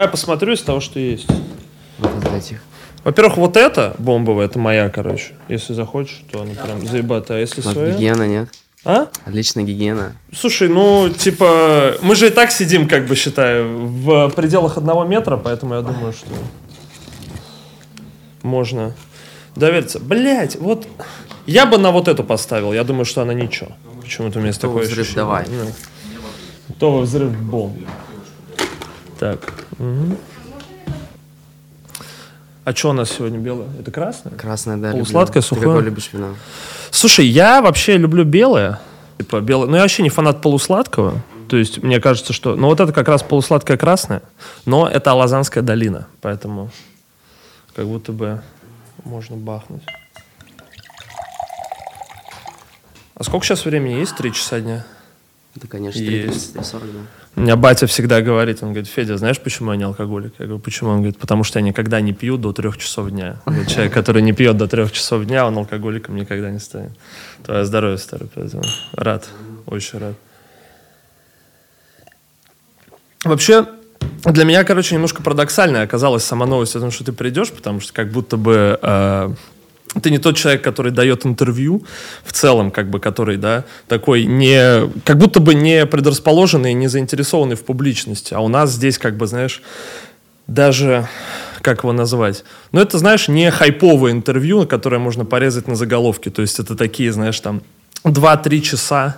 Я посмотрю из того, что есть. Вот из этих. Во-первых, вот это бомбовая, это моя, короче. Если захочешь, то она прям заебатая. А если своя? гигиена, нет? А? Отличная гигиена. Слушай, ну, типа, мы же и так сидим, как бы, считаю, в пределах одного метра, поэтому я думаю, что можно довериться. Блять, вот я бы на вот эту поставил, я думаю, что она ничего. Почему-то у меня есть такое взрыв, ощущение. давай. Ну. Готовый взрыв бомб. Так. А что у нас сегодня белое? Это красное? Красная, да. Полусладкое, Ты сухое? какое любишь вино? Слушай, я вообще люблю белое. Типа белое. Ну, я вообще не фанат полусладкого. То есть, мне кажется, что... Ну, вот это как раз полусладкое красное, но это Алазанская долина. Поэтому как будто бы можно бахнуть. А сколько сейчас времени есть? Три часа дня? Да, конечно, Есть. 3.30, 40, да. У меня батя всегда говорит, он говорит, Федя, знаешь, почему я не алкоголик? Я говорю, почему? Он говорит, потому что я никогда не пью до трех часов дня. Говорит, человек, который не пьет до трех часов дня, он алкоголиком никогда не станет. Твое здоровье, старый, поэтому рад, очень рад. Вообще, для меня, короче, немножко парадоксальная оказалась сама новость о том, что ты придешь, потому что как будто бы э, ты не тот человек, который дает интервью в целом, как бы, который, да, такой не, как будто бы не предрасположенный, не заинтересованный в публичности. А у нас здесь, как бы, знаешь, даже, как его назвать? Ну, это, знаешь, не хайповое интервью, которое можно порезать на заголовке. То есть это такие, знаешь, там 2-3 часа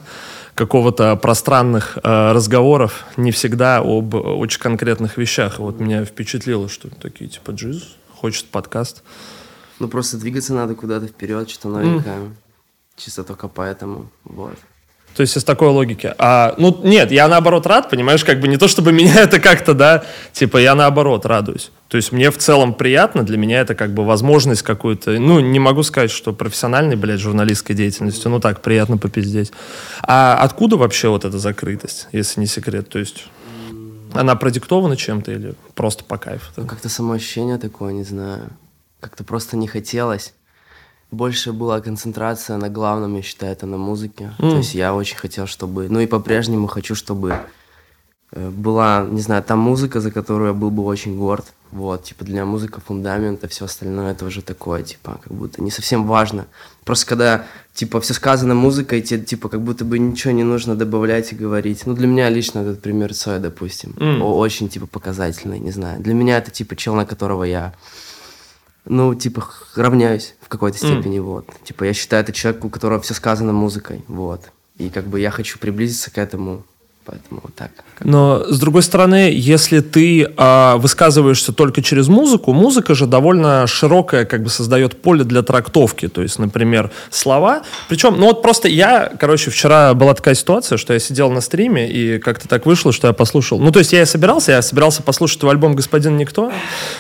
какого-то пространных э, разговоров, не всегда об очень конкретных вещах. И вот меня впечатлило, что такие, типа, Джиз хочет подкаст. Ну, просто двигаться надо куда-то вперед, что-то новенькое. Чисто только поэтому, вот. То есть из такой логики. А, ну, нет, я наоборот рад, понимаешь, как бы не то, чтобы меня это как-то, да, типа я наоборот радуюсь. То есть мне в целом приятно, для меня это как бы возможность какую-то, ну, не могу сказать, что профессиональной, блядь, журналистской деятельностью, ну так, приятно попиздеть. А откуда вообще вот эта закрытость, если не секрет? То есть она продиктована чем-то или просто по кайфу? Ну, как-то само ощущение такое, не знаю. Как-то просто не хотелось. Больше была концентрация на главном, я считаю, это на музыке. То есть я очень хотел, чтобы... Ну и по-прежнему хочу, чтобы э, была, не знаю, та музыка, за которую я был бы очень горд. Вот, типа для меня музыка фундамент, а все остальное это уже такое, типа, как будто не совсем важно. Просто когда, типа, все сказано музыкой, тебе, типа, как будто бы ничего не нужно добавлять и говорить. Ну, для меня лично этот пример Цоя, допустим, о- очень, типа, показательный, не знаю. Для меня это, типа, чел, на которого я ну, типа, равняюсь в какой-то степени, вот. Типа, я считаю, это человек, у которого все сказано музыкой, вот. И как бы я хочу приблизиться к этому, поэтому вот так. Но, с другой стороны, если ты а, высказываешься только через музыку, музыка же довольно широкая, как бы создает поле для трактовки. То есть, например, слова. Причем, ну вот просто я, короче, вчера была такая ситуация, что я сидел на стриме, и как-то так вышло, что я послушал. Ну, то есть я и собирался, я собирался послушать твой альбом «Господин Никто»,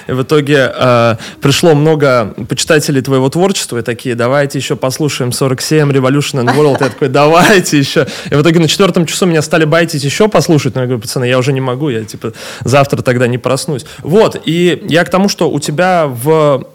и в итоге а, пришло много почитателей твоего творчества, и такие, давайте еще послушаем 47, Revolution and World. Я такой, давайте еще. И в итоге на четвертом часу меня стали байтить еще послушать, но я говорю, пацаны, я уже не могу, я типа завтра тогда не проснусь. Вот, и я к тому, что у тебя в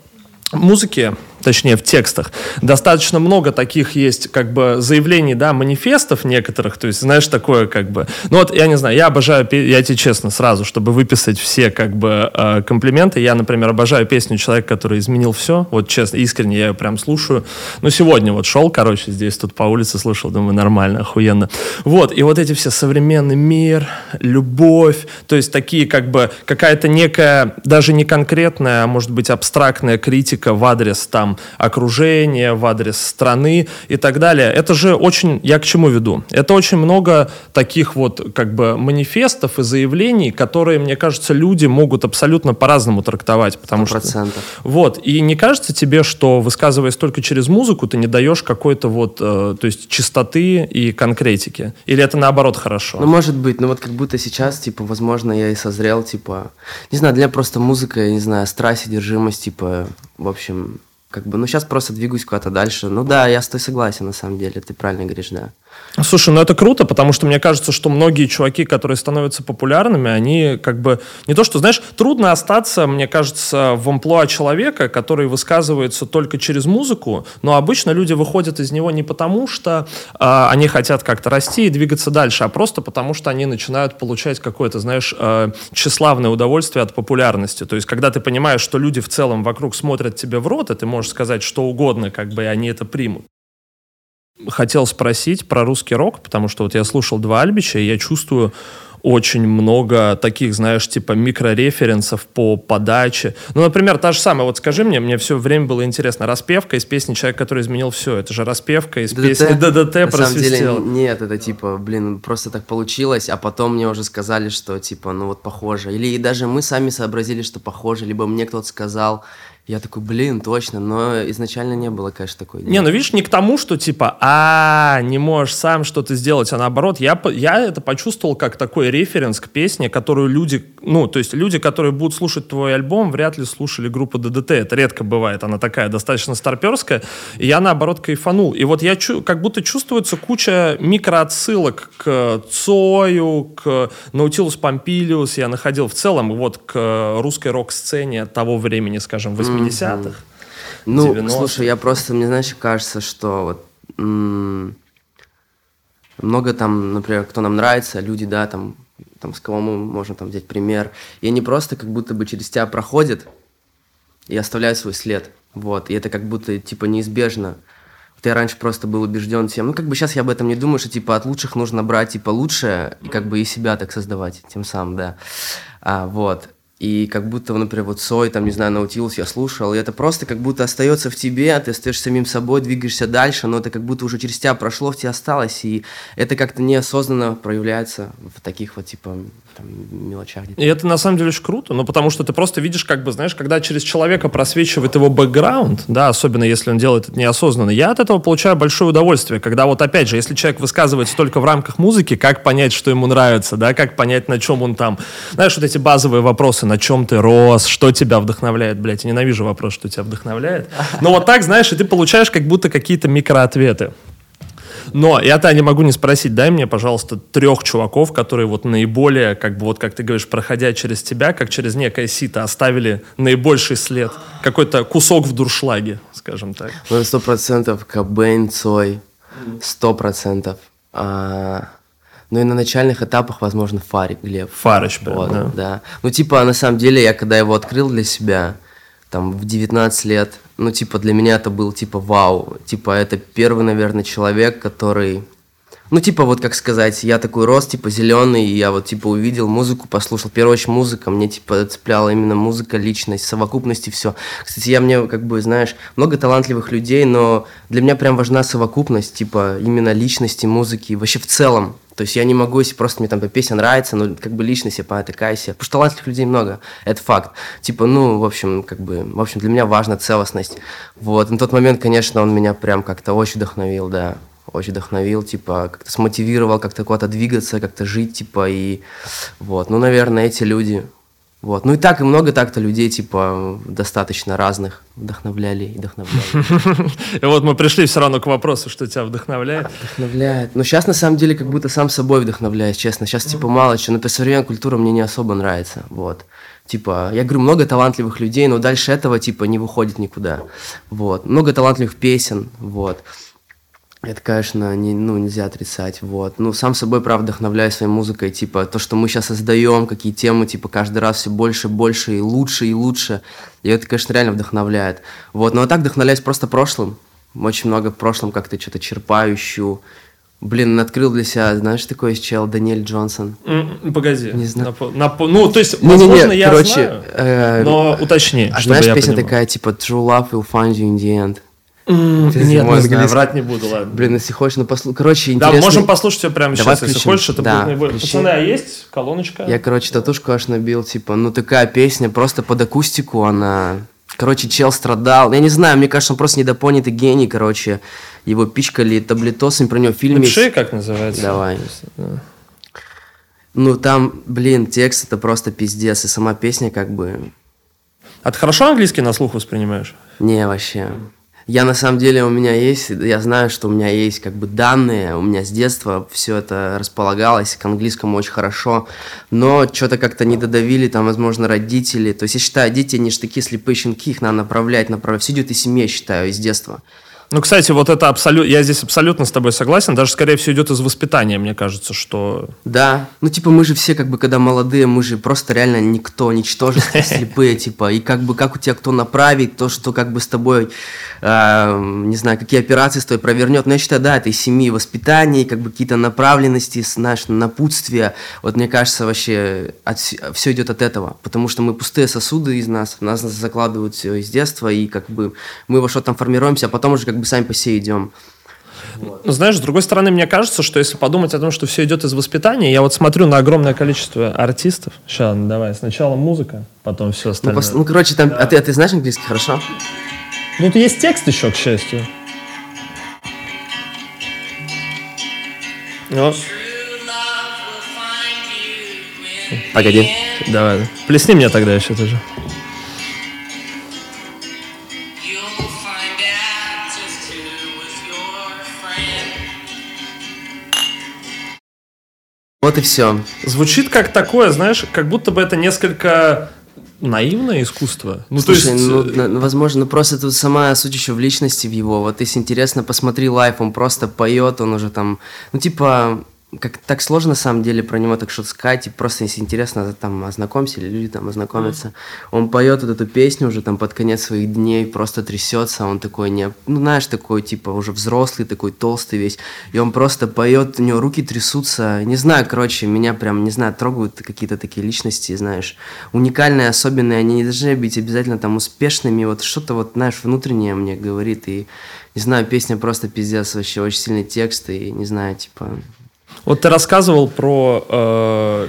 музыке, точнее в текстах, достаточно много таких есть как бы заявлений, да, манифестов некоторых, то есть знаешь такое как бы, ну вот я не знаю, я обожаю, я тебе честно сразу, чтобы выписать все как бы э, комплименты, я, например, обожаю песню «Человек, который изменил все», вот честно, искренне я ее прям слушаю, ну сегодня вот шел, короче, здесь тут по улице слушал, думаю, нормально, охуенно, вот, и вот эти все современный мир, любовь, то есть такие как бы какая-то некая, даже не конкретная, а может быть абстрактная критика в адрес там окружения, в адрес страны и так далее. Это же очень, я к чему веду? Это очень много таких вот как бы манифестов и заявлений, которые, мне кажется, люди могут абсолютно по-разному трактовать, потому что... Процентов. Вот, и не кажется тебе, что высказываясь только через музыку, ты не даешь какой-то вот, э, то есть чистоты и конкретики? Или это наоборот хорошо? Ну, может быть, ну вот как будто сейчас, типа, возможно, я и созрел, типа, не знаю, для просто музыка, я не знаю, страсть, одержимость, типа, в общем, как бы, ну сейчас просто двигаюсь куда-то дальше. Ну да, я с тобой согласен, на самом деле, ты правильно говоришь, да. Слушай, ну это круто, потому что мне кажется, что многие чуваки, которые становятся популярными, они как бы не то, что, знаешь, трудно остаться, мне кажется, в амплуа человека, который высказывается только через музыку, но обычно люди выходят из него не потому, что э, они хотят как-то расти и двигаться дальше, а просто потому, что они начинают получать какое-то, знаешь, э, тщеславное удовольствие от популярности. То есть, когда ты понимаешь, что люди в целом вокруг смотрят тебе в рот, и ты можешь сказать что угодно, как бы, и они это примут хотел спросить про русский рок, потому что вот я слушал два Альбича, и я чувствую очень много таких, знаешь, типа микрореференсов по подаче. Ну, например, та же самая, вот скажи мне, мне все время было интересно, распевка из песни «Человек, который изменил все», это же распевка из ДДТ? песни «ДДТ» На самом деле, нет, это типа, блин, просто так получилось, а потом мне уже сказали, что типа, ну вот похоже. Или даже мы сами сообразили, что похоже, либо мне кто-то сказал, я такой, блин, точно, но изначально не было, конечно, такой. Не, ну видишь, не к тому, что типа, а, не можешь сам что-то сделать, а наоборот, я, я это почувствовал как такой референс к песне, которую люди, ну, то есть люди, которые будут слушать твой альбом, вряд ли слушали группу ДДТ, это редко бывает, она такая достаточно старперская, и я наоборот кайфанул. И вот я чу- как будто чувствуется куча микроотсылок к Цою, к Наутилус Помпилиус, я находил в целом вот к русской рок-сцене того времени, скажем, 80-х. Ну, 90-х. слушай, я просто, мне, знаешь, кажется, что вот м, много там, например, кто нам нравится, люди, да, там, там, с кого мы можем там взять пример, и они просто как будто бы через тебя проходят и оставляют свой след, вот, и это как будто, типа, неизбежно. Вот я раньше просто был убежден тем, ну, как бы сейчас я об этом не думаю, что, типа, от лучших нужно брать, типа, лучшее, и как бы и себя так создавать тем самым, да. А, вот. И как будто, например, вот Сой, там, не знаю, Наутилус я слушал, и это просто как будто остается в тебе, ты остаешься самим собой, двигаешься дальше, но это как будто уже через тебя прошло, в тебе осталось, и это как-то неосознанно проявляется в таких вот, типа, там, мелочах. И это на самом деле очень круто, ну потому что ты просто видишь, как бы, знаешь, когда через человека просвечивает его бэкграунд, да, особенно если он делает это неосознанно, я от этого получаю большое удовольствие, когда вот опять же, если человек высказывается только в рамках музыки, как понять, что ему нравится, да, как понять, на чем он там, знаешь, вот эти базовые вопросы, на чем ты рос, что тебя вдохновляет, блядь, я ненавижу вопрос, что тебя вдохновляет, но вот так, знаешь, и ты получаешь как будто какие-то микроответы. Но я-то не могу не спросить, дай мне, пожалуйста, трех чуваков, которые вот наиболее, как бы вот, как ты говоришь, проходя через тебя, как через некое сито, оставили наибольший след, какой-то кусок в дуршлаге, скажем так. Ну, сто процентов Кобейн, Цой, сто процентов. А, Ну и на начальных этапах, возможно, Фарик Глеб. Фарыч прям, Вот, да. да. Ну, типа, на самом деле, я когда его открыл для себя, там, в 19 лет, ну, типа, для меня это был, типа, вау. Типа, это первый, наверное, человек, который... Ну, типа, вот как сказать, я такой рос, типа, зеленый, и я вот, типа, увидел музыку, послушал. В первую очередь, музыка, мне, типа, цепляла именно музыка, личность, совокупность и все. Кстати, я мне, как бы, знаешь, много талантливых людей, но для меня прям важна совокупность, типа, именно личности, музыки, вообще в целом. То есть я не могу, если просто мне там песня нравится, но как бы личность я себе. Потому что талантливых людей много, это факт. Типа, ну, в общем, как бы, в общем, для меня важна целостность. Вот, на тот момент, конечно, он меня прям как-то очень вдохновил, да. Очень вдохновил, типа, как-то смотивировал, как-то куда-то двигаться, как-то жить, типа, и вот. Ну, наверное, эти люди, вот. Ну и так, и много так-то людей, типа, достаточно разных вдохновляли и вдохновляли. И вот мы пришли все равно к вопросу, что тебя вдохновляет. Вдохновляет. Но сейчас, на самом деле, как будто сам собой вдохновляюсь, честно. Сейчас, типа, мало чего. Но современная культура мне не особо нравится. Вот. Типа, я говорю, много талантливых людей, но дальше этого, типа, не выходит никуда. Вот. Много талантливых песен, вот. Это, конечно, не, ну, нельзя отрицать, вот. Ну, сам собой, правда, вдохновляюсь своей музыкой, типа, то, что мы сейчас создаем, какие темы, типа, каждый раз все больше, больше и лучше, и лучше. И это, конечно, реально вдохновляет. Вот, но а так вдохновляюсь просто прошлым. Очень много в прошлом как-то что-то черпаю, ищу. Блин, открыл для себя, знаешь, такой есть чел, Даниэль Джонсон. Погоди. Не знаю. Напо- напо- ну, то есть, Не-не-не, возможно, я короче, знаю, э, но уточни, А чтобы знаешь, я песня понимал. такая, типа, True love will find you in the end. Ты Нет, не знаю, врать не буду, ладно. Блин, если хочешь, ну послушай. Короче, Да, интересный... можем послушать ее прямо Давай сейчас, если включим. хочешь, это Да, будет наиболее... Пацаны, а есть колоночка? Я, короче, татушку аж набил, типа, ну такая песня, просто под акустику она... Короче, чел страдал. Я не знаю, мне кажется, он просто недопонятый гений, короче. Его пичкали таблетосами, про него фильм есть. Напиши, как называется. Давай. Ну там, блин, текст это просто пиздец, и сама песня как бы... А ты хорошо английский на слух воспринимаешь? Не, вообще. Я на самом деле у меня есть, я знаю, что у меня есть как бы данные, у меня с детства все это располагалось к английскому очень хорошо, но что-то как-то не додавили, там, возможно, родители. То есть я считаю, дети, они же такие слепые щенки, их надо направлять, направлять. Все идет из семьи, я считаю, из детства. Ну, кстати, вот это абсолютно, я здесь абсолютно с тобой согласен, даже, скорее всего, идет из воспитания, мне кажется, что... Да, ну, типа, мы же все, как бы, когда молодые, мы же просто реально никто, ничтожество, слепые, типа, и как бы, как у тебя кто направит, то, что, как бы, с тобой, э, не знаю, какие операции с тобой провернет, но я считаю, да, это из семьи воспитания, как бы, какие-то направленности, знаешь, напутствия, вот, мне кажется, вообще, от, все идет от этого, потому что мы пустые сосуды из нас, нас закладывают все из детства, и, как бы, мы во что там формируемся, а потом уже, как как бы сами по себе идем. Вот. Ну, знаешь, с другой стороны, мне кажется, что если подумать о том, что все идет из воспитания, я вот смотрю на огромное количество артистов. Сейчас, давай, сначала музыка, потом все ну, остальное. Ну, пос... ну короче, там, а, ты, а ты знаешь английский хорошо? Ну, тут есть текст еще, к счастью. Ну. Погоди. Давай, плесни мне тогда еще тоже. Вот и все. Звучит как такое, знаешь, как будто бы это несколько наивное искусство. Ну, Слушай, то есть... ну, ну, возможно, просто тут сама суть еще в личности в его. Вот если интересно, посмотри лайф, он просто поет, он уже там, ну, типа, как так сложно на самом деле про него так что-то сказать, и просто если интересно, там ознакомься, или люди там ознакомятся. Mm. Он поет вот эту песню уже там под конец своих дней, просто трясется, он такой не, ну знаешь, такой типа уже взрослый, такой толстый весь, и он просто поет, у него руки трясутся, не знаю, короче, меня прям, не знаю, трогают какие-то такие личности, знаешь, уникальные, особенные, они не должны быть обязательно там успешными, вот что-то вот, знаешь, внутреннее мне говорит, и не знаю, песня просто пиздец, вообще очень сильный текст, и не знаю, типа, вот ты рассказывал про э,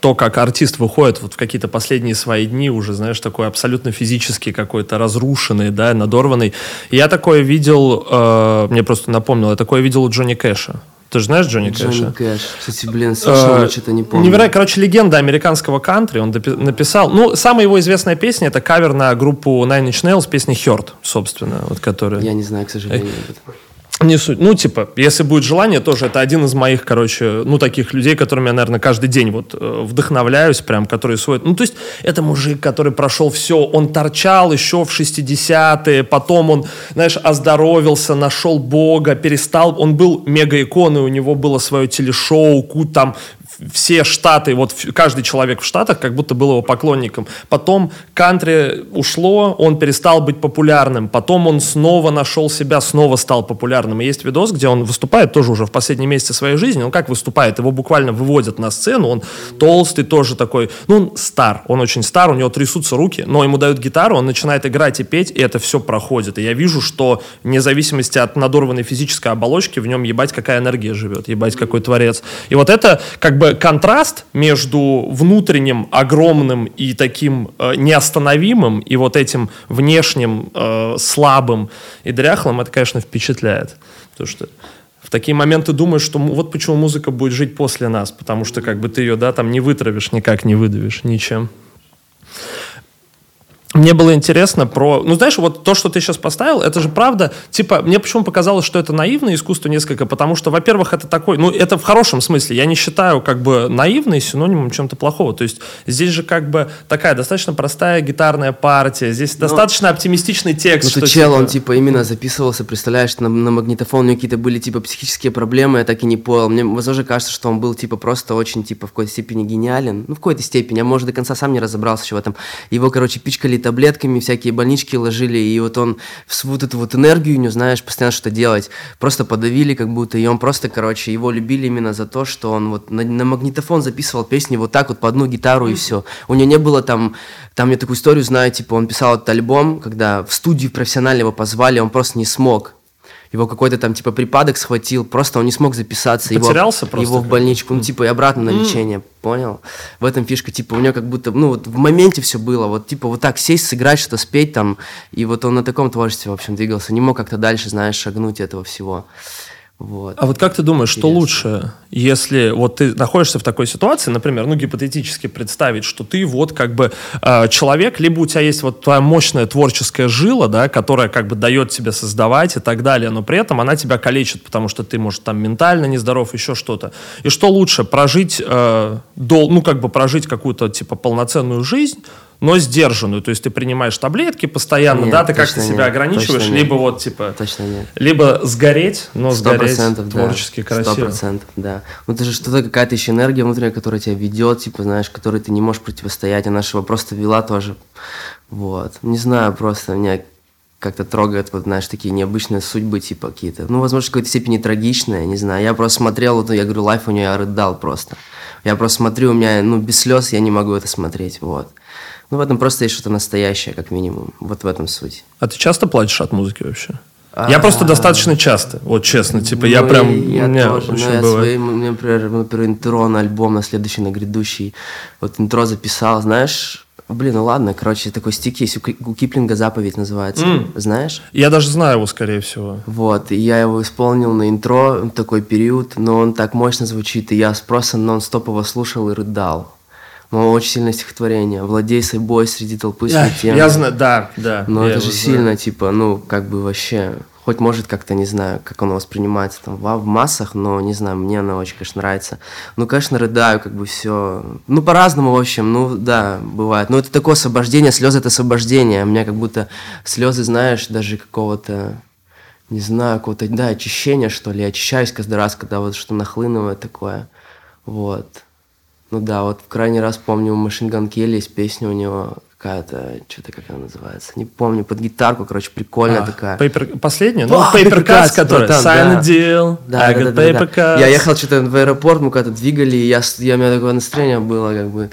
то, как артист выходит вот в какие-то последние свои дни уже, знаешь, такой абсолютно физически какой-то разрушенный, да, надорванный. Я такое видел, э, мне просто напомнил, я такое видел у Джонни Кэша. Ты же знаешь Джонни, Джонни Кэша? Кэш. Кстати, блин, совершенно а, что-то не помню. Невероятно, короче, легенда американского кантри. Он написал... Ну, самая его известная песня — это кавер на группу Nine Inch Nails, песня «Hurt», собственно, вот которая... Я не знаю, к сожалению. Не суть. Ну, типа, если будет желание, тоже это один из моих, короче, ну, таких людей, которыми я, наверное, каждый день вот э, вдохновляюсь, прям, которые сводят. Ну, то есть, это мужик, который прошел все, он торчал еще в 60-е, потом он, знаешь, оздоровился, нашел Бога, перестал, он был мега-иконой, у него было свое телешоу, там все штаты, вот каждый человек в штатах как будто был его поклонником. Потом кантри ушло, он перестал быть популярным. Потом он снова нашел себя, снова стал популярным. И есть видос, где он выступает тоже уже в последние месяцы своей жизни. Он как выступает? Его буквально выводят на сцену. Он толстый, тоже такой. Ну, он стар. Он очень стар, у него трясутся руки, но ему дают гитару, он начинает играть и петь, и это все проходит. И я вижу, что вне зависимости от надорванной физической оболочки, в нем ебать какая энергия живет, ебать какой творец. И вот это как бы бы контраст между внутренним огромным и таким э, неостановимым и вот этим внешним э, слабым и дряхлым, это, конечно, впечатляет. Потому что в такие моменты думаешь, что вот почему музыка будет жить после нас, потому что как бы ты ее, да, там не вытравишь, никак не выдавишь, ничем мне было интересно про... Ну, знаешь, вот то, что ты сейчас поставил, это же правда. Типа, мне почему показалось, что это наивное искусство несколько, потому что, во-первых, это такой... Ну, это в хорошем смысле. Я не считаю как бы наивный синонимом чем-то плохого. То есть здесь же как бы такая достаточно простая гитарная партия. Здесь Но... Ну, достаточно оптимистичный текст. Ну, что, чел, типа... он типа именно записывался, представляешь, на, на магнитофон у него какие-то были типа психические проблемы, я так и не понял. Мне, возможно, кажется, что он был типа просто очень типа в какой-то степени гениален. Ну, в какой-то степени. Я, может, до конца сам не разобрался еще в этом. Его, короче, пичкали таблетками, всякие больнички ложили, и вот он вот эту вот энергию, не знаешь, постоянно что делать, просто подавили как будто, и он просто, короче, его любили именно за то, что он вот на, на магнитофон записывал песни вот так вот по одну гитару и все. У него не было там, там я такую историю знаю, типа он писал этот альбом, когда в студию профессионально его позвали, он просто не смог его какой-то там типа припадок схватил, просто он не смог записаться. Потерялся его, просто? Его в больничку, ну типа и обратно на лечение, понял? В этом фишка, типа у него как будто, ну вот в моменте все было, вот типа вот так сесть, сыграть, что-то спеть там, и вот он на таком творчестве, в общем, двигался, не мог как-то дальше, знаешь, шагнуть этого всего. Вот. А вот как ты думаешь, что лучше, если вот ты находишься в такой ситуации, например, ну гипотетически представить, что ты вот как бы э, человек, либо у тебя есть вот твоя мощная творческая жила, да, которая как бы дает тебе создавать и так далее, но при этом она тебя калечит, потому что ты, может, там ментально нездоров, еще что-то. И что лучше, прожить, э, дол, ну как бы прожить какую-то типа полноценную жизнь, но сдержанную. То есть ты принимаешь таблетки постоянно, нет, да, ты как-то себя нет, ограничиваешь, либо нет. вот типа... Точно нет. Либо сгореть, но сгореть творчески да, красиво. Сто процентов, да. Ну это же что-то, какая-то еще энергия внутренняя, которая тебя ведет, типа, знаешь, которой ты не можешь противостоять. Она же его просто вела тоже. Вот. Не знаю, просто меня как-то трогает, вот, знаешь, такие необычные судьбы, типа, какие-то. Ну, возможно, в какой-то степени трагичные, не знаю. Я просто смотрел, вот, я говорю, лайф у нее, я рыдал просто. Я просто смотрю, у меня, ну, без слез я не могу это смотреть, вот. Ну, в этом просто есть что-то настоящее, как минимум. Вот в этом суть. А ты часто плачешь от музыки вообще? Я просто достаточно часто, вот честно, типа я ну, прям, я тоже, очень ну, я свои, например, например, интро на альбом, на следующий, на грядущий, вот интро записал, знаешь, Блин, ну ладно, короче, такой стик есть, у Киплинга заповедь называется, mm. знаешь? Я даже знаю его, скорее всего. Вот, и я его исполнил на интро, такой период, но он так мощно звучит, и я просто нон-стоп его слушал и рыдал. Но очень сильное стихотворение. Владей собой среди толпы я, Я знаю, да, да. Но это же сильно, типа, ну, как бы вообще... Хоть может как-то, не знаю, как оно воспринимается там в, в массах, но не знаю, мне оно очень, конечно, нравится. Ну, конечно, рыдаю, как бы все. Ну, по-разному, в общем, ну, да, бывает. Но это такое освобождение, слезы это освобождение. У меня как будто слезы, знаешь, даже какого-то не знаю, какого-то, да, очищения, что ли. Очищаюсь каждый раз, когда вот что нахлынывает такое. Вот. Ну да, вот в крайний раз помню, у Gun Kelly есть песня у него какая-то, что-то как она называется, не помню, под гитарку, короче, прикольная а, такая. Paper, последняя? Ну, Paper Cuts, которая, Sign да. Deal, да, I да, got да, Paper да, Cuts. Я ехал что-то в аэропорт, мы когда-то двигали, и я, я, у меня такое настроение было, как бы,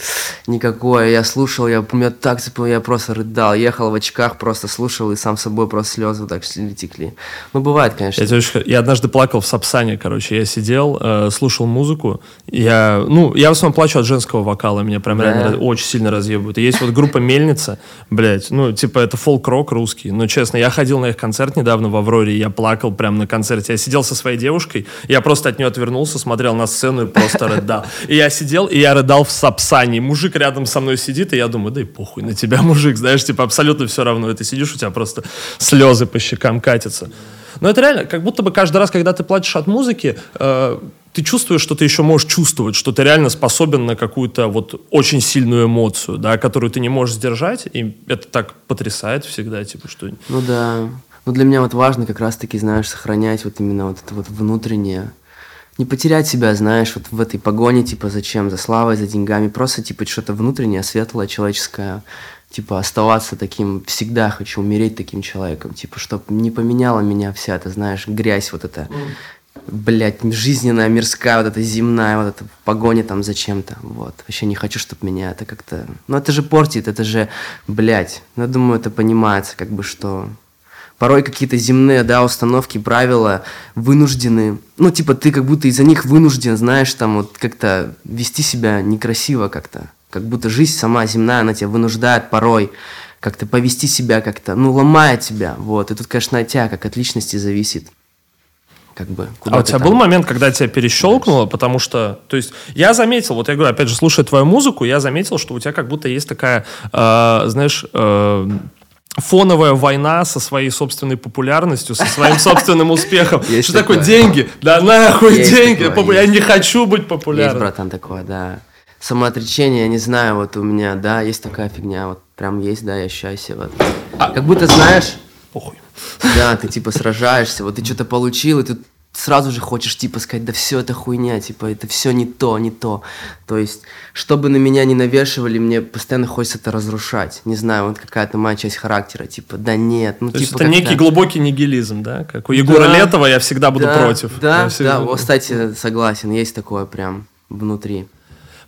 никакое, я слушал, я, у меня так, типа, я просто рыдал, ехал в очках, просто слушал, и сам собой просто слезы так текли. Ну, бывает, конечно. Я, я однажды плакал в Сапсане, короче, я сидел, э, слушал музыку, я, ну, я в основном плачу от женского вокала, меня прям да. реально очень сильно разъебывают. И есть вот группа Мельница, блядь, ну, типа, это фолк-рок русский. Но, честно, я ходил на их концерт недавно в Авроре, я плакал прямо на концерте. Я сидел со своей девушкой, я просто от нее отвернулся, смотрел на сцену и просто рыдал. И я сидел, и я рыдал в Сапсане. Мужик рядом со мной сидит, и я думаю, да и похуй на тебя, мужик, знаешь, типа, абсолютно все равно. И ты сидишь, у тебя просто слезы по щекам катятся. Но это реально, как будто бы каждый раз, когда ты плачешь от музыки, э, ты чувствуешь, что ты еще можешь чувствовать, что ты реально способен на какую-то вот очень сильную эмоцию, да, которую ты не можешь сдержать, и это так потрясает всегда, типа, что... Ну да, ну для меня вот важно как раз-таки, знаешь, сохранять вот именно вот это вот внутреннее, не потерять себя, знаешь, вот в этой погоне, типа, зачем, за славой, за деньгами, просто, типа, что-то внутреннее, светлое, человеческое, типа, оставаться таким, всегда хочу умереть таким человеком, типа, чтобы не поменяла меня вся эта, знаешь, грязь вот эта, блядь, жизненная, мирская, вот эта земная, вот эта погоня там зачем-то, вот. Вообще не хочу, чтобы меня это как-то... Ну, это же портит, это же, блядь, ну, я думаю, это понимается, как бы, что порой какие-то земные, да, установки, правила вынуждены, ну, типа, ты как будто из-за них вынужден, знаешь, там, вот, как-то вести себя некрасиво как-то, как будто жизнь сама земная, она тебя вынуждает порой как-то повести себя как-то, ну, ломает тебя, вот, и тут, конечно, от тебя, как от личности зависит как бы. А у тебя там... был момент, когда тебя перещелкнуло, потому что, то есть, я заметил, вот я говорю, опять же, слушая твою музыку, я заметил, что у тебя как будто есть такая, э, знаешь, э, фоновая война со своей собственной популярностью, со своим собственным успехом. Есть что такое деньги? Да нахуй деньги! Я не хочу быть популярным. Есть, братан, такое, да. Самоотречение, я не знаю, вот у меня, да, есть такая фигня, вот прям есть, да, я ощущаю себя вот. А как будто, знаешь... Похуй. Да, ты типа сражаешься, вот ты что-то получил, и ты сразу же хочешь типа сказать, да все это хуйня, типа это все не то, не то. То есть, чтобы на меня не навешивали, мне постоянно хочется это разрушать. Не знаю, вот какая-то моя часть характера, типа, да нет, ну То типа. это некий глубокий нигилизм, да? Как у Егора да, Летова я всегда буду да, против. Да, всегда... да, вот, кстати, согласен, есть такое прям внутри.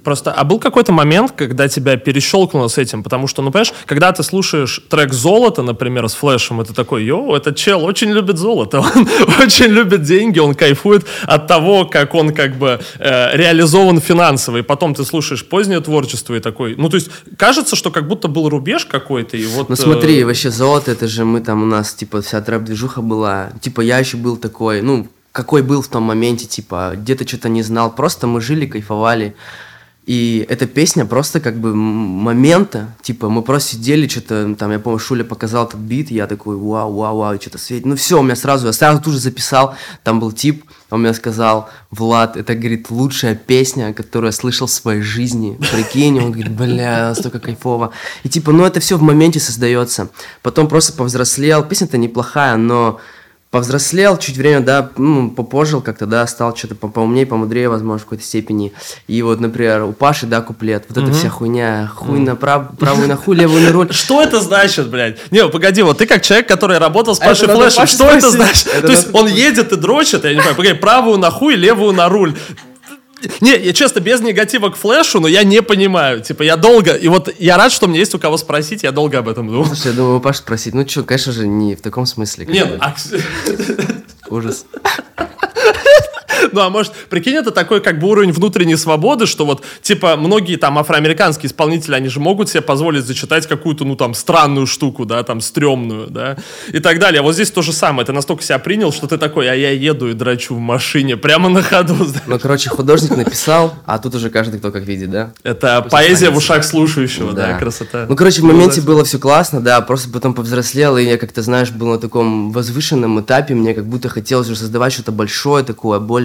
Просто, а был какой-то момент, когда тебя перещелкнуло с этим? Потому что, ну, понимаешь, когда ты слушаешь трек «Золото», например, с флешем, это такой, йоу, этот чел очень любит золото, он очень любит деньги, он кайфует от того, как он как бы э, реализован финансово. И потом ты слушаешь позднее творчество и такой, ну, то есть, кажется, что как будто был рубеж какой-то, и вот... Ну, смотри, э... вообще «Золото», это же мы там, у нас, типа, вся трэп-движуха была, типа, я еще был такой, ну, какой был в том моменте, типа, где-то что-то не знал, просто мы жили, кайфовали. И эта песня просто как бы момента, типа, мы просто сидели, что-то, там, я помню, Шуля показал этот бит, я такой, вау, вау, вау, что-то светит. Ну все, у меня сразу, я сразу тут же записал, там был тип, он мне сказал, Влад, это, говорит, лучшая песня, которую я слышал в своей жизни. Прикинь, он говорит, бля, столько кайфово. И типа, ну это все в моменте создается. Потом просто повзрослел, песня-то неплохая, но повзрослел, чуть время, да, ну, попожил как-то, да, стал что-то по поумнее, помудрее, возможно, в какой-то степени. И вот, например, у Паши, да, куплет, вот эта вся хуйня, хуй на прав, правую на хуй, левую на руль. Что это значит, блядь? Не, погоди, вот ты как человек, который работал с а Пашей Флешем, что это значит? То есть он едет и дрочит, я не понимаю, погоди, правую на хуй, левую на руль. Не, я честно, без негатива к флешу, но я не понимаю. Типа, я долго... И вот я рад, что мне есть у кого спросить, я долго об этом думал. Слушай, я думаю, Паша спросить. Ну что, конечно же, не в таком смысле. Нет, а... Ужас. Ну, а может, прикинь, это такой как бы уровень внутренней свободы, что вот, типа, многие там афроамериканские исполнители, они же могут себе позволить зачитать какую-то, ну, там, странную штуку, да, там, стрёмную, да, и так далее. Вот здесь то же самое. Ты настолько себя принял, что ты такой, а я еду и драчу в машине прямо на ходу. Ну, короче, художник написал, а тут уже каждый кто как видит, да? Это Пусть поэзия в ушах слушающего, да, да красота. Ну, короче, в моменте было все классно, да, просто потом повзрослел, и я как-то, знаешь, был на таком возвышенном этапе, мне как будто хотелось уже создавать что-то большое такое, более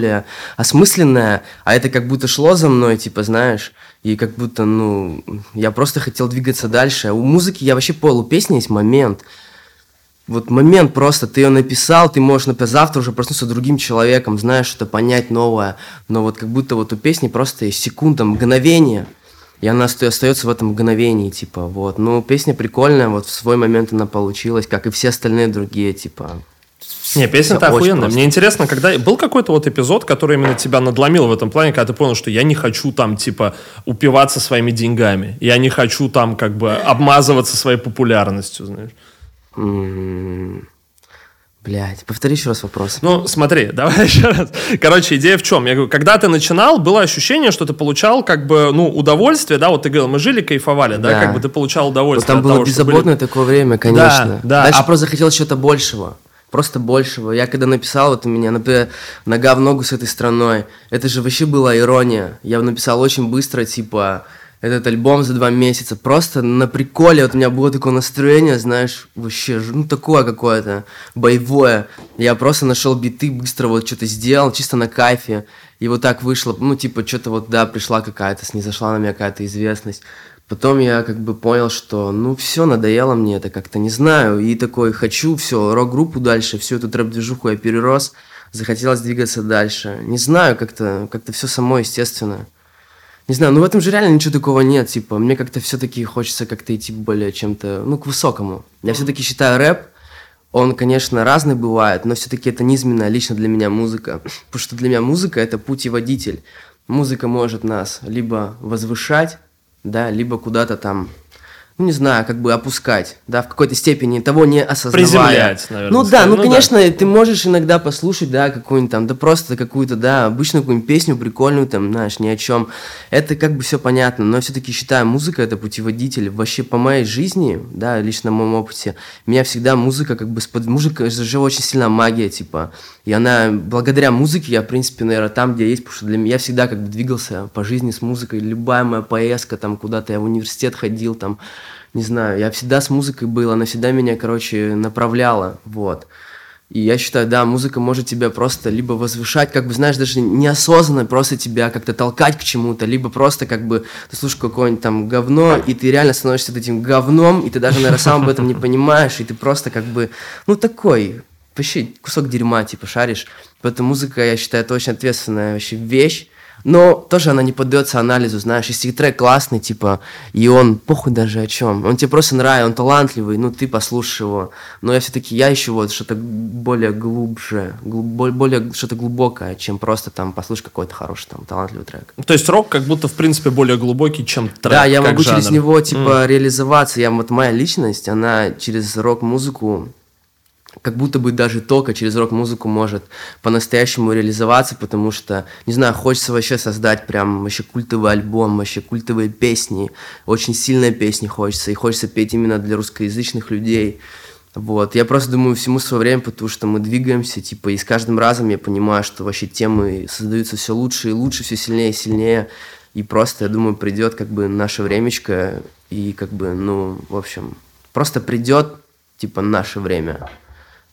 осмысленное, а это как будто шло за мной, типа, знаешь, и как будто, ну, я просто хотел двигаться дальше. У музыки я вообще понял, у песни есть момент. Вот момент просто, ты ее написал, ты можешь, например, завтра уже проснуться другим человеком, знаешь, что-то понять новое, но вот как будто вот у песни просто есть секунда, мгновение, и она остается в этом мгновении, типа, вот. Ну, песня прикольная, вот в свой момент она получилась, как и все остальные другие, типа, не, песня-то охуенная. Мне интересно, когда был какой-то вот эпизод, который именно тебя надломил в этом плане, когда ты понял, что я не хочу там, типа, упиваться своими деньгами. Я не хочу там, как бы, обмазываться своей популярностью, знаешь. Mm-hmm. Блять, повтори еще раз вопрос. Ну, смотри, давай еще раз. Короче, идея в чем? Я говорю, когда ты начинал, было ощущение, что ты получал как бы, ну, удовольствие, да, вот ты говорил, мы жили, кайфовали, да, да как бы ты получал удовольствие. Ну, там было того, беззаботное были... такое время, конечно. Да, да. Дальше а... просто захотел чего-то большего просто большего. Я когда написал, вот у меня, например, нога в ногу с этой страной, это же вообще была ирония. Я написал очень быстро, типа, этот альбом за два месяца. Просто на приколе вот у меня было такое настроение, знаешь, вообще, ну, такое какое-то боевое. Я просто нашел биты, быстро вот что-то сделал, чисто на кайфе. И вот так вышло, ну, типа, что-то вот, да, пришла какая-то, снизошла на меня какая-то известность. Потом я как бы понял, что ну все, надоело мне это как-то, не знаю. И такой, хочу все, рок-группу дальше, всю эту трэп-движуху я перерос. Захотелось двигаться дальше. Не знаю, как-то как все само естественно. Не знаю, ну в этом же реально ничего такого нет. Типа, мне как-то все-таки хочется как-то идти более чем-то, ну, к высокому. Я все-таки считаю рэп, он, конечно, разный бывает, но все-таки это низменная лично для меня музыка. Потому что для меня музыка – это путь и водитель. Музыка может нас либо возвышать, да, либо куда-то там, ну, не знаю, как бы опускать, да, в какой-то степени того не осознавая. Приземлять, наверное. Ну да, ну, ну конечно, да. ты можешь иногда послушать, да, какую-нибудь там, да просто какую-то, да, обычную какую-нибудь песню прикольную, там, знаешь, ни о чем. Это как бы все понятно, но все-таки считаю, музыка это путеводитель. Вообще по моей жизни, да, лично в моем опыте, меня всегда музыка как бы, спод... музыка же очень сильно магия, типа. И она, благодаря музыке, я, в принципе, наверное, там, где есть, потому что для меня я всегда как бы двигался по жизни с музыкой. Любая моя поездка, там, куда-то я в университет ходил, там, не знаю, я всегда с музыкой был, она всегда меня, короче, направляла, вот. И я считаю, да, музыка может тебя просто либо возвышать, как бы, знаешь, даже неосознанно просто тебя как-то толкать к чему-то, либо просто как бы ты слушаешь какое-нибудь там говно, и ты реально становишься этим говном, и ты даже, наверное, сам об этом не понимаешь, и ты просто как бы, ну, такой, вообще кусок дерьма, типа, шаришь. Поэтому музыка, я считаю, это очень ответственная вообще вещь. Но тоже она не поддается анализу, знаешь, если трек классный, типа, и он похуй даже о чем, он тебе просто нравится, он талантливый, ну ты послушай его. Но я все-таки, я ищу вот что-то более глубже, глуб, более что-то глубокое, чем просто там послушать какой-то хороший там талантливый трек. То есть рок как будто в принципе более глубокий, чем трек. Да, я могу жанр. через него типа mm. реализоваться. Я вот моя личность, она через рок-музыку как будто бы даже только через рок-музыку может по-настоящему реализоваться, потому что, не знаю, хочется вообще создать прям вообще культовый альбом, вообще культовые песни, очень сильные песни хочется, и хочется петь именно для русскоязычных людей. Вот, я просто думаю всему свое время, потому что мы двигаемся, типа, и с каждым разом я понимаю, что вообще темы создаются все лучше и лучше, все сильнее и сильнее. И просто, я думаю, придет как бы наше времечко, и как бы, ну, в общем, просто придет, типа, наше время.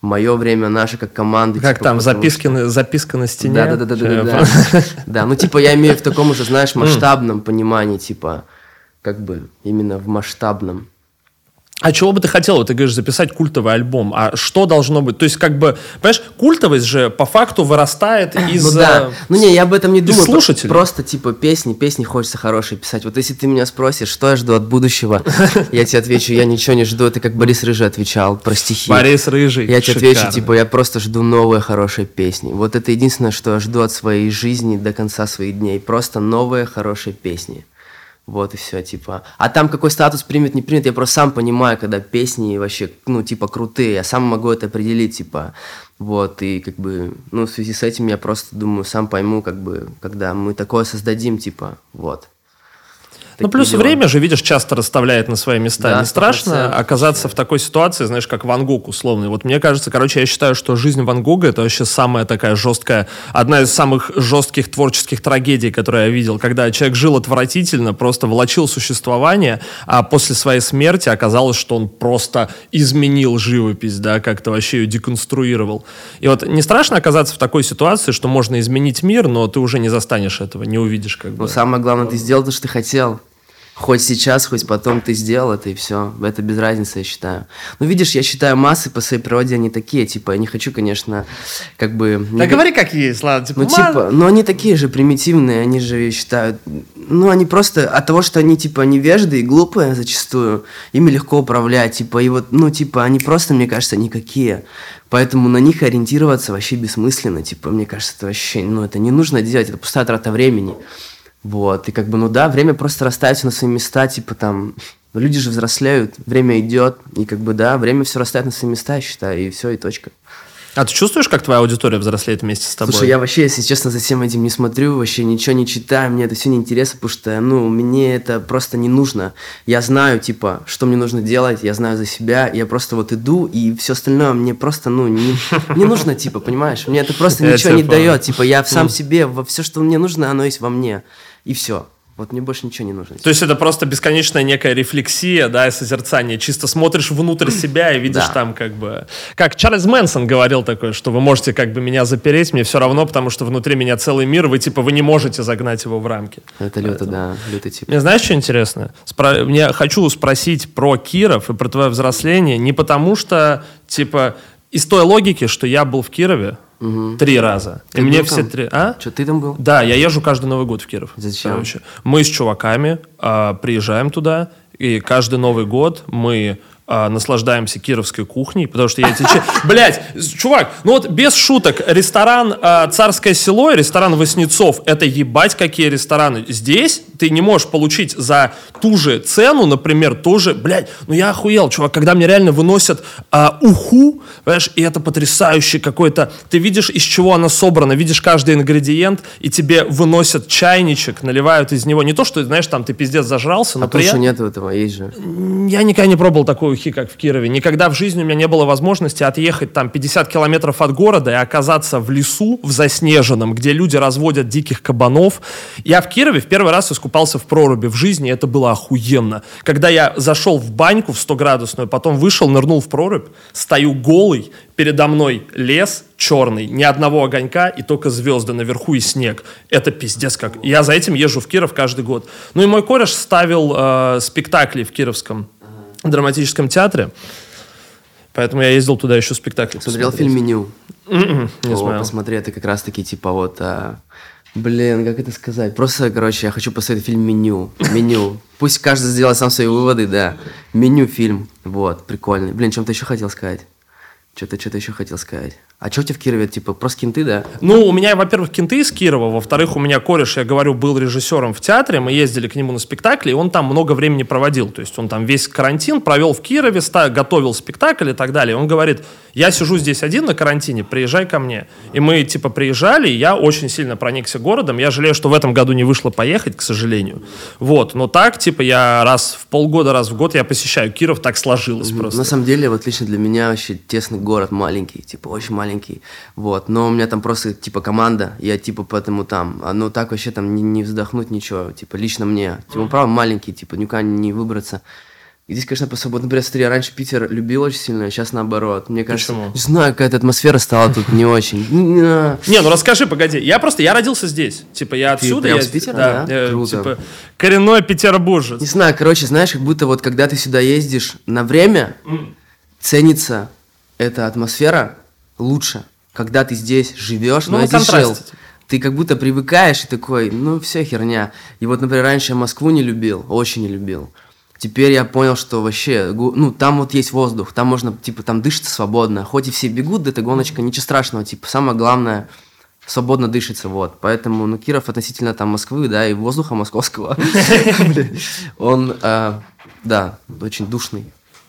Мое время, наше как команды. Как типа, там, потому записки, что- на, записка на стене? Да, да, да, да, да, да, да. Да, ну типа я имею в таком уже, знаешь, масштабном понимании, типа, как бы именно в масштабном. А чего бы ты хотел? Вот ты говоришь, записать культовый альбом. А что должно быть? То есть, как бы, понимаешь, культовость же по факту вырастает из... Ну да. Ну не, я об этом не думаю. слушателей. Просто типа песни, песни хочется хорошие писать. Вот если ты меня спросишь, что я жду от будущего, я тебе отвечу, я ничего не жду. Это как Борис Рыжий отвечал про стихи. Борис Рыжий. Я тебе отвечу, типа, я просто жду новые хорошие песни. Вот это единственное, что я жду от своей жизни до конца своих дней. Просто новые хорошие песни. Вот и все, типа. А там какой статус примет, не примет, я просто сам понимаю, когда песни вообще, ну, типа, крутые, я сам могу это определить, типа. Вот, и как бы, ну, в связи с этим я просто думаю, сам пойму, как бы, когда мы такое создадим, типа, вот. Ну, плюс дела. время же, видишь, часто расставляет на свои места. Да, Не страшно 100%. оказаться в такой ситуации, знаешь, как Ван Гог условный. Вот мне кажется, короче, я считаю, что жизнь Ван Гога это вообще самая такая жесткая, одна из самых жестких творческих трагедий, которые я видел, когда человек жил отвратительно, просто влачил существование, а после своей смерти оказалось, что он просто изменил живопись, да, как-то вообще ее деконструировал. И вот не страшно оказаться в такой ситуации, что можно изменить мир, но ты уже не застанешь этого, не увидишь как бы. Ну, самое главное, ты сделал то, что ты хотел. Хоть сейчас, хоть потом ты сделал это, и все. Это без разницы, я считаю. Ну, видишь, я считаю, массы по своей природе, они такие, типа, я не хочу, конечно, как бы... Да не- говори как есть, ладно. Типа, Ну, «Ма- типа, ну, они такие же примитивные, они же считают... Ну, они просто от того, что они, типа, невежды и глупые зачастую, ими легко управлять, типа, и вот, ну, типа, они просто, мне кажется, никакие. Поэтому на них ориентироваться вообще бессмысленно, типа, мне кажется, это вообще, ну, это не нужно делать, это пустая трата времени. Вот, и как бы, ну да, время просто расставится на свои места, типа, там, ну, люди же взрослеют, время идет, и как бы, да, время все расставит на свои места, я считаю, и все, и точка. А ты чувствуешь, как твоя аудитория взрослеет вместе с тобой? Слушай, я вообще, если честно, за всем этим не смотрю, вообще ничего не читаю, мне это все не интересно, потому что, ну, мне это просто не нужно. Я знаю, типа, что мне нужно делать, я знаю за себя, я просто вот иду, и все остальное мне просто, ну, не, не нужно, типа, понимаешь? Мне это просто ничего не дает, типа, я сам себе, во все, что мне нужно, оно есть во мне, и все. Вот мне больше ничего не нужно. То есть это просто бесконечная некая рефлексия, да, и созерцание. Чисто смотришь внутрь себя и видишь Да. там как бы... Как Чарльз Мэнсон говорил такое, что вы можете как бы меня запереть, мне все равно, потому что внутри меня целый мир, вы типа, вы не можете загнать его в рамки. Это люто, да, лютый тип. Мне знаешь, что интересно? Спро- Мне хочу спросить про Киров и про твое взросление не потому что, типа, из той логики, что я был в Кирове три раза. Ты и мне все там? три... А? Что, ты там был? Да, я езжу каждый Новый год в Киров. Зачем? Короче, мы с чуваками а, приезжаем туда, и каждый Новый год мы а, наслаждаемся кировской кухней, потому что я тебе... Блять, чувак, ну вот без шуток, ресторан а, «Царское село» и ресторан «Воснецов» — это ебать какие рестораны. Здесь ты не можешь получить за ту же цену, например, тоже, блядь, ну я охуел, чувак, когда мне реально выносят а, уху, понимаешь, и это потрясающе какой-то, ты видишь, из чего она собрана, видишь каждый ингредиент, и тебе выносят чайничек, наливают из него, не то, что, знаешь, там ты пиздец зажрался, но А приятно. нет этого, есть же. Я никогда не пробовал такой ухи, как в Кирове. Никогда в жизни у меня не было возможности отъехать там 50 километров от города и оказаться в лесу, в заснеженном, где люди разводят диких кабанов. Я в Кирове в первый раз искупался в проруби в жизни, это было охуенно. Когда я зашел в баньку в 100-градусную, потом вышел, нырнул в прорубь, стою голый, передо мной лес черный, ни одного огонька и только звезды наверху и снег. Это пиздец как. Я за этим езжу в Киров каждый год. Ну и мой кореш ставил э, спектакли в Кировском драматическом театре. Поэтому я ездил туда еще спектакли. Смотрел посмотреть. фильм «Меню». М-м, Не О, смотрел. посмотри, это как раз-таки типа вот... а, Блин, как это сказать? Просто, короче, я хочу посмотреть фильм «Меню». «Меню». Пусть каждый сделает сам свои выводы, да. «Меню» фильм. Вот, прикольный. Блин, чем-то еще хотел сказать. Что-то, что-то еще хотел сказать. А что у тебя в Кирове, типа, просто кенты, да? Ну, у меня, во-первых, кенты из Кирова, во-вторых, у меня кореш, я говорю, был режиссером в театре, мы ездили к нему на спектакли, и он там много времени проводил, то есть он там весь карантин провел в Кирове, готовил спектакль и так далее. Он говорит, я сижу здесь один на карантине, приезжай ко мне. И мы, типа, приезжали, и я очень сильно проникся городом, я жалею, что в этом году не вышло поехать, к сожалению. Вот, но так, типа, я раз в полгода, раз в год я посещаю Киров, так сложилось просто. На самом деле, вот лично для меня вообще тесный город маленький, типа очень маленький, вот. Но у меня там просто типа команда, я типа поэтому там, а ну так вообще там не, не вздохнуть ничего, типа лично мне, типа он, правда маленький, типа никуда не выбраться. И здесь, конечно, по-свободно. Например, смотри, я раньше Питер любил очень сильно, а сейчас наоборот. Мне кажется, Почему? не знаю, какая-то атмосфера стала тут не очень. Не, Не, ну расскажи, погоди. Я просто, я родился здесь. Типа, я Ты отсюда. прям я, с Питера, да? да? я, Круто. типа, коренной петербуржец. Не знаю, короче, знаешь, как будто вот когда ты сюда ездишь на время, ценится эта атмосфера лучше. Когда ты здесь живешь, Ну, но здесь жил. Ты как будто привыкаешь и такой, ну, все херня. И вот, например, раньше я Москву не любил, очень не любил. Теперь я понял, что вообще, ну, там вот есть воздух, там можно, типа, там дышится свободно. Хоть и все бегут, да это гоночка, ничего страшного, типа, самое главное, свободно дышится, вот. Поэтому, ну, Киров относительно там Москвы, да, и воздуха московского, он, э, да, очень душный.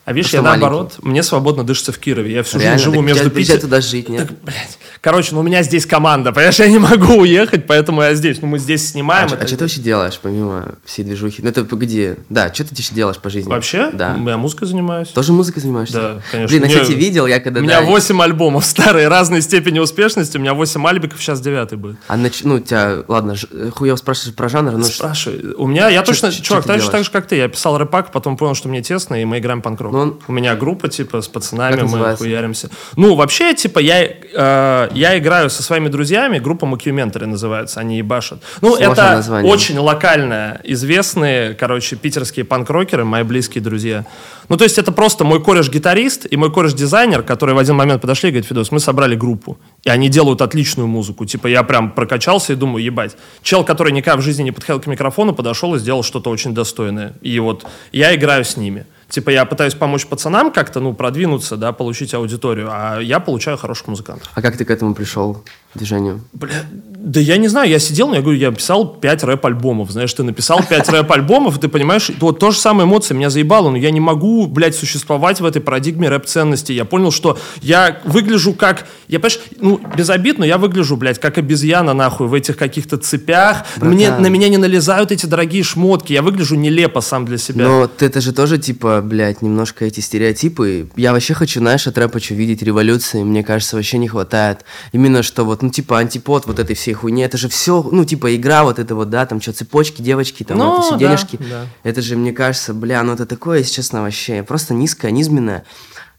А видишь, я что наоборот, мне свободно дышится в Кирове. Я всю Реально, жизнь живу между Питером. туда жить, нет? Так, блядь. Короче, ну у меня здесь команда, понимаешь, я не могу уехать, поэтому я здесь. Ну мы здесь снимаем. А, это- что ты вообще делаешь, помимо всей движухи? Ну, это погоди, да, что ты еще делаешь по жизни? Вообще? Да. Я музыкой занимаюсь. Тоже музыкой занимаешься? Да, конечно. Блин, я, кстати, видел, я когда... У меня да, 8 альбомов старые, разной степени успешности. У меня 8 альбиков, сейчас 9 будет. А нач... ну, у тебя, ладно, ж... хуево спрашиваешь про жанр, но... Спрашивай. У меня, я Чё- точно, чё- чувак, так же, так же, как ты. Я писал рэпак, потом понял, что мне тесно, и мы играем панк-рок. Ну, он- У меня группа, типа, с пацанами, мы хуяримся. Ну, вообще, типа, я, э, я играю со своими друзьями, группа Mockumentary называется, они ебашат. Ну, Сложное это название. очень локально известные, короче, питерские панк-рокеры, мои близкие друзья. Ну, то есть, это просто мой кореш-гитарист и мой кореш-дизайнер, которые в один момент подошли и говорят, Фидос, мы собрали группу, и они делают отличную музыку. Типа, я прям прокачался и думаю, ебать. Чел, который никогда в жизни не подходил к микрофону, подошел и сделал что-то очень достойное. И вот я играю с ними. Типа, я пытаюсь помочь пацанам как-то, ну, продвинуться, да, получить аудиторию, а я получаю хороших музыкантов. А как ты к этому пришел, движению? Бля, да я не знаю, я сидел, я говорю, я писал 5 рэп-альбомов, знаешь, ты написал 5 рэп-альбомов, и ты понимаешь, вот то же самое эмоции меня заебало, но я не могу, блядь, существовать в этой парадигме рэп-ценностей. Я понял, что я выгляжу как, я, понимаешь, ну, без обид, но я выгляжу, блядь, как обезьяна, нахуй, в этих каких-то цепях. Братан. Мне, на меня не налезают эти дорогие шмотки, я выгляжу нелепо сам для себя. Но ты это же тоже, типа, блядь, немножко эти стереотипы. Я вообще хочу, знаешь, от рэпа хочу видеть революции. Мне кажется, вообще не хватает. Именно что вот, ну, типа, антипод вот этой всей хуйни. Это же все, ну, типа, игра вот это вот, да, там что, цепочки, девочки, там, Ну, это все да, денежки. да. Это же, мне кажется, бля, ну, это такое, если честно, вообще просто низкое, низменное.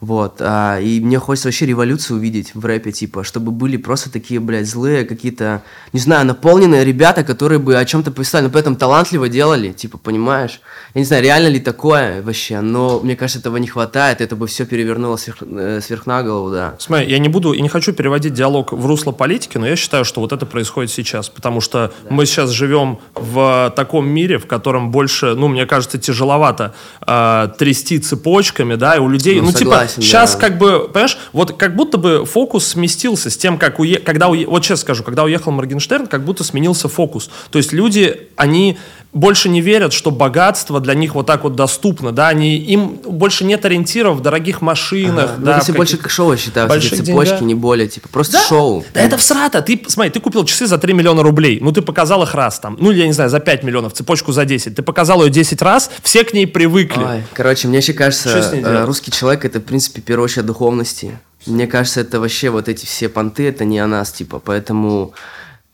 Вот, а, и мне хочется вообще революцию увидеть в рэпе, типа, чтобы были просто такие, блядь, злые какие-то, не знаю, наполненные ребята, которые бы о чем-то писали, но при этом талантливо делали, типа, понимаешь? Я не знаю, реально ли такое вообще, но мне кажется, этого не хватает, это бы все перевернуло сверх, э, сверх на голову, да. Смотри, я не буду и не хочу переводить диалог в русло политики, но я считаю, что вот это происходит сейчас, потому что мы сейчас живем в таком мире, в котором больше, ну, мне кажется, тяжеловато э, трясти цепочками, да, и у людей, Ну, ну, типа, согласен, сейчас да. как бы, понимаешь, вот как будто бы фокус сместился с тем, как уе... когда уе... вот сейчас скажу, когда уехал Моргенштерн, как будто сменился фокус. То есть люди, они больше не верят, что богатство для них вот так вот доступно, да, они, им больше нет ориентиров в дорогих машинах, Ну, да, все в больше как шоу, я считаю, вот эти цепочки, деньгах. не более, типа, просто Да, шоу. Да это всрато. Ты, смотри, ты купил часы за 3 миллиона рублей. Ну, ты показал их раз там. Ну, я не знаю, за 5 миллионов, цепочку за 10. Ты показал ее 10 раз, все к ней привыкли. Ой, короче, мне еще кажется, э, русский человек это, в принципе, в первую очередь о духовности. Мне кажется, это вообще вот эти все понты, это не о нас, типа, поэтому,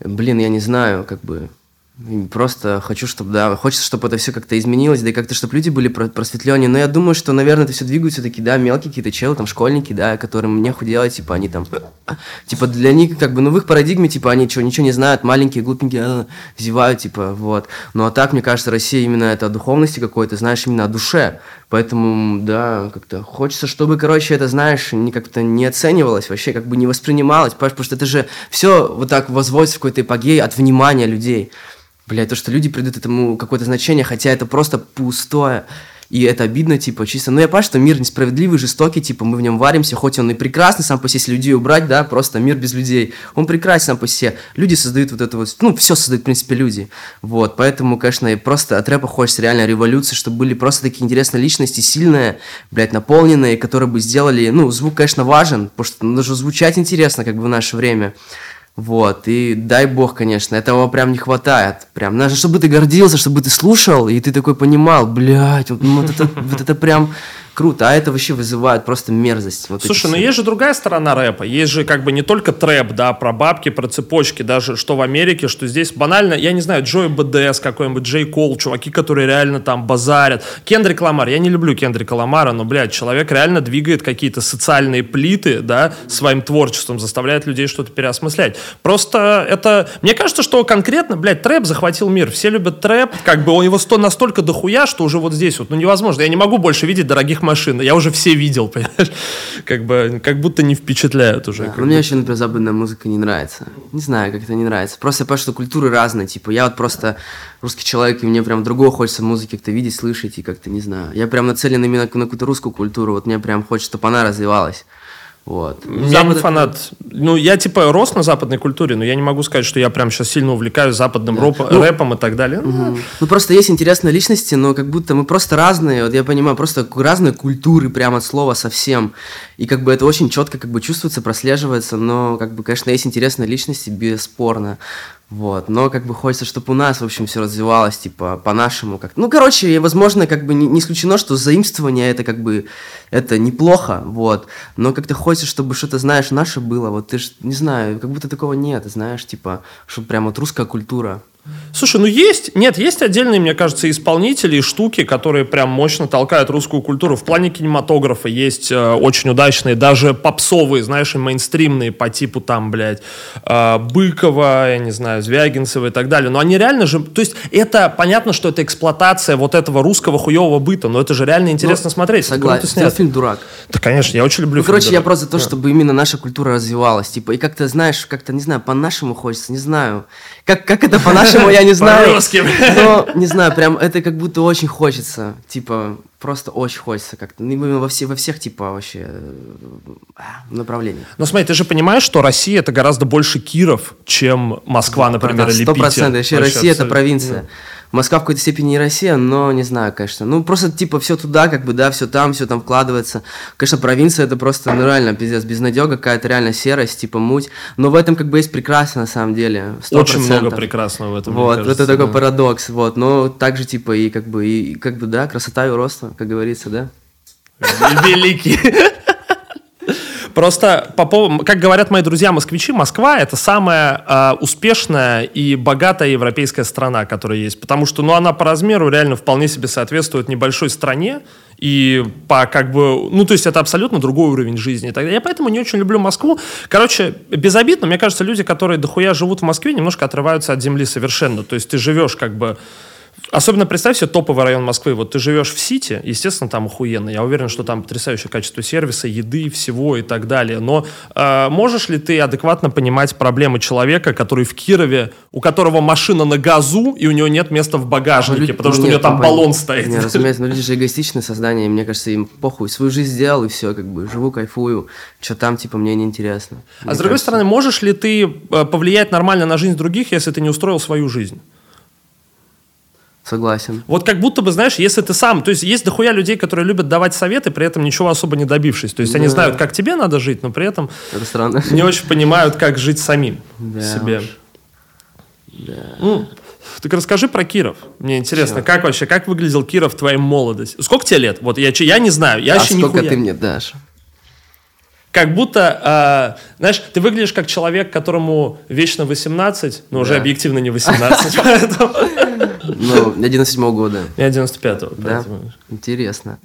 блин, я не знаю, как бы, просто хочу, чтобы, да, хочется, чтобы это все как-то изменилось, да и как-то, чтобы люди были про- просветленнее, но я думаю, что, наверное, это все двигаются такие, да, мелкие какие-то челы, там, школьники, да, которым нехуй делать, типа, они там, типа, для них, как бы, ну, в их парадигме, типа, они чего, ничего не знают, маленькие, глупенькие, а, зевают, типа, вот. Ну, а так, мне кажется, Россия именно это о духовности какой-то, знаешь, именно о душе. Поэтому, да, как-то хочется, чтобы, короче, это, знаешь, не как-то не оценивалось, вообще как бы не воспринималось, потому что это же все вот так возводится в какой-то эпогей от внимания людей. Блядь, то, что люди придают этому какое-то значение, хотя это просто пустое. и это обидно, типа, чисто. Но я понимаю, что мир несправедливый, жестокий, типа, мы в нем варимся, хоть он и прекрасный сам по себе, если людей убрать, да, просто мир без людей, он прекрасен сам по себе. Люди создают вот это вот, ну, все создают, в принципе, люди. Вот, поэтому, конечно, и просто от рэпа хочется реально революции, чтобы были просто такие интересные личности, сильные, блядь, наполненные, которые бы сделали, ну, звук, конечно, важен, потому что нужно звучать интересно, как бы в наше время. Вот, и дай бог, конечно, этого прям не хватает. Прям, надо, чтобы ты гордился, чтобы ты слушал, и ты такой понимал, блядь, вот, ну, вот, это, вот это прям круто, а это вообще вызывает просто мерзость. Вот Слушай, но есть же другая сторона рэпа, есть же как бы не только трэп, да, про бабки, про цепочки, даже что в Америке, что здесь банально, я не знаю, Джой БДС какой-нибудь, Джей Кол, чуваки, которые реально там базарят. Кендрик Ламар, я не люблю Кендрика Ламара, но, блядь, человек реально двигает какие-то социальные плиты, да, своим творчеством, заставляет людей что-то переосмыслять. Просто это, мне кажется, что конкретно, блядь, трэп захватил мир, все любят трэп, как бы у него сто настолько дохуя, что уже вот здесь вот, ну невозможно, я не могу больше видеть дорогих машины. Я уже все видел, понимаешь? Как бы, как будто не впечатляют уже. Да, но мне вообще, например, западная музыка не нравится. Не знаю, как это не нравится. Просто я понимаю, что культуры разные. Типа, я вот просто русский человек, и мне прям другого хочется музыки как-то видеть, слышать, и как-то, не знаю. Я прям нацелен именно на какую-то русскую культуру. Вот мне прям хочется, чтобы она развивалась. Вот. Я Запад не фанат. Ну, я типа рос на западной культуре, но я не могу сказать, что я прям сейчас сильно увлекаюсь западным да. рэп, ну, рэпом и так далее. Угу. Ну, просто есть интересные личности, но как будто мы просто разные, вот я понимаю, просто разные культуры прямо от слова совсем. И как бы это очень четко как бы чувствуется, прослеживается, но как бы, конечно, есть интересные личности, бесспорно. Вот, но как бы хочется, чтобы у нас, в общем, все развивалось, типа, по-нашему как Ну, короче, возможно, как бы не, не исключено, что заимствование это как бы, это неплохо, вот, но как-то хочется, чтобы что-то, знаешь, наше было, вот ты ж, не знаю, как будто такого нет, знаешь, типа, чтобы прям вот русская культура, Слушай, ну есть, нет, есть отдельные, мне кажется, исполнители и штуки, которые прям мощно толкают русскую культуру. В плане кинематографа есть э, очень удачные, даже попсовые, знаешь, и мейнстримные по типу там, блядь, э, Быкова, я не знаю, Звягинцева и так далее. Но они реально же, то есть это понятно, что это эксплуатация вот этого русского хуевого быта, но это же реально интересно ну, смотреть. Согласен, это фильм «Дурак». Да, конечно, я очень люблю ну, фильм короче, «Дурак». я просто за то, чтобы именно наша культура развивалась, типа, и как-то, знаешь, как-то, не знаю, по-нашему хочется, не знаю, как, как это по-нашему, я не знаю. По-русски. Но, не знаю, прям это как будто очень хочется. Типа, просто очень хочется как-то. Ну, во, все, во всех, типа, вообще э, направлениях. Ну, смотри, ты же понимаешь, что Россия это гораздо больше Киров, чем Москва, например, или Питер. Сто процентов. Вообще, Россия это провинция. Москва в какой-то степени не Россия, но не знаю, конечно. Ну, просто, типа, все туда, как бы, да, все там, все там вкладывается. Конечно, провинция это просто, ну, реально, пиздец, безнадега какая-то, реально серость, типа, муть. Но в этом, как бы, есть прекрасно, на самом деле. 100%. Очень много прекрасного в этом, Вот, кажется, это такой да. парадокс, вот. Но также, типа, и, как бы, и, как бы, да, красота и роста, как говорится, да. Великий. Просто, по поводу, как говорят мои друзья-москвичи, Москва — это самая э, успешная и богатая европейская страна, которая есть. Потому что ну, она по размеру реально вполне себе соответствует небольшой стране. И по как бы... Ну, то есть это абсолютно другой уровень жизни. Я поэтому не очень люблю Москву. Короче, безобидно, мне кажется, люди, которые дохуя живут в Москве, немножко отрываются от земли совершенно. То есть ты живешь как бы Особенно представь себе топовый район Москвы. Вот ты живешь в Сити, естественно, там охуенно. Я уверен, что там потрясающее качество сервиса, еды, всего и так далее. Но э, можешь ли ты адекватно понимать проблемы человека, который в Кирове, у которого машина на газу, и у него нет места в багажнике, люди, потому что нет, у него там баллон стоит? Не, разумеется, но люди же эгоистичные создания, и мне кажется, им похуй. Свою жизнь сделал, и все, как бы, живу, кайфую. Что там, типа, мне неинтересно. А с другой кажется... стороны, можешь ли ты э, повлиять нормально на жизнь других, если ты не устроил свою жизнь? Согласен. Вот как будто бы, знаешь, если ты сам... То есть есть дохуя людей, которые любят давать советы, при этом ничего особо не добившись. То есть да. они знают, как тебе надо жить, но при этом Это странно. не очень понимают, как жить самим да, себе. Да. Ну, так расскажи про Киров. Мне интересно, Чё? как вообще, как выглядел Киров в твоей молодости? Сколько тебе лет? Вот я, я не знаю, я а еще сколько нихуя. ты мне дашь? как будто, э, знаешь, ты выглядишь как человек, которому вечно 18, но да. уже объективно не 18, поэтому... Ну, я 97 года. Я 95-го. Да? Интересно.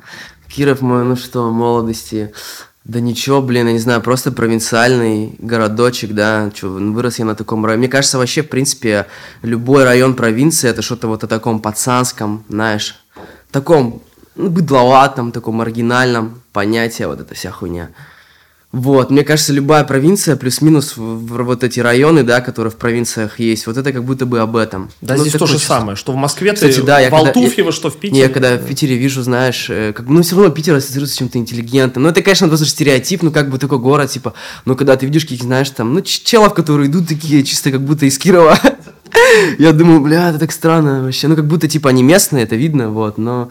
Киров мой, ну что, молодости... Да ничего, блин, я не знаю, просто провинциальный городочек, да, чё, вырос я на таком районе. Мне кажется, вообще, в принципе, любой район провинции, это что-то вот о таком пацанском, знаешь, таком, ну, быдловатом, таком маргинальном понятие, вот эта вся хуйня. Вот, мне кажется, любая провинция, плюс-минус вот эти районы, да, которые в провинциях есть, вот это как будто бы об этом. Да, Ну, здесь то же чувство. самое, что в Москве Кстати, ты да, я когда- я- что в Питере. Не, я когда в Питере вижу, знаешь, э, как ну, все равно Питер ассоциируется с чем-то интеллигентным. Ну, это, конечно, просто стереотип, ну, как бы такой город, типа, ну, когда ты видишь каких, знаешь, там, ну, челов, которые идут такие, чисто как будто из Кирова. Я думаю, бля, это так странно вообще. Ну, как будто, типа, они местные, это видно, вот, но...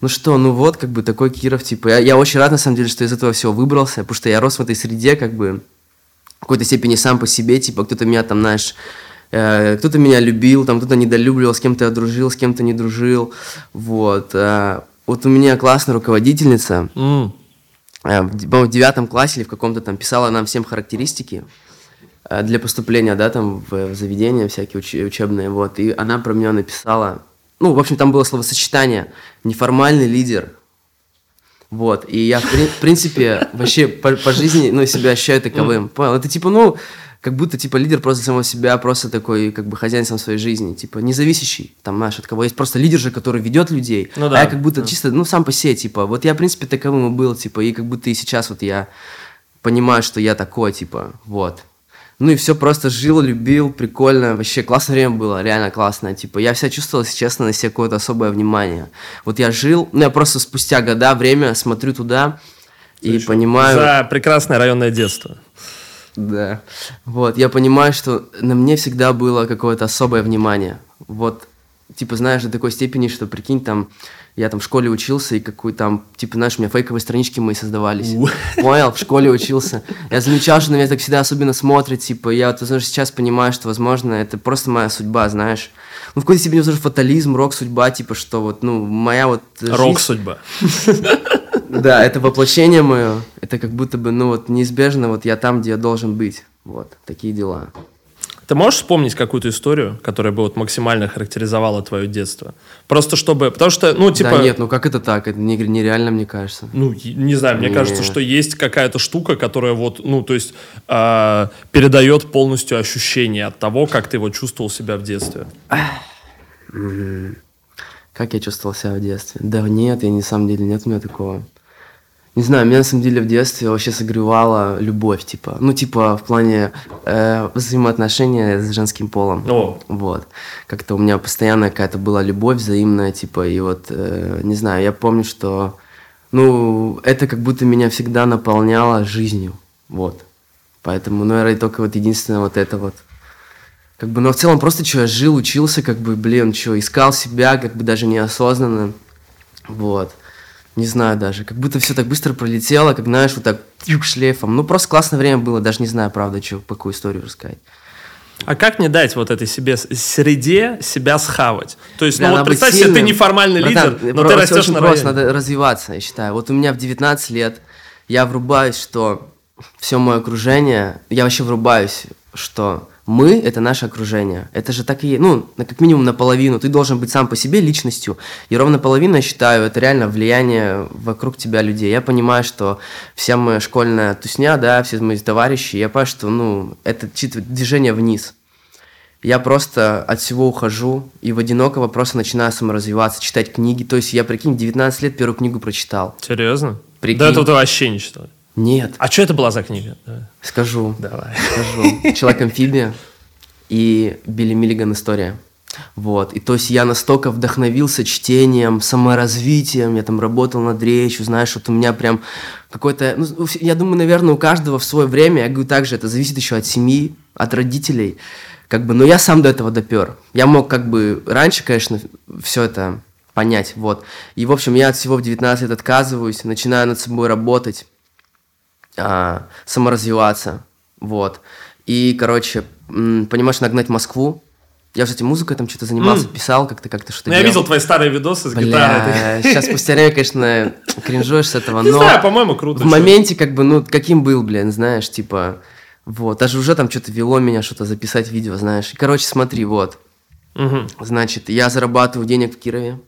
Ну что, ну вот, как бы такой Киров, типа, я, я очень рад, на самом деле, что из этого всего выбрался, потому что я рос в этой среде, как бы, в какой-то степени сам по себе, типа, кто-то меня там, знаешь, э, кто-то меня любил, там, кто-то недолюбливал, с кем-то я дружил, с кем-то не дружил, вот. э, вот у меня классная руководительница, М, э, в девятом классе или в каком-то там писала нам всем характеристики э, для поступления, да, там, в, в заведения всякие уч- учебные, вот, и она про меня написала, ну, в общем, там было словосочетание «неформальный лидер», вот, и я, в, при- в принципе, вообще по, по жизни, ну, себя ощущаю таковым, понял? Это типа, ну, как будто, типа, лидер просто самого себя, просто такой, как бы, хозяин сам своей жизни, типа, независящий, там, знаешь, от кого есть просто лидер же, который ведет людей, Ну а да, я как будто да. чисто, ну, сам по себе, типа, вот я, в принципе, таковым и был, типа, и как будто и сейчас вот я понимаю, что я такой, типа, вот. Ну и все просто жил, любил, прикольно, вообще классное время было, реально классное, типа, я себя чувствовал, если честно, на себе какое-то особое внимание. Вот я жил, ну я просто спустя года, время смотрю туда и понимаю... За прекрасное районное детство. Да. Вот, я понимаю, что на мне всегда было какое-то особое внимание. Вот, типа, знаешь, до такой степени, что, прикинь, там, я там в школе учился, и какой там, типа, знаешь, у меня фейковые странички мои создавались. Понял? В школе учился. Я замечал, что на меня так всегда особенно смотрят, типа, я вот, возможно, сейчас понимаю, что, возможно, это просто моя судьба, знаешь. Ну, в какой-то степени, возможно, фатализм, рок-судьба, типа, что вот, ну, моя вот Рок-судьба. да, это воплощение мое. Это как будто бы, ну вот, неизбежно, вот я там, где я должен быть. Вот, такие дела. Ты можешь вспомнить какую-то историю, которая бы вот максимально характеризовала твое детство? Просто чтобы... Потому что, ну, типа... Да нет, ну как это так? Это не- нереально, мне кажется. Ну, не знаю, мне Не. кажется, что есть какая-то штука, которая вот, ну, то есть а, передает полностью ощущение от того, как ты вот чувствовал себя в детстве. Как я чувствовал себя в детстве? Да нет, я на самом деле, нет у меня такого. Не знаю, меня на самом деле в детстве вообще согревала любовь, типа. Ну, типа, в плане э, взаимоотношения с женским полом. О. Вот. Как-то у меня постоянно какая-то была любовь взаимная, типа, и вот, э, не знаю, я помню, что, ну, это как будто меня всегда наполняло жизнью, вот. Поэтому, ну, наверное, только вот единственное вот это вот. Как бы, но в целом просто что, я жил, учился, как бы, блин, что, искал себя, как бы даже неосознанно, вот. Не знаю даже, как будто все так быстро пролетело, как, знаешь, вот так тюк, шлейфом. Ну, просто классное время было, даже не знаю, правда, что, какую историю рассказать. А как не дать вот этой себе среде себя схавать? То есть, Бля, ну вот представь себе, ты неформальный Братан, лидер, но ты растешь очень на просто, районе. надо развиваться, я считаю. Вот у меня в 19 лет я врубаюсь, что все мое окружение, я вообще врубаюсь, что мы — это наше окружение. Это же так и. Ну, как минимум наполовину. Ты должен быть сам по себе личностью. И ровно половина, я считаю, это реально влияние вокруг тебя людей. Я понимаю, что вся моя школьная тусня, да, все мои товарищи, я понимаю, что, ну, это движение вниз. Я просто от всего ухожу и в одинокого просто начинаю саморазвиваться, читать книги. То есть я, прикинь, в 19 лет первую книгу прочитал. Серьезно? Прикинь. Да ты вообще не читал. Нет, А что это была за книга? Скажу, Давай. скажу. Человек-амфибия и Билли Миллиган история. Вот, и то есть я настолько вдохновился чтением, саморазвитием, я там работал над речью, знаешь, вот у меня прям какой-то, ну, я думаю, наверное, у каждого в свое время, я говорю также, это зависит еще от семьи, от родителей, как бы, но я сам до этого допер. Я мог как бы раньше, конечно, все это понять, вот. И, в общем, я от всего в 19 лет отказываюсь, начинаю над собой работать, а, саморазвиваться, вот. И, короче, понимаешь, нагнать Москву. Я, кстати, музыкой там что-то занимался, М. писал как-то, как-то что-то Ну, я делал. видел твои старые видосы с гитарой. Бля, сейчас спустя время, конечно, кринжуешь с этого, Не но знаю, по-моему, круто. в моменте, как бы, ну, каким был, блин, знаешь, типа, вот, даже уже там что-то вело меня, что-то записать видео, знаешь. И, короче, смотри, вот, значит, я зарабатываю денег в Кирове,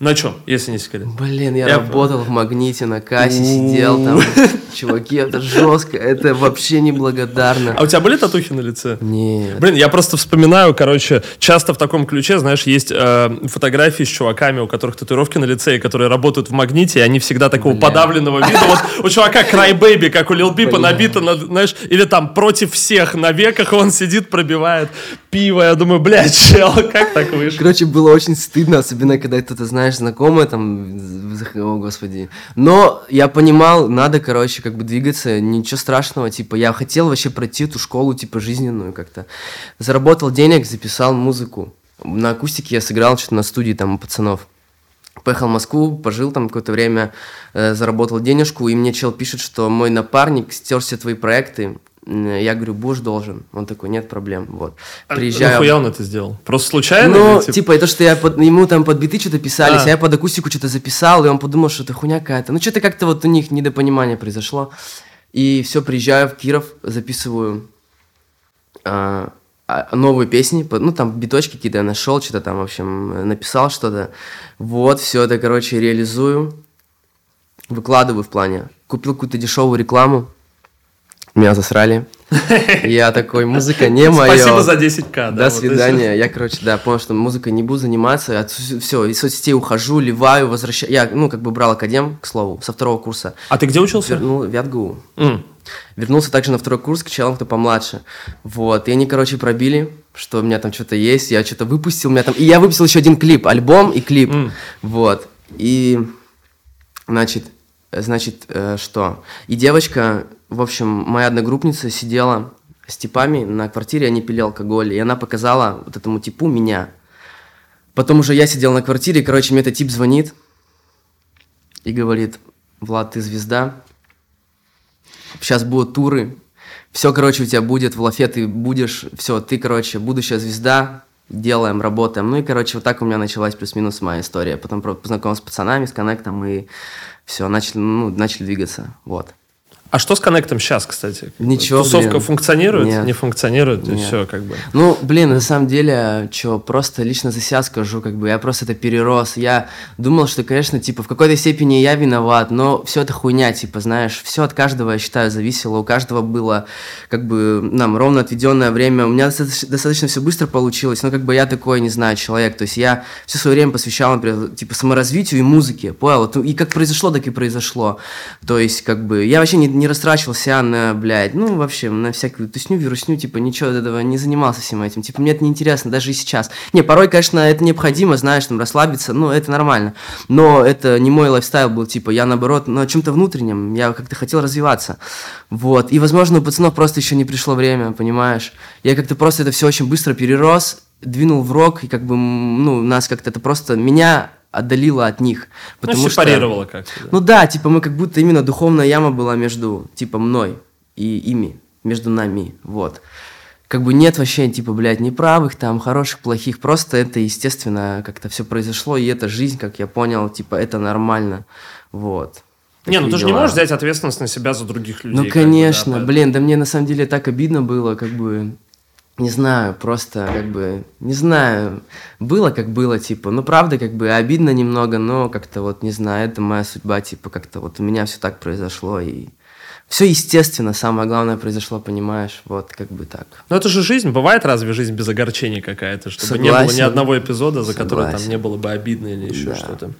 На чем, если не секрет? Блин, я, Я работал в магните на кассе, сидел там. Чуваки, это жестко, это вообще неблагодарно. А у тебя были татухи на лице? Нет. Блин, я просто вспоминаю, короче, часто в таком ключе, знаешь, есть э, фотографии с чуваками, у которых татуировки на лице, и которые работают в магните, и они всегда такого Бля. подавленного вида. Вот у чувака Cry Baby, как у Лил Пипа, набито, на- знаешь, или там против всех на веках он сидит, пробивает пиво. Я думаю, блядь, чел, как так вышло? Короче, было очень стыдно, особенно когда кто-то, знаешь, знакомый там, з- о господи. Но я понимал, надо, короче, как бы двигаться, ничего страшного, типа, я хотел вообще пройти эту школу, типа, жизненную как-то. Заработал денег, записал музыку. На акустике я сыграл что-то на студии там у пацанов. Поехал в Москву, пожил там какое-то время, э, заработал денежку, и мне чел пишет, что мой напарник стер все твои проекты. Я говорю, будешь должен. Он такой, нет проблем, вот. Приезжаю. Нахуя он это сделал? Просто случайно? Ну, или, типа, это что я под, ему там под биты что-то писались, А. а. я под акустику что-то записал, и он подумал, что это хуйня какая-то. Ну, что-то как-то вот у них недопонимание произошло. И все, приезжаю в Киров, записываю а, а, новые песни, ну, там биточки какие-то я нашел, что-то там, в общем, написал что-то. Вот, все это, короче, реализую, выкладываю в плане. Купил какую-то дешевую рекламу, меня засрали. Я такой, музыка не моя. Спасибо за 10к. да, До вот свидания. Я, короче, да, понял, что музыкой не буду заниматься. Все, из соцсетей ухожу, ливаю, возвращаю. Я, ну, как бы брал академ, к слову, со второго курса. А ты где учился? Вернул в ЯТГУ. М. Вернулся также на второй курс к челам, кто помладше. Вот. И они, короче, пробили, что у меня там что-то есть. Я что-то выпустил. У меня там... И я выпустил еще один клип, альбом и клип. М. Вот. И, значит, э, значит, э, что? И девочка, в общем, моя одногруппница сидела с типами на квартире, они пили алкоголь, и она показала вот этому типу меня. Потом уже я сидел на квартире, и, короче, мне этот тип звонит и говорит, Влад, ты звезда, сейчас будут туры, все, короче, у тебя будет, в лафе ты будешь, все, ты, короче, будущая звезда, делаем, работаем. Ну и, короче, вот так у меня началась плюс-минус моя история. Потом познакомился с пацанами, с коннектом, и все, начали, ну, начали двигаться, вот. А что с коннектом сейчас, кстати? Ничего, Тусовка блин. функционирует? Нет. Не функционирует? И Нет. все, как бы. Ну, блин, на самом деле, что, просто лично за себя скажу, как бы, я просто это перерос. Я думал, что, конечно, типа, в какой-то степени я виноват, но все это хуйня, типа, знаешь, все от каждого, я считаю, зависело, у каждого было, как бы, нам ровно отведенное время. У меня достаточно, достаточно все быстро получилось, но, как бы, я такой, не знаю, человек, то есть я все свое время посвящал, например, типа, саморазвитию и музыке, понял? Вот, И как произошло, так и произошло. То есть, как бы, я вообще не, не растрачивал себя на, блядь, ну, вообще, на всякую тусню, вирусню, типа, ничего этого не занимался всем этим. Типа, мне это неинтересно, даже и сейчас. Не, порой, конечно, это необходимо, знаешь, там, расслабиться, ну, это нормально. Но это не мой лайфстайл был, типа, я, наоборот, на чем-то внутреннем, я как-то хотел развиваться. Вот. И, возможно, у пацанов просто еще не пришло время, понимаешь? Я как-то просто это все очень быстро перерос, двинул в рок, и как бы, ну, нас как-то это просто меня отдалило от них. Ну, Потому что... сепарировало как-то. да. Ну да, типа мы как будто именно духовная яма была между, типа, мной и ими, между нами, вот. Как бы нет вообще, типа, блядь, неправых там, хороших, плохих, просто это, естественно, как-то все произошло, и это жизнь, как я понял, типа, это нормально, вот. Не, ну ты же не можешь взять ответственность на себя за других людей. Ну, как бы, да, конечно, блин, да мне на самом деле так обидно было, как бы, не знаю, просто, как бы, не знаю, было как было, типа, ну, правда, как бы, обидно немного, но как-то вот, не знаю, это моя судьба, типа, как-то вот у меня все так произошло, и все естественно, самое главное произошло, понимаешь, вот, как бы так. Ну это же жизнь. Бывает разве жизнь без огорчений какая-то? Чтобы не было ни Согласен. одного эпизода, за который там Согласен. не было бы обидно или еще Да. что-то.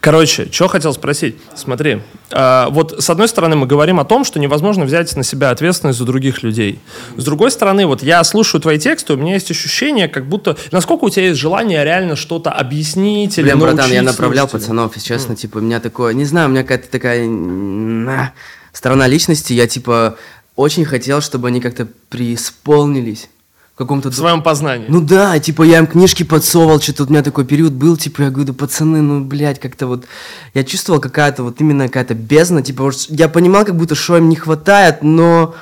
Короче, что хотел спросить. Смотри, а, вот с одной стороны мы говорим о том, что невозможно взять на себя ответственность за других людей. С другой стороны, вот я слушаю твои тексты, у меня есть ощущение, как будто... Насколько у тебя есть желание реально что-то объяснить или Блин, братан, я направлял слушателей? пацанов, если честно, типа, у меня такое, не знаю, у меня какая-то такая а, сторона личности, я, типа, очень хотел, чтобы они как-то преисполнились каком-то... В своем познании. Ну да, типа, я им книжки подсовывал, что-то у меня такой период был, типа, я говорю, да пацаны, ну, блядь, как-то вот... Я чувствовал какая-то вот именно какая-то бездна, типа, вот я понимал, как будто, что им не хватает, но...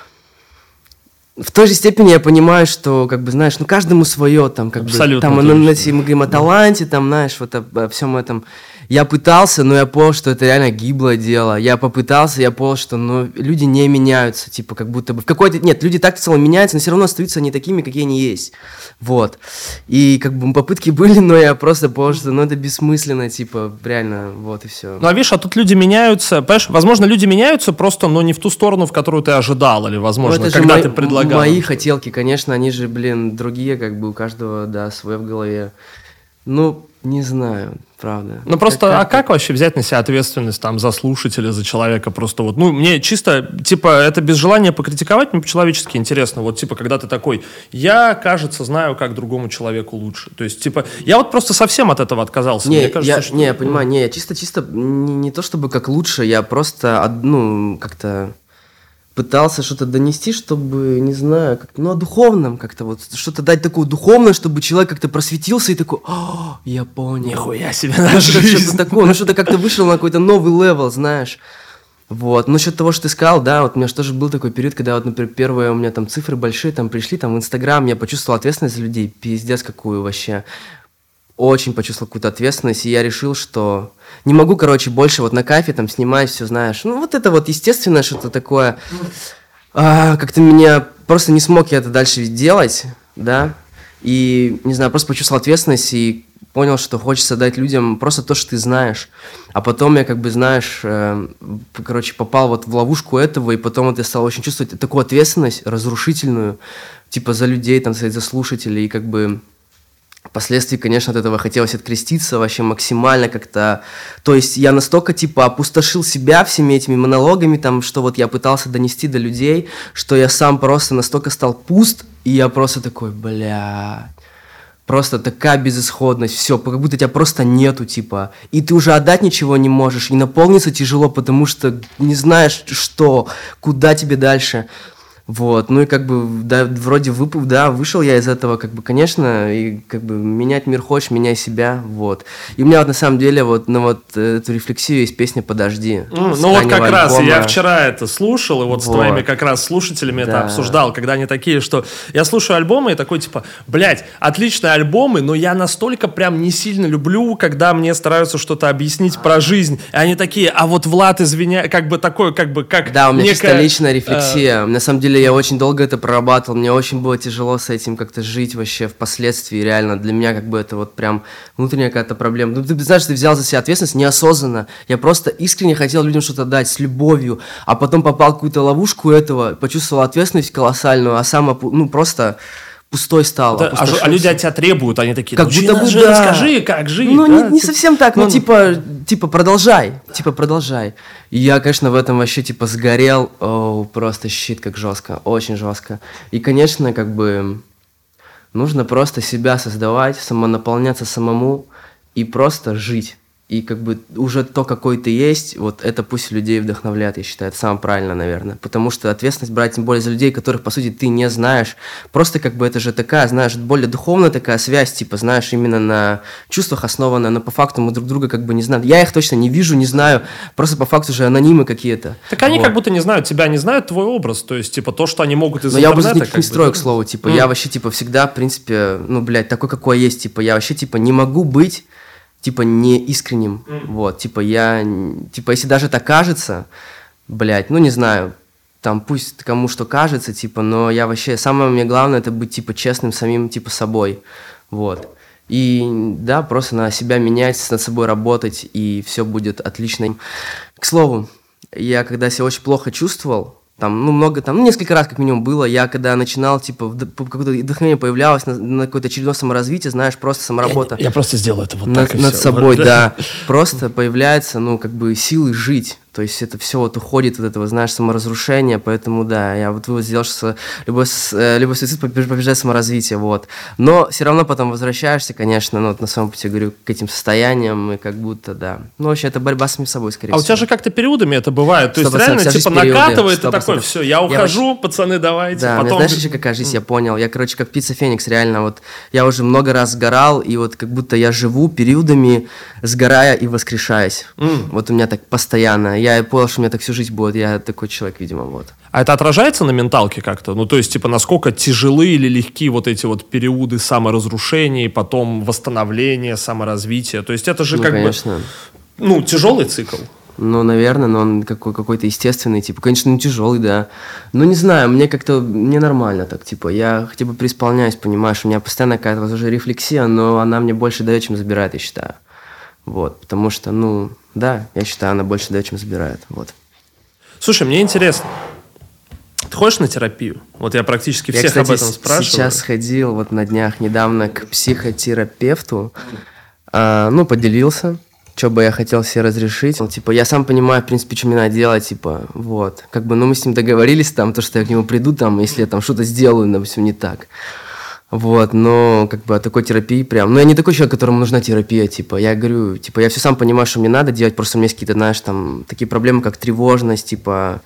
В той же степени я понимаю, что, как бы, знаешь, ну, каждому свое, там, как Абсолютно бы, там, точно. мы говорим о таланте, там, знаешь, вот о, всем этом. Я пытался, но я понял, что это реально гиблое дело. Я попытался, я понял, что ну, люди не меняются, типа, как будто бы в какой-то... Нет, люди так в целом меняются, но все равно остаются не такими, какие они есть. Вот. И как бы попытки были, но я просто понял, что ну, это бессмысленно, типа, реально, вот и все. Ну, а видишь, а тут люди меняются, понимаешь, возможно, люди меняются просто, но не в ту сторону, в которую ты ожидал, или, возможно, ну, когда ты предлагал. Мои хотелки, конечно, они же, блин, другие, как бы у каждого, да, свое в голове. Ну, не знаю, правда. Ну просто, как, а как вообще взять на себя ответственность там за слушателя, за человека? Просто вот, ну, мне чисто, типа, это без желания покритиковать, мне по-человечески интересно. Вот, типа, когда ты такой, я, кажется, знаю, как другому человеку лучше. То есть, типа, я вот просто совсем от этого отказался. Не, мне кажется, я, что... не, я понимаю, не, чисто-чисто не, не то чтобы как лучше, я просто, ну, как-то пытался что-то донести, чтобы, не знаю, как ну, о духовном как-то вот, что-то дать такое духовное, чтобы человек как-то просветился и такой, о, я понял. Нихуя себе на Что-то такое, ну что-то как-то вышел на какой-то новый level, знаешь. Вот, ну, насчет того, что ты сказал, да, вот у меня же тоже был такой период, когда вот, например, первые у меня там цифры большие, там пришли, там в Инстаграм, я почувствовал ответственность за людей, пиздец какую вообще. Очень почувствовал какую-то ответственность, и я решил, что не могу, короче, больше вот на кафе там снимать все, знаешь. Ну, вот это вот естественно что-то такое. А, как-то меня просто не смог я это дальше делать, да. И, не знаю, просто почувствовал ответственность и понял, что хочется дать людям просто то, что ты знаешь. А потом я, как бы, знаешь, э, короче, попал вот в ловушку этого, и потом вот я стал очень чувствовать такую ответственность разрушительную, типа за людей, там, за слушателей, и как бы Впоследствии, конечно, от этого хотелось откреститься вообще максимально как-то. То есть я настолько, типа, опустошил себя всеми этими монологами, там, что вот я пытался донести до людей, что я сам просто настолько стал пуст, и я просто такой, бля, просто такая безысходность, все, как будто тебя просто нету, типа, и ты уже отдать ничего не можешь, и наполниться тяжело, потому что не знаешь, что, куда тебе дальше. Вот, ну и как бы, да, вроде выпал, да, вышел я из этого, как бы, конечно, и как бы менять мир хочешь, меняй себя, вот. И у меня вот на самом деле вот на вот эту рефлексию есть песня «Подожди». Mm, ну вот как альбома. раз, я вчера это слушал, и вот, вот. с твоими как раз слушателями да. это обсуждал, когда они такие, что я слушаю альбомы и такой типа, блядь, отличные альбомы, но я настолько прям не сильно люблю, когда мне стараются что-то объяснить про жизнь, и они такие, а вот Влад, извиня, как бы такое, как бы, как Да, у меня некая, чисто личная рефлексия, э, на самом деле деле я очень долго это прорабатывал, мне очень было тяжело с этим как-то жить вообще впоследствии, реально. Для меня как бы это вот прям внутренняя какая-то проблема. Ну, ты знаешь, ты взял за себя ответственность неосознанно. Я просто искренне хотел людям что-то дать с любовью, а потом попал в какую-то ловушку этого, почувствовал ответственность колоссальную, а сам, ну, просто пустой стал. Да, а, а люди от тебя требуют, они такие, как ну, будто бы, да. расскажи, как жить. Ну, да? не, не совсем так, ну, ну типа, типа, продолжай, типа, продолжай. И я, конечно, в этом вообще, типа, сгорел, о, просто щит как жестко, очень жестко. И, конечно, как бы, нужно просто себя создавать, самонаполняться самому и просто жить и как бы уже то, какой ты есть, вот это пусть людей вдохновляет, я считаю, это самое правильное, наверное. Потому что ответственность брать тем более за людей, которых, по сути, ты не знаешь. Просто как бы это же такая, знаешь, более духовная такая связь, типа, знаешь, именно на чувствах основанная, но по факту мы друг друга как бы не знаем. Я их точно не вижу, не знаю, просто по факту же анонимы какие-то. Так они вот. как будто не знают тебя, не знают твой образ, то есть, типа, то, что они могут из но я образ не строю, к слову, типа, mm. я вообще, типа, всегда, в принципе, ну, блядь, такой, какой есть, типа, я вообще, типа, не могу быть типа не искренним. Mm. Вот, типа я, типа если даже так кажется, блядь, ну не знаю, там пусть кому что кажется, типа, но я вообще, самое мне главное, это быть, типа, честным самим, типа, собой, вот. И, да, просто на себя менять, над собой работать, и все будет отлично. К слову, я когда себя очень плохо чувствовал, там, ну, много, там, ну, несколько раз как минимум было. Я когда начинал, типа, какое-то вдохновение появлялось на, на какое-то очередное саморазвитие, знаешь, просто саморабота. Я, я просто сделаю это вот над, так. Над собой, да. Просто появляется, ну, как бы силы жить. То есть это все вот уходит от этого, знаешь, саморазрушения, поэтому да, я вот вывод сделал, что любой, э, любой суицид побеждает саморазвитие, вот. Но все равно потом возвращаешься, конечно, ну, вот на своем пути, говорю, к этим состояниям, и как будто, да. Ну, вообще, это борьба с самим собой, скорее а всего. у тебя же как-то периодами это бывает, то есть реально, типа, накатывает, и такой, все, я ухожу, я пацаны, давайте, да, потом... знаешь, еще какая жизнь, я понял, я, короче, как птица Феникс, реально, вот, я уже много раз сгорал, и вот как будто я живу периодами, сгорая и воскрешаясь. Mm. Вот у меня так постоянно я понял, что у меня так всю жизнь будет. Я такой человек, видимо, вот. А это отражается на менталке как-то? Ну, то есть, типа, насколько тяжелы или легки вот эти вот периоды саморазрушения, потом восстановления, саморазвития? То есть, это же ну, как конечно. бы... ну, тяжелый цикл. Ну, наверное, но он какой- какой-то естественный, типа, конечно, не тяжелый, да. Ну, не знаю, мне как-то, мне нормально так, типа, я хотя бы преисполняюсь, понимаешь, у меня постоянно какая-то уже рефлексия, но она мне больше дает, чем забирает, я считаю. Вот, потому что, ну, да, я считаю, она больше дает, чем забирает, вот. Слушай, мне интересно. Ты ходишь на терапию? Вот я практически Я, всех кстати, об этом спрашиваю. сейчас ходил вот на днях недавно к психотерапевту, а, ну, поделился, что бы я хотел себе разрешить. Ну, типа, я сам понимаю, в принципе, что мне надо делать, типа, вот. Как бы, ну, мы с ним договорились там, то, что я к нему приду, там, если я там что-то сделаю, допустим, не так. Вот, но как бы о такой терапии прям... Ну, я не такой человек, которому нужна терапия, типа, я говорю, типа, я все сам понимаю, что мне надо делать, просто у меня есть какие-то, знаешь, там, такие проблемы, как тревожность, типа,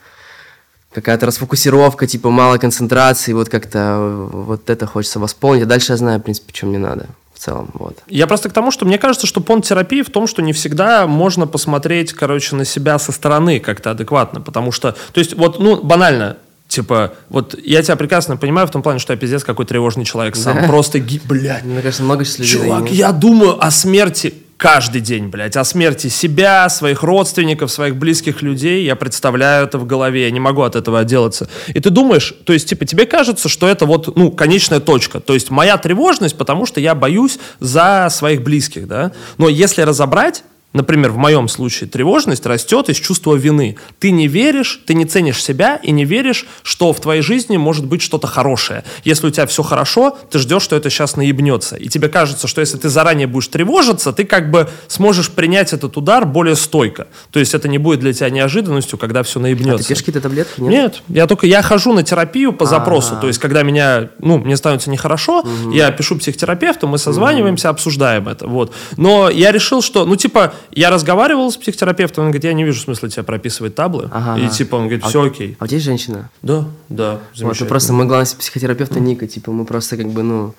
какая-то расфокусировка, типа, мало концентрации, вот как-то вот это хочется восполнить, а дальше я знаю, в принципе, что мне надо в целом, вот. Я просто к тому, что мне кажется, что понт терапии в том, что не всегда можно посмотреть, короче, на себя со стороны как-то адекватно, потому что, то есть, вот, ну, банально, Типа, вот я тебя прекрасно понимаю в том плане, что я пиздец какой тревожный человек сам. Да. Просто, блядь, Мне кажется, много людей... Чувак, нет? я думаю о смерти каждый день, блядь, о смерти себя, своих родственников, своих близких людей, я представляю это в голове, я не могу от этого отделаться. И ты думаешь, то есть, типа, тебе кажется, что это вот, ну, конечная точка, то есть моя тревожность, потому что я боюсь за своих близких, да, но если разобрать, Например, в моем случае тревожность растет из чувства вины. Ты не веришь, ты не ценишь себя и не веришь, что в твоей жизни может быть что-то хорошее. Если у тебя все хорошо, ты ждешь, что это сейчас наебнется. И тебе кажется, что если ты заранее будешь тревожиться, ты как бы сможешь принять этот удар более стойко. То есть это не будет для тебя неожиданностью, когда все А наебнется. ты пьешь какие-то таблетки, нет? Нет, я только я хожу на терапию по запросу. Ага. То есть, когда меня, ну, мне становится нехорошо, я пишу психотерапевту, мы созваниваемся, обсуждаем это. Вот. Но я решил, что, ну, типа, я разговаривал с психотерапевтом, он говорит, я не вижу смысла тебе прописывать таблы. Ага, И типа он говорит, А- все окей. А у тебя есть женщина? Да, да, Вот, ну просто мы, главное, психотерапевта Ника, типа, мы просто, как бы, ну,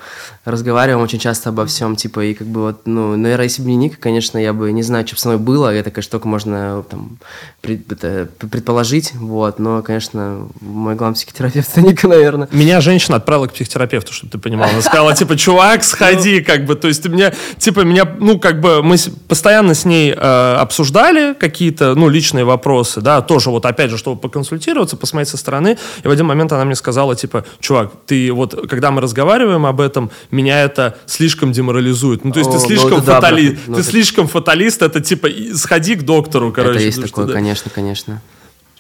разговариваем очень часто обо всем, типа, и, как бы, вот, ну, наверное, если бы не Ника, конечно, я бы, не знаю, что бы со мной было, это, конечно, только можно, там, пред- это, предположить, вот, но, конечно, мой главный психотерапевт Ника, наверное. Меня женщина отправила к психотерапевту, чтобы ты понимал. Она сказала, типа, чувак, сходи, как бы, то есть ты мне, типа, меня, ну, как бы, мы постоянно с ней э, обсуждали какие-то, ну, личные вопросы, да, тоже вот, опять же, чтобы поконсультироваться, посмотреть со стороны, и в один момент она мне сказала, типа, чувак, ты вот, когда мы разговариваем об этом, меня это слишком деморализует. Ну, то есть О, ты ну, слишком это да, фатали- брат. Ну, ты слишком фаталист, это, типа, сходи к доктору, короче. это есть такое, да. конечно, конечно.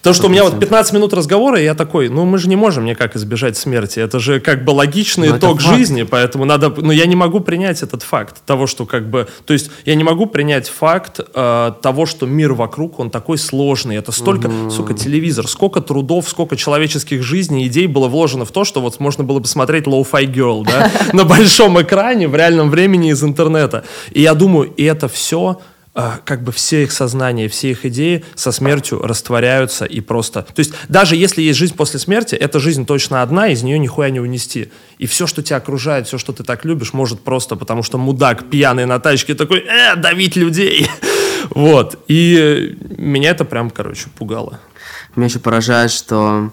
Потому что у меня вот 100%. 15 минут разговора, и я такой, ну мы же не можем никак избежать смерти. Это же как бы логичный Ну, это итог жизни, поэтому надо... Но я не могу принять этот факт того, что как бы... То есть я не могу принять факт э, того, что мир вокруг, он такой сложный. Это столько, сука, телевизор, сколько трудов, сколько человеческих жизней, идей было вложено в то, что вот можно было бы смотреть Low-Fi Girl, да, на большом экране в реальном времени из интернета. И я думаю, и это все как бы все их сознания, все их идеи со смертью растворяются и просто... То есть даже если есть жизнь после смерти, эта жизнь точно одна, из нее нихуя не унести. И все, что тебя окружает, все, что ты так любишь, может просто, потому что мудак пьяный на тачке такой, э, давить людей. Вот. И меня это прям, короче, пугало. Меня еще поражает, что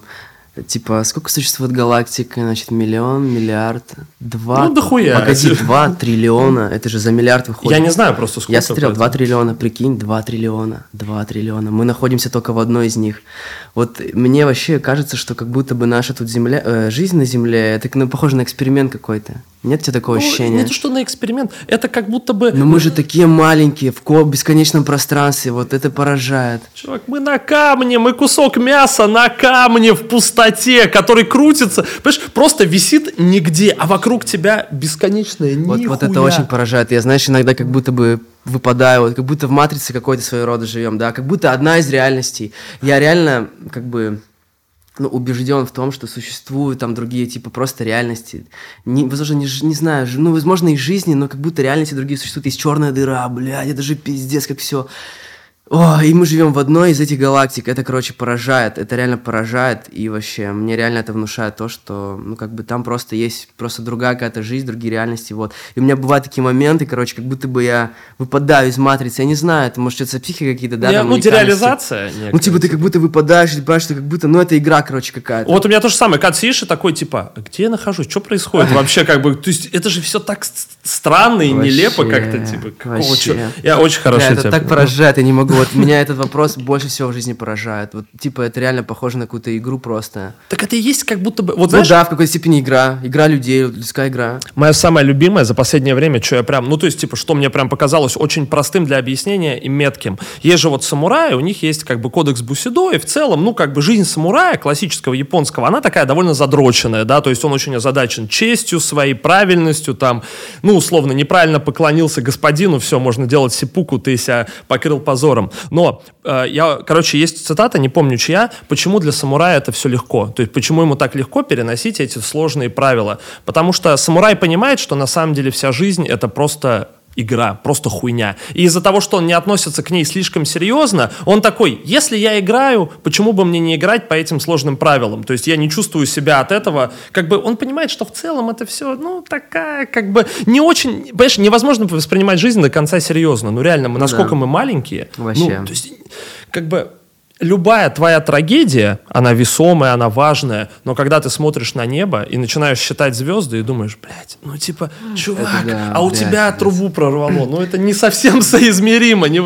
типа сколько существует галактик, значит, миллион, миллиард, два. Ну, дохуя. Погоди, два триллиона, это же за миллиард выходит. Я не знаю просто сколько. Я смотрел, 2 поэтому- триллиона, прикинь, 2 триллиона, 2 триллиона. Мы находимся только в одной из них. Вот мне вообще кажется, что как будто бы наша тут земля, э, жизнь на Земле, это ну, похоже на эксперимент какой-то. Нет у тебя такого Ну, ощущения? Не то, что на эксперимент, это как будто бы... Но мы же такие маленькие, в ко- бесконечном пространстве, вот это поражает. Чувак, мы на камне, мы кусок мяса на камне в пустоте, который крутится, понимаешь, просто висит нигде, а вокруг тебя бесконечное Вот, вот это очень поражает. Я, знаешь, иногда как будто бы выпадаю, вот как будто в матрице какой-то своего рода живем, да, как будто одна из реальностей. Я реально как бы ну, убежден в том, что существуют там другие типа просто реальности. Не, возможно, не, не знаю, ну, возможно, и жизни, но как будто реальности другие существуют. Есть черная дыра, блядь, это же пиздец, как все. О, и мы живем в одной из этих галактик. Это, короче, поражает. Это реально поражает. И вообще, мне реально это внушает то, что, ну, как бы там просто есть просто другая какая-то жизнь, другие реальности, вот. И у меня бывают такие моменты, короче, как будто бы я выпадаю из матрицы. Я не знаю, это может это психика какие-то, да? Я, там, ну, дереализация. Ну, типа, ты как будто выпадаешь, и понимаешь, что как будто, ну, это игра, короче, какая-то. Вот у меня то же самое. Когда сидишь и такой, типа, «А где я нахожусь? Что происходит вообще? Как бы, то есть это же все так странно и нелепо как-то, типа, какого Я очень хорошо это так поражает, я не могу. Вот меня этот вопрос больше всего в жизни поражает. Вот, типа, это реально похоже на какую-то игру просто. Так это и есть как будто бы... Вот Ну знаешь, да, в какой-то степени игра. Игра людей, людская игра. Моя самая любимая за последнее время, что я прям, ну то есть, типа, что мне прям показалось очень простым для объяснения и метким. Есть же вот самураи, у них есть как бы кодекс Бусидо, и в целом, ну как бы жизнь самурая, классического японского, она такая довольно задроченная, да, то есть он очень озадачен честью своей, правильностью, там, ну условно, неправильно поклонился господину, все, можно делать сипуку, ты себя покрыл позором. Но э, я, короче, есть цитата, не помню чья, почему для самурая это все легко, то есть почему ему так легко переносить эти сложные правила. Потому что самурай понимает, что на самом деле вся жизнь это просто игра, просто хуйня. И из-за того, что он не относится к ней слишком серьезно, он такой, если я играю, почему бы мне не играть по этим сложным правилам? То есть я не чувствую себя от этого, как бы он понимает, что в целом это все, ну, такая, как бы, не очень, понимаешь, невозможно воспринимать жизнь до конца серьезно. Ну, реально, мы, насколько Да. мы маленькие, Вообще. ну, то есть, как бы, любая твоя трагедия, она весомая, она важная, но когда ты смотришь на небо и начинаешь считать звезды и думаешь, блядь, ну типа, чувак, да, а у блядь, тебя это- трубу прорвало, ну это не совсем соизмеримо. Не...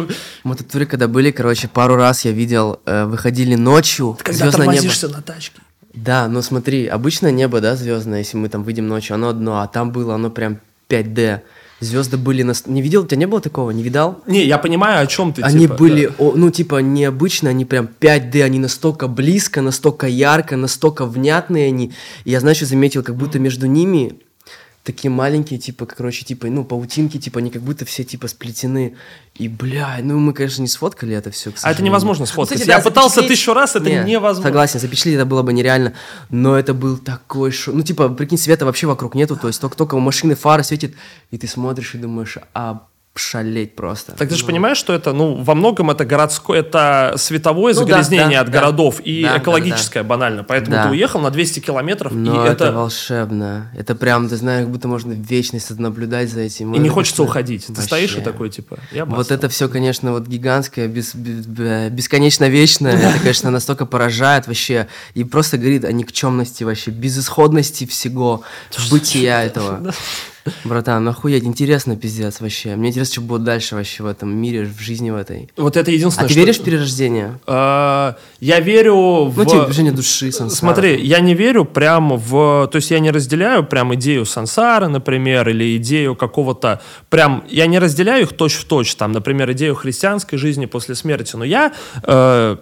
Мы тут туры, когда были, короче, пару раз я видел, э, выходили ночью, Когда звездное небо. на тачке. Да, но смотри, обычное небо, да, звездное, если мы там выйдем ночью, оно одно, а там было оно прям 5D. Звезды были на... Не видел? У тебя не было такого? Не видал? Не, я понимаю, о чем ты. Они типа, были, да. о, ну, типа, необычно, они прям 5D, они настолько близко, настолько ярко, настолько внятные они. И я, знаешь, заметил, как будто между ними такие маленькие, типа, короче, типа, ну, паутинки, типа, они как будто все, типа, сплетены. И, бля, ну, мы, конечно, не сфоткали это все, А это невозможно сфоткать. Кстати, я да, пытался запечатлеть- тысячу раз, это Не, невозможно. Согласен, запечатлеть это было бы нереально. Но это был такой шок. Ну, типа, прикинь, света вообще вокруг нету, то есть только, только у машины фары светит, и ты смотришь и думаешь, а шалеть просто. Так ты же Ну, понимаешь, что это, ну, во многом это городское, это световое Ну да, загрязнение да, от да. городов и Да, да, экологическое банально. Поэтому Да. ты уехал на 200 километров, Но и это... это... волшебно. Это прям, ты знаешь, как будто можно вечность наблюдать за этим. И не хочется просто- уходить. Ты Вообще. стоишь и такой, типа, я Вот это все, конечно, вот гигантское, бес- бе- бе- бесконечно вечное. Это, конечно, настолько поражает вообще. И просто говорит о никчемности вообще, безысходности всего, бытия этого. Братан, охуеть, интересно, пиздец, вообще. Мне интересно, что будет дальше вообще в этом мире, в жизни в этой. Вот это единственное, А ты что- веришь в перерождение? А, Я верю в... Ну, типа, движение души, сансара. Смотри, я не верю прям в... То есть я не разделяю прям идею сансары, например, или идею какого-то... Прям... Я не разделяю их точь в точь, там, например, идею христианской жизни после смерти, но я... э,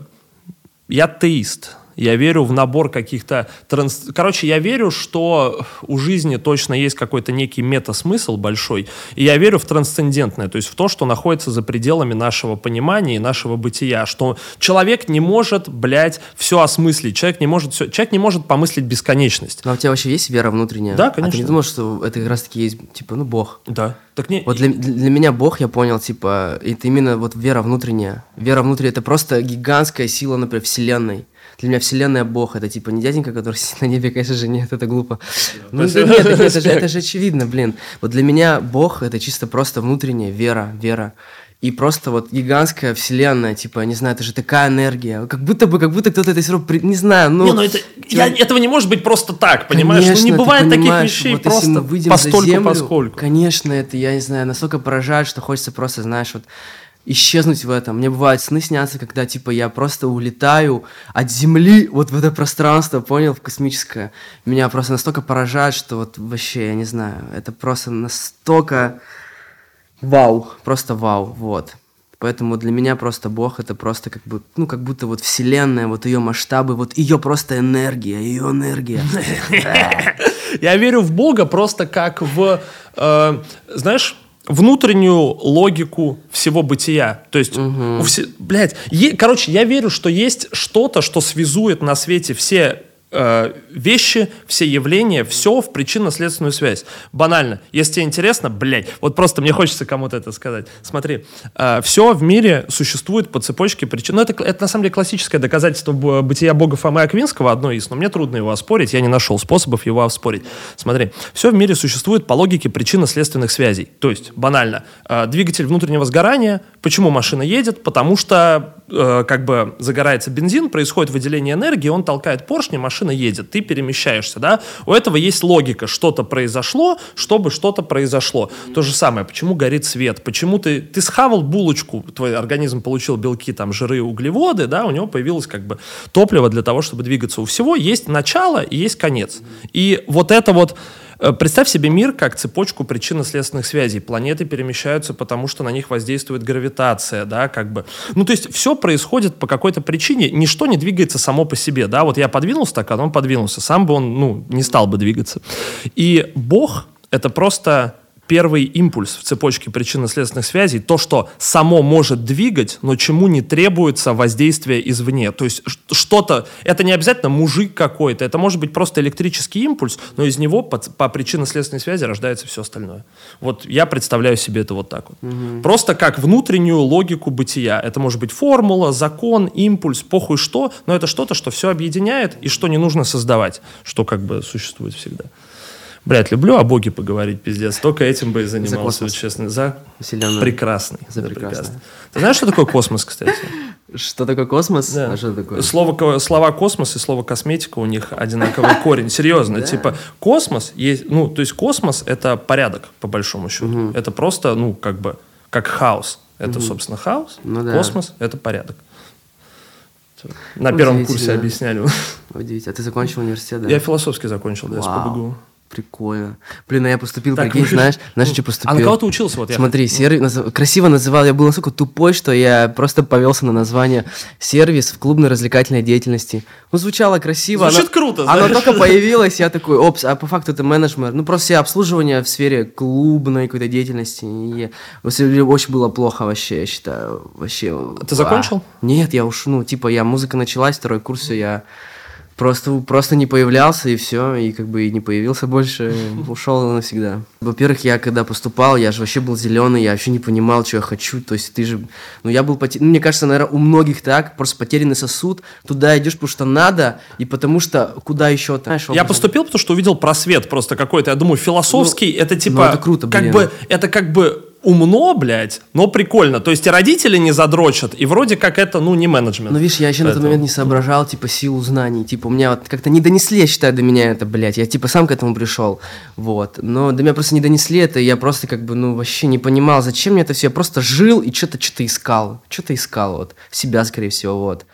я теист. Я верю в набор каких-то... Транс... Короче, я верю, что у жизни точно есть какой-то некий мета-смысл большой, и я верю в трансцендентное, то есть в то, что находится за пределами нашего понимания и нашего бытия, что человек не может, блядь, все осмыслить, человек не может, все... человек не может помыслить бесконечность. Ну, а у тебя вообще есть вера внутренняя? Да, А ты конечно. не думал, что это как раз-таки есть, типа, ну, Бог? Да. Так не... Вот для, для для меня Бог, я понял, типа, это именно вот вера внутренняя. Вера внутренняя, это просто гигантская сила, например, Вселенной. Для меня Вселенная Бог, это типа не дяденька, который сидит на небе, конечно же, нет, это глупо. Ну, да нет, так это, же, это же очевидно, блин. Вот для меня Бог это чисто просто внутренняя вера, вера. И просто вот гигантская вселенная, типа, не знаю, это же такая энергия. Как будто бы, как будто кто-то это все равно, при- не знаю, ну... не, ну это, я, этого не может быть просто так, понимаешь? Конечно, ну не бывает таких вещей вот если просто мы выйдем за постольку землю, поскольку. Конечно, это, я не знаю, настолько поражает, что хочется просто, знаешь, вот исчезнуть в этом. Мне бывают сны снятся, когда, типа, я просто улетаю от Земли вот в это пространство, понял, в космическое. Меня просто настолько поражает, что вот вообще, я не знаю, это просто настолько вау, просто вау, вот. Поэтому для меня просто Бог это просто как бы, ну, как будто вот вселенная, вот ее масштабы, вот ее просто энергия, ее энергия. Я верю в Бога просто как в, э, знаешь, внутреннюю логику всего бытия. То есть, у все, блядь, е- короче, я верю, что есть что-то, что связует на свете все вещи, все явления, все в причинно-следственную связь. Банально. Если тебе интересно, блядь, вот просто мне хочется кому-то это сказать. Смотри, э, все в мире существует по цепочке причин. Ну, это, это на самом деле классическое доказательство бытия бога Фомы Аквинского, одно из, но мне трудно его оспорить, я не нашел способов его оспорить. Смотри, все в мире существует по логике причинно-следственных связей. То есть, банально, э, двигатель внутреннего сгорания, почему машина едет? Потому что э, как бы загорается бензин, происходит выделение энергии, он толкает поршни, машина едет, ты перемещаешься, да? У этого есть логика, что-то произошло, чтобы что-то произошло. То же самое, почему горит свет, почему ты, ты схавал булочку, твой организм получил белки, там, жиры, углеводы, да, у него появилось как бы топливо для того, чтобы двигаться. У всего есть начало и есть конец. И вот это вот представь себе мир как цепочку причинно-следственных связей. Планеты перемещаются, потому что на них воздействует гравитация, да, как бы. Ну, то есть все происходит по какой-то причине, ничто не двигается само по себе, да. Вот я подвинул стакан, он подвинулся, сам бы он, ну, не стал бы двигаться. И Бог — это просто первый импульс в цепочке причинно-следственных связей, то, что само может двигать, но чему не требуется воздействие извне. То есть что-то, это не обязательно мужик какой-то, это может быть просто электрический импульс, но из него по, по причинно-следственной связи рождается все остальное. Вот я представляю себе это вот так вот. Угу. Просто как внутреннюю логику бытия. Это может быть формула, закон, импульс, похуй что, но это что-то, что все объединяет и что не нужно создавать, что как бы существует всегда. Блядь, люблю о Боге поговорить, пиздец. Только этим бы и занимался, за честно. За Вселенную. прекрасный. За, за прекрасный. Ты знаешь, что такое космос, кстати? Что такое космос? Да. А что такое? Слово, слова космос и слово косметика у них одинаковый корень. Серьезно. Типа космос есть, ну, то есть космос это порядок, по большому счету. Это просто, ну, как бы, как хаос. Это, собственно, хаос. Ну космос это порядок. На первом курсе объясняли. Удивительно. А ты закончил университет, да? Я философский закончил, да, с ПБГУ. Прикольно. Блин, а я поступил, так, прикинь, знаешь, знаешь, что поступил? А на кого ты учился? Вот я... Смотри, сервис, наз... красиво называл, я был настолько тупой, что я просто повелся на название сервис в клубно-развлекательной деятельности. Ну, звучало красиво. Звучит оно... круто, знаешь? Оно только появилось, я такой, опс, а по факту это менеджмент. Ну, просто все обслуживание в сфере клубной какой-то деятельности. И очень было плохо вообще, я считаю. Вообще. Ты закончил? Нет, я уж, ну, типа, я, музыка началась, второй курс, я просто, просто не появлялся, и все, и как бы и не появился больше, ушел навсегда. Во-первых, я когда поступал, я же вообще был зеленый, я вообще не понимал, что я хочу, то есть ты же, ну я был, потер... ну, мне кажется, наверное, у многих так, просто потерянный сосуд, туда идешь, потому что надо, и потому что куда еще-то. Знаешь, я поступил, потому что увидел просвет просто какой-то, я думаю, философский, ну, это типа, ну, это круто, блин. как бы, это как бы умно, блядь, но прикольно. То есть и родители не задрочат, и вроде как это, ну, не менеджмент. Ну, видишь, я еще Поэтому... на тот момент не соображал, типа, силу знаний. Типа, у меня вот как-то не донесли, я считаю, до меня это, блядь. Я, типа, сам к этому пришел. Вот. Но до меня просто не донесли это, и я просто, как бы, ну, вообще не понимал, зачем мне это все. Я просто жил и что-то, что-то искал. Что-то искал, вот. Себя, скорее всего, вот.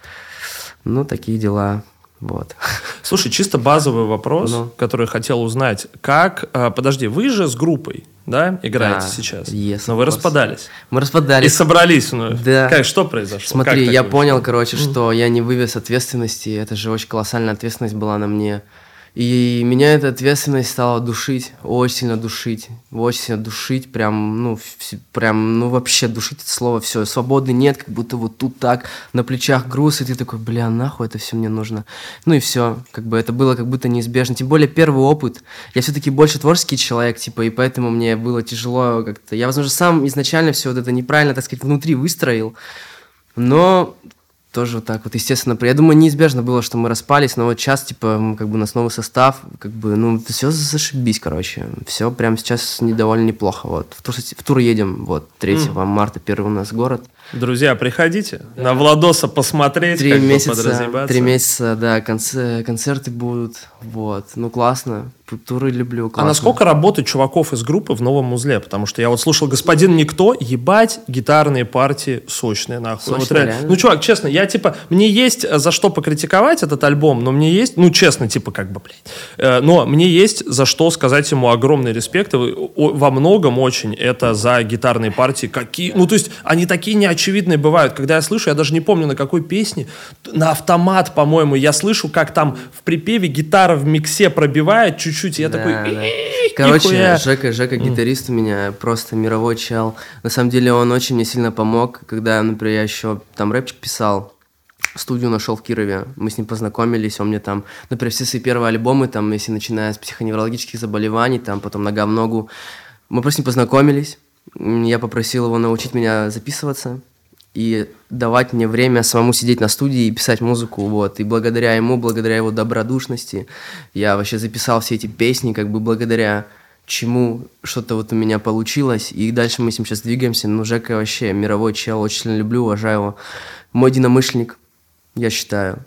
Ну, такие дела. Вот. Слушай, чисто базовый вопрос, ну. который хотел узнать. Как, а, подожди, вы же с группой, да, играете да, сейчас? Yes, но вы распадались. Мы распадались. И собрались вновь. Да. Как, что произошло? Смотри, я понял, короче, что я не вывез ответственности. Это же очень колоссальная ответственность была на мне. И меня эта ответственность стала душить, очень сильно душить, очень сильно душить, прям, ну, прям, ну, вообще душить это слово, все, свободы нет, как будто вот тут так, на плечах груз, и ты такой, бля, нахуй это все мне нужно. Ну и все, как бы это было как будто неизбежно, тем более первый опыт, я все-таки больше творческий человек, типа, и поэтому мне было тяжело как-то, я, возможно, сам изначально все вот это неправильно, так сказать, внутри выстроил, но тоже вот так вот, естественно, я думаю, неизбежно было, что мы распались, но вот сейчас, типа, как бы у нас новый состав, как бы, ну, все зашибись, короче, все прямо сейчас недовольно неплохо, вот, в тур, в тур едем, вот, 3 mm. марта, первый у нас город, Друзья, приходите да. на Владоса посмотреть, три как месяца, Три месяца, да, конце, концерты будут, вот, ну классно, туры люблю, классно. А насколько работает чуваков из группы в новом узле? Потому что я вот слушал «Господин Никто», ебать, гитарные партии сочные, нахуй. Сочные, вот реально. реально. Ну, чувак, честно, я типа, мне есть за что покритиковать этот альбом, но мне есть, ну, честно, типа, как бы, блядь, э, но мне есть за что сказать ему огромный респект, во многом очень это за гитарные партии, какие, ну, то есть, они такие не очевидные бывают. Когда я слышу, я даже не помню, на какой песне, на автомат, по-моему, я слышу, как там в припеве гитара в миксе пробивает чуть-чуть, и я да, такой... Да. Короче, нихуя. Жека, Жека, гитарист у меня просто мировой чел. На самом деле он очень мне сильно помог, когда, например, я еще там рэпчик писал, студию нашел в Кирове, мы с ним познакомились, он мне там, например, все свои первые альбомы, там, если начиная с психоневрологических заболеваний, там, потом нога в ногу, мы просто с ним познакомились, я попросил его научить меня записываться и давать мне время самому сидеть на студии и писать музыку, вот, и благодаря ему, благодаря его добродушности, я вообще записал все эти песни, как бы благодаря чему что-то вот у меня получилось, и дальше мы с ним сейчас двигаемся, ну, Жека вообще мировой чел, очень люблю, уважаю его, мой единомышленник, я считаю.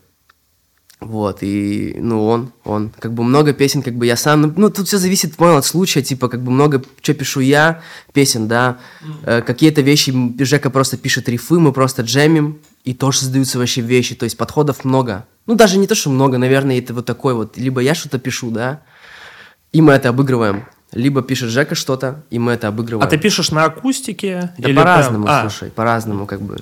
Вот, и, ну, он, он, как бы много песен, как бы я сам, ну, ну тут все зависит, понял, от случая, типа, как бы много, что пишу я, песен, да, э, какие-то вещи, Жека просто пишет рифы, мы просто джемим, и тоже создаются вообще вещи, то есть подходов много. Ну, даже не то, что много, наверное, это вот такой вот, либо я что-то пишу, да, и мы это обыгрываем, либо пишет Жека что-то, и мы это обыгрываем. А ты пишешь на акустике? Да по-разному, прям... а. слушай, по-разному, как бы.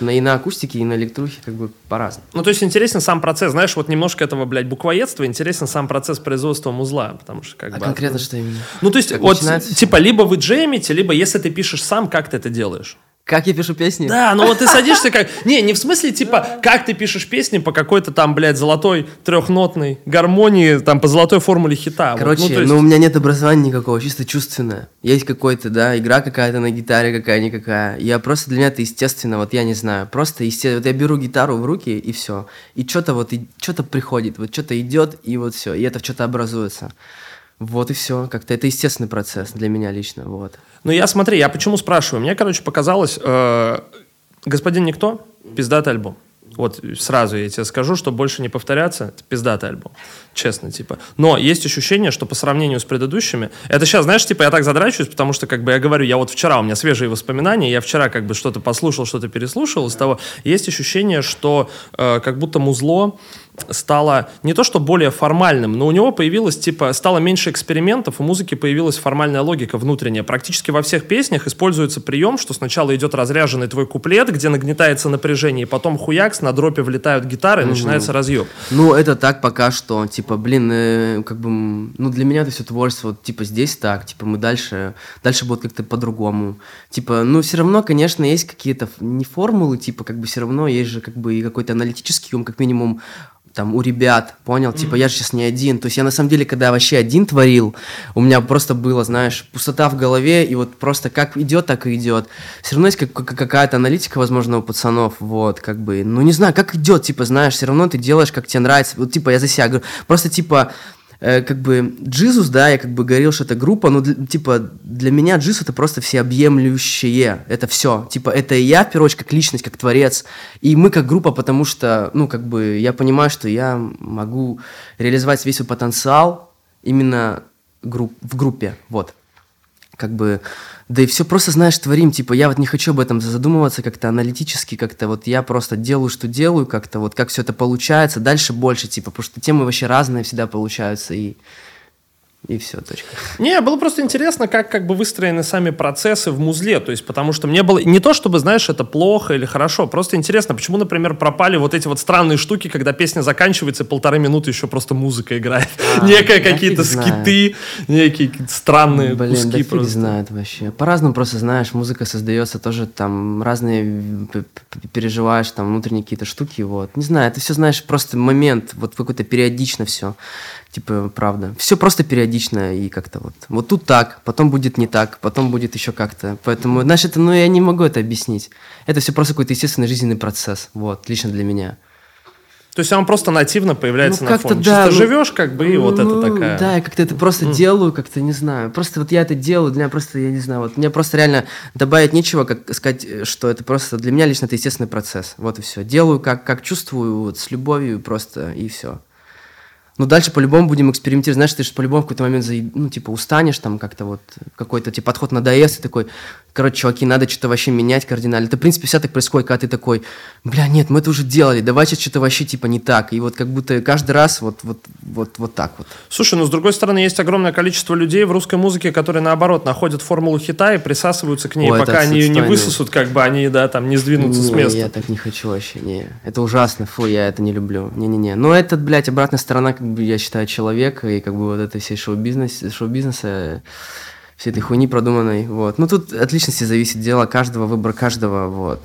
На, и на акустике, и на электрухе как бы по-разному. Ну, то есть интересен сам процесс. Знаешь, вот немножко этого, блядь, буквоедства, интересен сам процесс производства музла, потому что как а бы... конкретно что именно? Ну, то есть, как вот, типа, либо вы джемите, либо если ты пишешь сам, как ты это делаешь? Как я пишу песни? Да, ну вот ты садишься как... Не, не в смысле, типа, как ты пишешь песни по какой-то там, блядь, золотой трехнотной гармонии, там, по золотой формуле хита. Короче, вот, ну, есть... ну, у меня нет образования никакого, чисто чувственное. Есть какой-то, да, игра какая-то на гитаре какая-никакая. Я просто, для меня это естественно, вот я не знаю, просто естественно. Вот я беру гитару в руки, и все. И что-то вот, и что-то приходит, вот что-то идет, и вот все, и это что-то образуется. Вот и все. Как-то это естественный процесс для меня лично. Вот. Ну, я смотри, я почему спрашиваю? Мне, короче, показалось, э, «Господин Никто» — пиздатый альбом. Вот сразу я тебе скажу, что больше не повторяться, это пиздатый альбом. Честно, типа. Но есть ощущение, что по сравнению с предыдущими... Это сейчас, знаешь, типа я так задрачиваюсь, потому что, как бы я говорю, я вот вчера, у меня свежие воспоминания, я вчера как бы что-то послушал, что-то переслушал из того. Есть ощущение, что э, как будто музло стало не то что более формальным, но у него появилось, типа, стало меньше экспериментов, у музыки появилась формальная логика внутренняя. Практически во всех песнях используется прием, что сначала идет разряженный твой куплет, где нагнетается напряжение, и потом хуякс, на дропе влетают гитары, угу. начинается разъеб. Ну, это так пока что, типа, блин, э, как бы, ну, для меня это все творчество, вот, типа, здесь так, типа, мы дальше, дальше будет как-то по-другому. Типа, ну, все равно, конечно, есть какие-то, не формулы, типа, как бы, все равно есть же, как бы, и какой-то аналитический ум, как минимум, там у ребят, понял, mm-hmm. типа я же сейчас не один, то есть я на самом деле, когда вообще один творил, у меня просто было, знаешь, пустота в голове, и вот просто как идет, так и идет. Все равно есть как, какая-то аналитика, возможно, у пацанов, вот, как бы, ну не знаю, как идет, типа, знаешь, все равно ты делаешь, как тебе нравится, вот, типа, я за себя говорю, просто, типа, Э, как бы Джизус, да, я как бы говорил, что это группа, но для, типа для меня Джизус это просто всеобъемлющее, это все, типа это я в первую очередь как личность, как творец, и мы как группа, потому что, ну как бы я понимаю, что я могу реализовать весь свой потенциал именно групп, в группе, вот, как бы да и все просто, знаешь, творим. Типа, я вот не хочу об этом задумываться как-то аналитически, как-то вот я просто делаю, что делаю, как-то вот как все это получается. Дальше больше, типа, потому что темы вообще разные всегда получаются. И и все, точка. Не, было просто интересно, как как бы выстроены сами процессы в музле, то есть потому что мне было не то, чтобы, знаешь, это плохо или хорошо, просто интересно, почему, например, пропали вот эти вот странные штуки, когда песня заканчивается, и полторы минуты еще просто музыка играет, а, некая какие-то скиты, некие странные Блин, куски да просто. знает вообще. По-разному просто, знаешь, музыка создается тоже там разные, переживаешь там внутренние какие-то штуки, вот. Не знаю, это все, знаешь, просто момент, вот какой-то периодично все. Типа, правда. Все просто периодично и как-то вот. Вот тут так, потом будет не так, потом будет еще как-то. Поэтому, знаешь, это, ну, я не могу это объяснить. Это все просто какой-то естественный жизненный процесс. Вот, лично для меня. То есть он просто нативно появляется ну, на фоне. Да, Чисто ну, живешь, как бы, и ну, вот это такая. Да, я как-то это просто mm. делаю, как-то не знаю. Просто вот я это делаю, для меня просто, я не знаю, вот мне просто реально добавить нечего, как сказать, что это просто для меня лично это естественный процесс. Вот и все. Делаю, как, как чувствую, вот, с любовью просто, и все. Но дальше по-любому будем экспериментировать. Знаешь, ты же по-любому в какой-то момент, ну, типа, устанешь там как-то вот, какой-то, типа, подход надоест, и такой, короче, чуваки, надо что-то вообще менять кардинально. Это, в принципе, вся так происходит, когда ты такой, бля, нет, мы это уже делали, давайте что-то вообще, типа, не так. И вот как будто каждый раз вот, вот, вот, вот так вот. Слушай, ну, с другой стороны, есть огромное количество людей в русской музыке, которые, наоборот, находят формулу хита и присасываются к ней, Ой, пока они ее не высосут, как бы они, да, там, не сдвинутся не, с места. я так не хочу вообще, не. Это ужасно, фу, я это не люблю. Не-не-не. Но это, блядь, обратная сторона, как бы, я считаю, человека и как бы вот этой всей шоу-бизнес, шоу-бизнеса, всей этой хуйни продуманной, вот. Ну, тут от личности зависит дело каждого, выбор каждого, вот,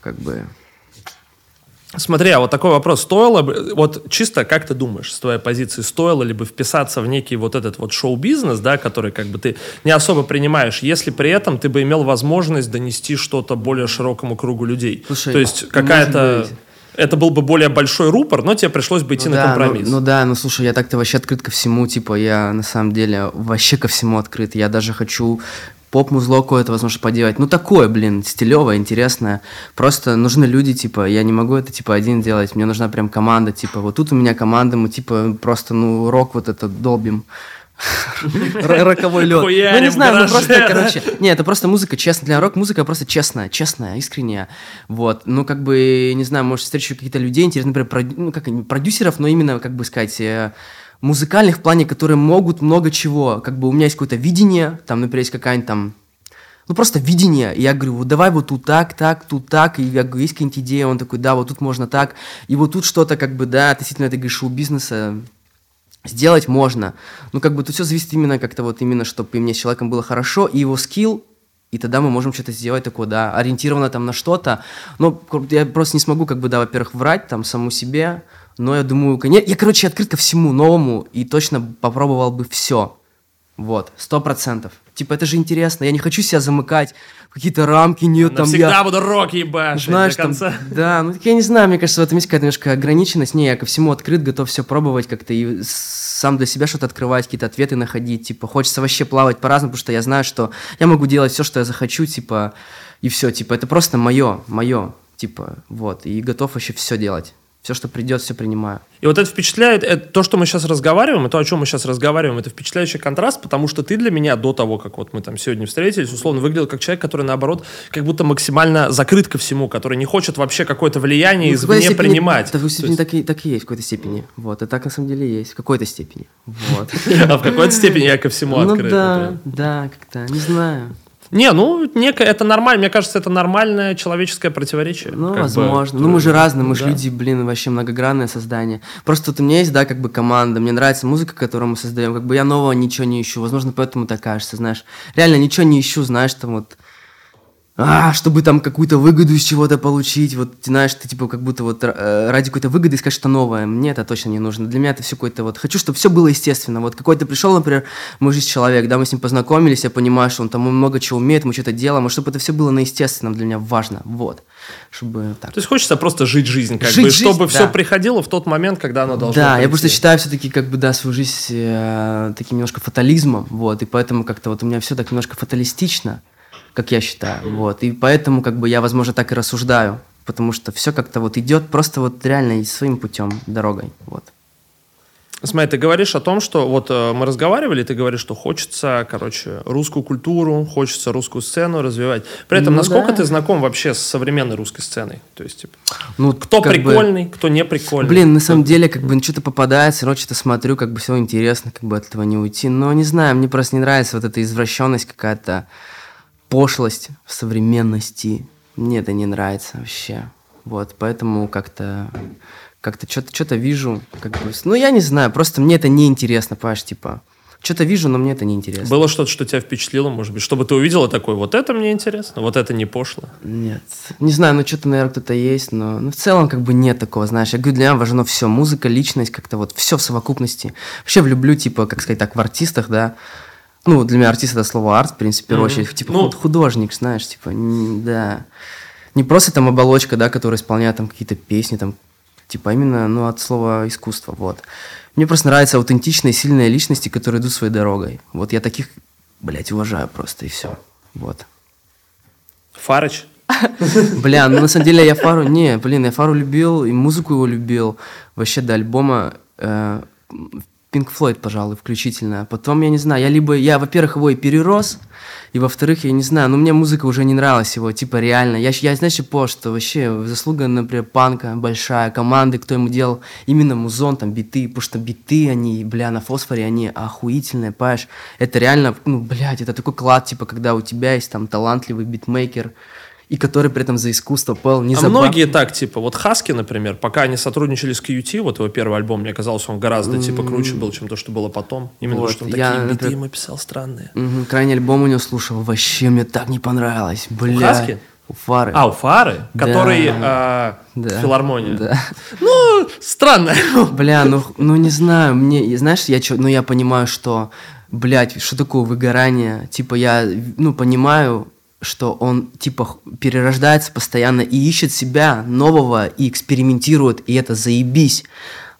как бы... Смотри, а вот такой вопрос. Стоило бы, вот чисто как ты думаешь, с твоей позиции, стоило ли бы вписаться в некий вот этот вот шоу-бизнес, да, который как бы ты не особо принимаешь, если при этом ты бы имел возможность донести что-то более широкому кругу людей? Слушай, То есть какая-то... Это был бы более большой рупор, но тебе пришлось бы идти ну, на да, компромисс. Ну, ну да, ну слушай, я так-то вообще открыт ко всему, типа, я на самом деле вообще ко всему открыт. Я даже хочу поп-музло какое-то, возможно, поделать. Ну, такое, блин, стилевое, интересное. Просто нужны люди, типа, я не могу это, типа, один делать. Мне нужна прям команда, типа, вот тут у меня команда, мы, типа, просто, ну, рок вот этот долбим. Роковой лед. Ну, не знаю, ну просто, короче. Не, это просто музыка честная. Для рок-музыка просто честная, честная, искренняя. Вот. Ну, как бы, не знаю, может, встречу каких-то людей интересных, например, ну, как продюсеров, но именно, как бы сказать, э, музыкальных в плане, которые могут много чего. Как бы у меня есть какое-то видение, там, например, есть какая-нибудь там ну просто видение. И я говорю, вот давай вот тут так, так, тут так. И я говорю, есть какая-нибудь идея? Он такой, да, вот тут можно так. И вот тут что-то как бы, да, относительно, ты говоришь, шоу-бизнеса, Сделать можно. Ну, как бы тут все зависит именно как-то вот именно, чтобы мне с человеком было хорошо, и его скилл, и тогда мы можем что-то сделать такое, да, ориентировано там на что-то. Но я просто не смогу, как бы, да, во-первых, врать там саму себе, но я думаю, я, я, короче, открыт ко всему новому и точно попробовал бы все. Вот, сто процентов. Типа, это же интересно, я не хочу себя замыкать какие-то рамки, нет, там всегда я... буду рок ебашить Знаешь, до конца. Там, да, ну я не знаю, мне кажется, в этом есть какая-то немножко ограниченность. Не, я ко всему открыт, готов все пробовать как-то и сам для себя что-то открывать, какие-то ответы находить. Типа, хочется вообще плавать по-разному, потому что я знаю, что я могу делать все, что я захочу, типа, и все, типа, это просто мое, мое, типа, вот, и готов вообще все делать все, что придет, все принимаю. И вот это впечатляет, это, то, что мы сейчас разговариваем, и то, о чем мы сейчас разговариваем, это впечатляющий контраст, потому что ты для меня до того, как вот мы там сегодня встретились, условно выглядел как человек, который, наоборот, как будто максимально закрыт ко всему, который не хочет вообще какое-то влияние ну, извне степени, принимать. Это в степени есть... так, и, так и есть в какой-то степени. Вот, и так на самом деле есть, в какой-то степени. Вот. А в какой-то степени я ко всему ну открыт. Ну да, да, как-то, не знаю. Не, ну, некое, это нормально, мне кажется, это нормальное человеческое противоречие. Ну, возможно. Бы, ну, мы же разные, мы да. же люди, блин, вообще многогранное создание. Просто вот у меня есть, да, как бы команда, мне нравится музыка, которую мы создаем, как бы я нового ничего не ищу, возможно, поэтому так кажется, знаешь. Реально ничего не ищу, знаешь, там вот а, чтобы там какую-то выгоду из чего-то получить, вот, знаешь, ты типа как будто вот э, ради какой-то выгоды искать что-то новое. Мне это точно не нужно. Для меня это все какое-то вот, хочу, чтобы все было естественно. Вот какой-то пришел, например, мой жизнь человек, да, мы с ним познакомились, я понимаю, что он там много чего умеет, мы что-то делаем, а чтобы это все было на естественном, для меня важно, вот. Чтобы так. То есть хочется просто жить жизнь, как жить бы, жизнь, чтобы да. все приходило в тот момент, когда оно должно Да, прийти. я просто считаю все-таки, как бы, да, свою жизнь э, таким немножко фатализмом, вот, и поэтому как-то вот у меня все так немножко фаталистично, как я считаю. Вот. И поэтому, как бы, я, возможно, так и рассуждаю, потому что все как-то вот идет просто вот реально своим путем, дорогой. Вот. Смотри, ты говоришь о том, что вот э, мы разговаривали, ты говоришь, что хочется, короче, русскую культуру, хочется русскую сцену развивать. При этом, ну, насколько да. ты знаком вообще с современной русской сценой? То есть, типа, ну, кто прикольный, бы... кто не прикольный? Блин, на самом деле, как бы, ну, что-то попадается, но что-то смотрю, как бы, все интересно, как бы, от этого не уйти. Но, не знаю, мне просто не нравится вот эта извращенность какая-то пошлость в современности. Мне это не нравится вообще. Вот, поэтому как-то как-то что-то что-то вижу, как бы, ну я не знаю, просто мне это не интересно, понимаешь, типа, что-то вижу, но мне это не интересно. Было что-то, что тебя впечатлило, может быть, чтобы ты увидела такой, вот это мне интересно, вот это не пошло? Нет, не знаю, ну что-то, наверное, кто-то есть, но, но в целом как бы нет такого, знаешь, я говорю, для меня важно все, музыка, личность, как-то вот все в совокупности. Вообще влюблю, типа, как сказать так, в артистах, да, ну, для меня артист это слово арт, в принципе, в первую очередь. Типа ну, художник, знаешь, типа, да. Не просто там оболочка, да, которая исполняет там какие-то песни, там, типа, именно, ну, от слова искусство, вот. Мне просто нравятся аутентичные, сильные личности, которые идут своей дорогой. Вот я таких, блядь, уважаю просто, и все. Вот. Фарыч? Бля, ну на самом деле я Фару, не, блин, я Фару любил, и музыку его любил. Вообще до альбома э, Pink Floyd, пожалуй, включительно. Потом, я не знаю, я либо, я, во-первых, его и перерос, и, во-вторых, я не знаю, ну, мне музыка уже не нравилась его, типа, реально. Я, я знаешь, понял, что вообще заслуга, например, панка большая, команды, кто ему делал именно музон, там, биты, потому что биты, они, бля, на фосфоре, они охуительные, понимаешь? Это реально, ну, блядь, это такой клад, типа, когда у тебя есть там талантливый битмейкер, и который при этом за искусство пел не а за многие так, типа, вот Хаски, например, пока они сотрудничали с QT, вот его первый альбом, мне казалось, он гораздо, типа, круче был, чем то, что было потом. Именно вот, что он я, такие биты ему писал странные. Угу, крайний альбом у него слушал, вообще мне так не понравилось, бля. Хаски? У Фары. А, у Фары, Да. который а, Да. филармония. Да. Ну, странно. Бля, ну, ну не знаю, мне, знаешь, я чё, ну я понимаю, что, блядь, что такое выгорание, типа я, ну, понимаю, что он, типа, перерождается постоянно и ищет себя нового и экспериментирует, и это заебись,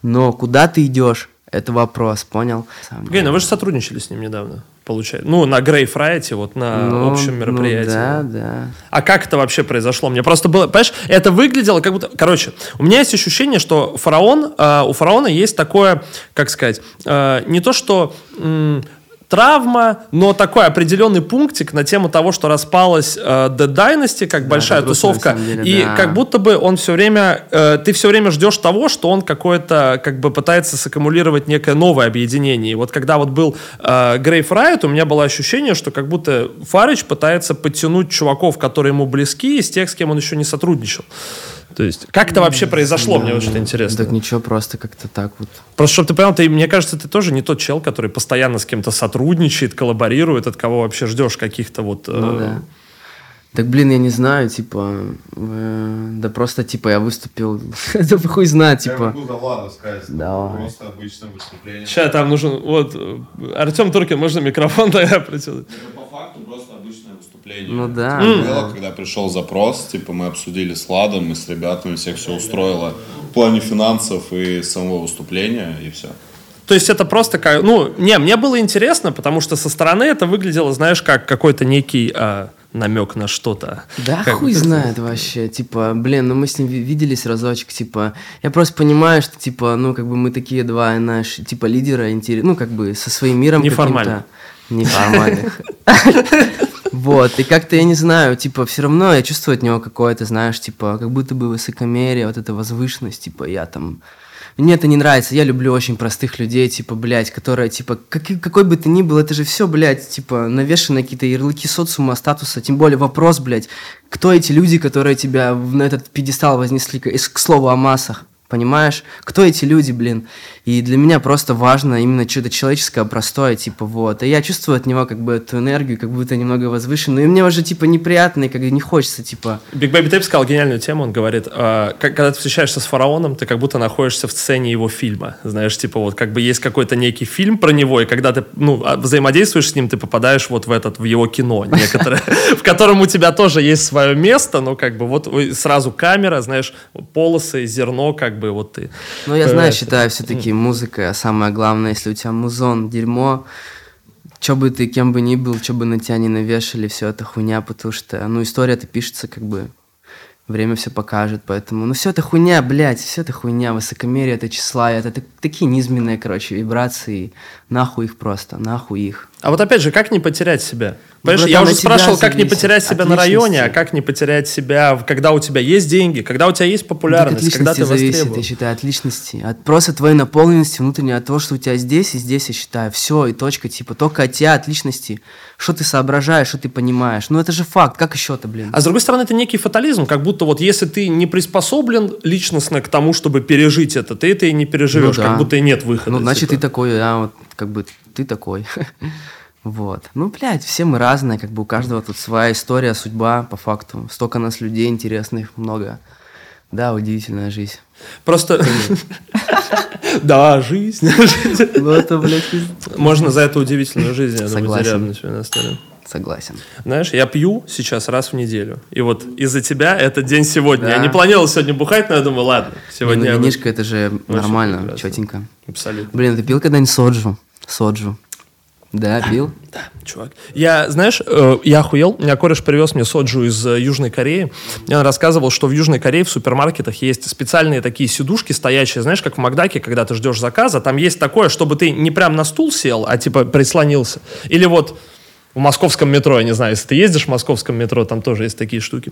но куда ты идешь, это вопрос, понял? Сам Погоди, ну вы же сотрудничали с ним недавно, получается. Ну, на Грей Фрайте, вот на Ну, общем ну мероприятии. да, да. А как это вообще произошло? Мне просто было, понимаешь, это выглядело как будто... Короче, у меня есть ощущение, что фараон, э, у фараона есть такое, как сказать, э, не то что м, травма, но такой определенный пунктик на тему того, что распалась э, The Dynasty, как большая грустно, на тусовка, деле, и да. как будто бы он все время, э, ты все время ждешь того, что он какое-то, как бы пытается саккумулировать некое новое объединение. И вот когда вот был э, Грейф Райт, у меня было ощущение, что как будто Фарич пытается подтянуть чуваков, которые ему близки, из тех, с кем он еще не сотрудничал. То есть, как это вообще произошло, мне очень интересно. Так ничего, просто как-то так вот. Просто, чтобы ты понял, ты, мне кажется, ты тоже не тот чел, который постоянно с кем-то сотрудничает, коллаборирует, от кого вообще ждешь каких-то вот... э, Ну да. Так, блин, я не знаю, типа, э, да просто, типа, я выступил, да хуй знает, Я типа. могу, да ладно сказать. Давай. Просто обычное выступление. Сейчас там нужен, вот, Артем Туркин, можно микрофон тогда протянуть? Это по факту просто обычное выступление. Ну да, Типа, да. Было, когда пришел запрос, типа мы обсудили с Ладом, мы с ребятами, всех все устроило в плане финансов и самого выступления, и все. То есть это просто как, ну, не, мне было интересно, потому что со стороны это выглядело, знаешь, как какой-то некий а, намек на что-то. Да Как хуй знает вообще, типа, блин, ну мы с ним ви- виделись разочек, типа, я просто понимаю, что, типа, ну, как бы мы такие два, знаешь, типа, лидера, интерес, ну, как бы, со своим миром Неформально. каким-то. Неформальных. Вот, и как-то, я не знаю, типа, все равно я чувствую от него какое-то, знаешь, типа, как будто бы высокомерие, вот эта возвышенность, типа, я там... Мне это не нравится, я люблю очень простых людей, типа, блядь, которые, типа, как, какой бы ты ни был, это же все, блядь, типа, навешаны какие-то ярлыки социума, статуса, тем более вопрос, блядь, кто эти люди, которые тебя на этот пьедестал вознесли, к, к слову о массах, понимаешь? Кто эти люди, блин? И для меня просто важно именно что-то человеческое, простое, типа, вот. И я чувствую от него как бы эту энергию, как будто немного возвышенную, и мне уже, типа, неприятно, и как бы не хочется, типа... Биг Бэби Тейп сказал гениальную тему, он говорит, как- когда ты встречаешься с фараоном, ты как будто находишься в сцене его фильма, знаешь, типа вот как бы есть какой-то некий фильм про него, и когда ты, ну, а, взаимодействуешь с ним, ты попадаешь вот в этот, в его кино некоторое, в котором у тебя тоже есть свое место, но как бы вот сразу камера, знаешь, полосы, зерно, как бы вот ты. Ну, я знаю, считаю, все-таки музыка самое главное, если у тебя музон, дерьмо, что бы ты кем бы ни был, что бы на тебя не навешали, все это хуйня, потому что, ну, история-то пишется как бы, время все покажет, поэтому, ну, все это хуйня, блядь, все это хуйня, высокомерие, это числа, это так- такие низменные, короче, вибрации, нахуй их просто, нахуй их. А вот опять же, как не потерять себя? Понимаешь, братан, я уже спрашивал, как не потерять себя на районе, а как не потерять себя, когда у тебя есть деньги, когда у тебя есть популярность, от когда ты зависит, востребован. я считаю, от личности, от просто твоей наполненности внутренней, от того, что у тебя здесь и здесь, я считаю, все, и точка, типа, только от тебя, от личности, что ты соображаешь, что ты понимаешь, ну это же факт, как еще-то, блин? А с другой стороны, это некий фатализм, как будто вот если ты не приспособлен личностно к тому, чтобы пережить это, ты это и не переживешь, Ну да. как будто и нет выхода. Ну, значит, типа. ты такой, а, вот, как бы, ты такой. Вот. Ну, блядь, все мы разные, как бы у каждого тут своя история, судьба, по факту. Столько нас людей интересных, много. Да, удивительная жизнь. Просто... Да, жизнь. Ну, это, блядь. Можно за эту удивительную жизнь, я думаю, на столе. Согласен. Знаешь, я пью сейчас раз в неделю. И вот из-за тебя этот день сегодня. Да. Я не планировал сегодня бухать, но я думаю, ладно, Не, сегодня... ну, я винишко, это же нормально, прекрасно. четенько. Абсолютно. Блин, ты пил когда-нибудь соджу? Соджу. Да, пил? Да, чувак. Я, знаешь, э, я охуел. У меня кореш привез мне соджу из э, Южной Кореи. И он рассказывал, что в Южной Корее в супермаркетах есть специальные такие сидушки стоящие, знаешь, как в Макдаке, когда ты ждешь заказа. Там есть такое, чтобы ты не прям на стул сел, а типа прислонился. Или вот в московском метро, я не знаю, если ты ездишь в московском метро, там тоже есть такие штуки.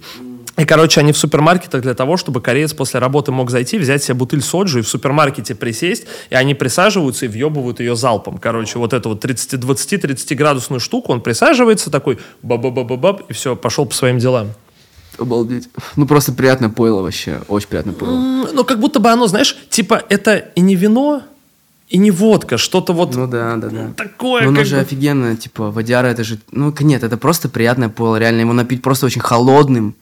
И, короче, они в супермаркетах для того, чтобы кореец после работы мог зайти, взять себе бутыль соджи и в супермаркете присесть, и они присаживаются и въебывают ее залпом. Короче, вот эту вот 30, 20-30 градусную штуку, он присаживается такой, баб-баб-баб, и все, пошел по своим делам. Обалдеть. Ну, просто приятное пойло вообще. Очень приятное пойло. Ну, как будто бы оно, знаешь, типа, это и не вино, и не водка, что-то вот Ну да, да, да. такое. Ну, оно же бы- офигенно, типа, водяра, это же, ну, нет, это просто приятное пойло, реально, его напить просто очень холодным,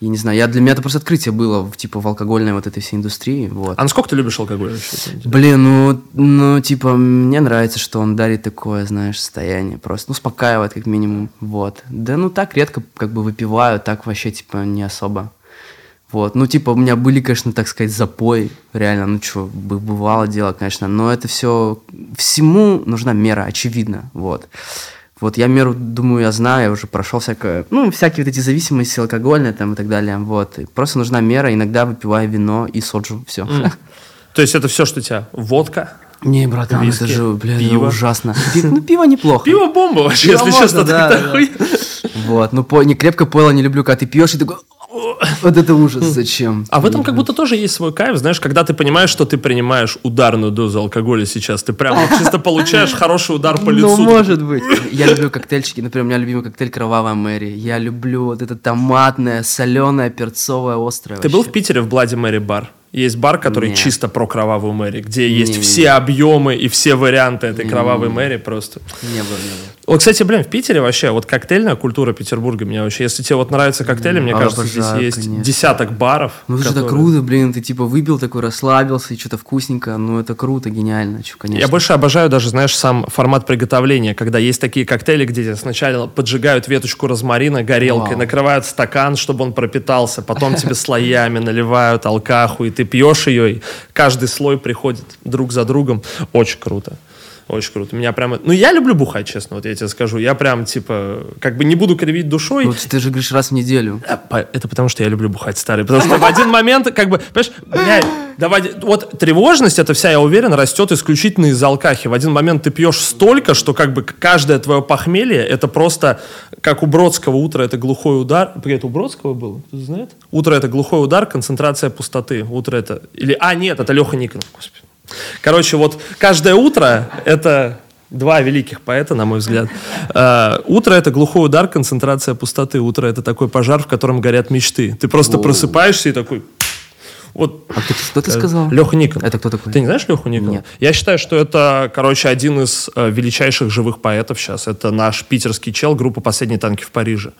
я не знаю, я, для меня это просто открытие было, в, типа, в алкогольной вот этой всей индустрии, вот. А насколько ты любишь алкоголь вообще? Блин, ну, ну, типа, мне нравится, что он дарит такое, знаешь, состояние, просто, ну, успокаивает, как минимум, вот. Да, ну, так редко, как бы, выпиваю, так вообще, типа, не особо. Вот, ну, типа, у меня были, конечно, так сказать, запои, реально, ну, что, бывало дело, конечно, но это все, всему нужна мера, очевидно, вот. Вот я меру, думаю, я знаю, я уже прошел всякое, ну, всякие вот эти зависимости алкогольные там и так далее, вот. И просто нужна мера, иногда выпиваю вино и соджу, все. То есть это все, что у тебя? Водка? Не, братан, Виски, это же, блин, пиво. ужасно. Пи- Ну, пиво неплохо. Пиво бомба вообще, Пиво если можно, честно, да, да. Вот, ну, по, не крепко пойло не люблю, когда ты пьешь и такой, вот это ужас, зачем? А в этом как будто тоже есть свой кайф, знаешь, когда ты понимаешь, что ты принимаешь ударную дозу алкоголя сейчас, ты прям вот чисто получаешь хороший удар по лицу. Ну, может быть. Я люблю коктейльчики. Например, у меня любимый коктейль «Кровавая Мэри». Я люблю вот это томатное, соленое, перцовое, острое. Ты был в. Питере в Блади Мэри бар? Есть бар, который Не. чисто про кровавую Мэри, где есть Не-не-не. все объемы и все варианты этой кровавой Мэри просто. Не было, не было. Вот, кстати, блин, в Питере вообще, вот коктейльная культура Петербурга мне вообще, если тебе вот нравятся коктейли, мне А, кажется, здесь обожаю, есть конечно. десяток баров. Ну, это же которые- круто, блин, ты типа выпил такой, расслабился, и что-то вкусненько. Ну, это круто, гениально, чё, конечно. Я больше обожаю даже, знаешь, сам формат приготовления, когда есть такие коктейли, где сначала поджигают веточку розмарина горелкой, Вау. накрывают стакан, чтобы он пропитался, потом тебе слоями наливают алкаху, и ты пьешь ее, и каждый слой приходит друг за другом. Очень круто. Очень круто. Меня прямо... Ну, я люблю бухать, честно, вот я тебе скажу. Я прям, типа, как бы не буду кривить душой. Ну, ты же говоришь раз в неделю. По- Это потому, что я люблю бухать старый. Потому что в один момент, как бы, понимаешь, давай, вот тревожность, это вся, я уверен, растет исключительно из алкахи. В один момент ты пьешь столько, что как бы каждое твое похмелье, это просто, как у Бродского, утро это глухой удар. Это у Бродского было? Кто знает? Утро это глухой удар, концентрация пустоты. Утро это... Или, а, нет, это Леха Никонов, господи. Короче, вот каждое утро это два великих поэта, на мой взгляд. Э, утро это глухой удар, концентрация пустоты. Утро это такой пожар, в котором горят мечты. Ты просто Воу. просыпаешься и такой. Вот. А кто, кто ты сказал? Леха Никон. Это кто такой? Ты не знаешь Леху Никона? Нет. Я считаю, что это, короче, один из э, величайших живых поэтов сейчас. Это наш питерский чел, группа «Последние танки в Париже».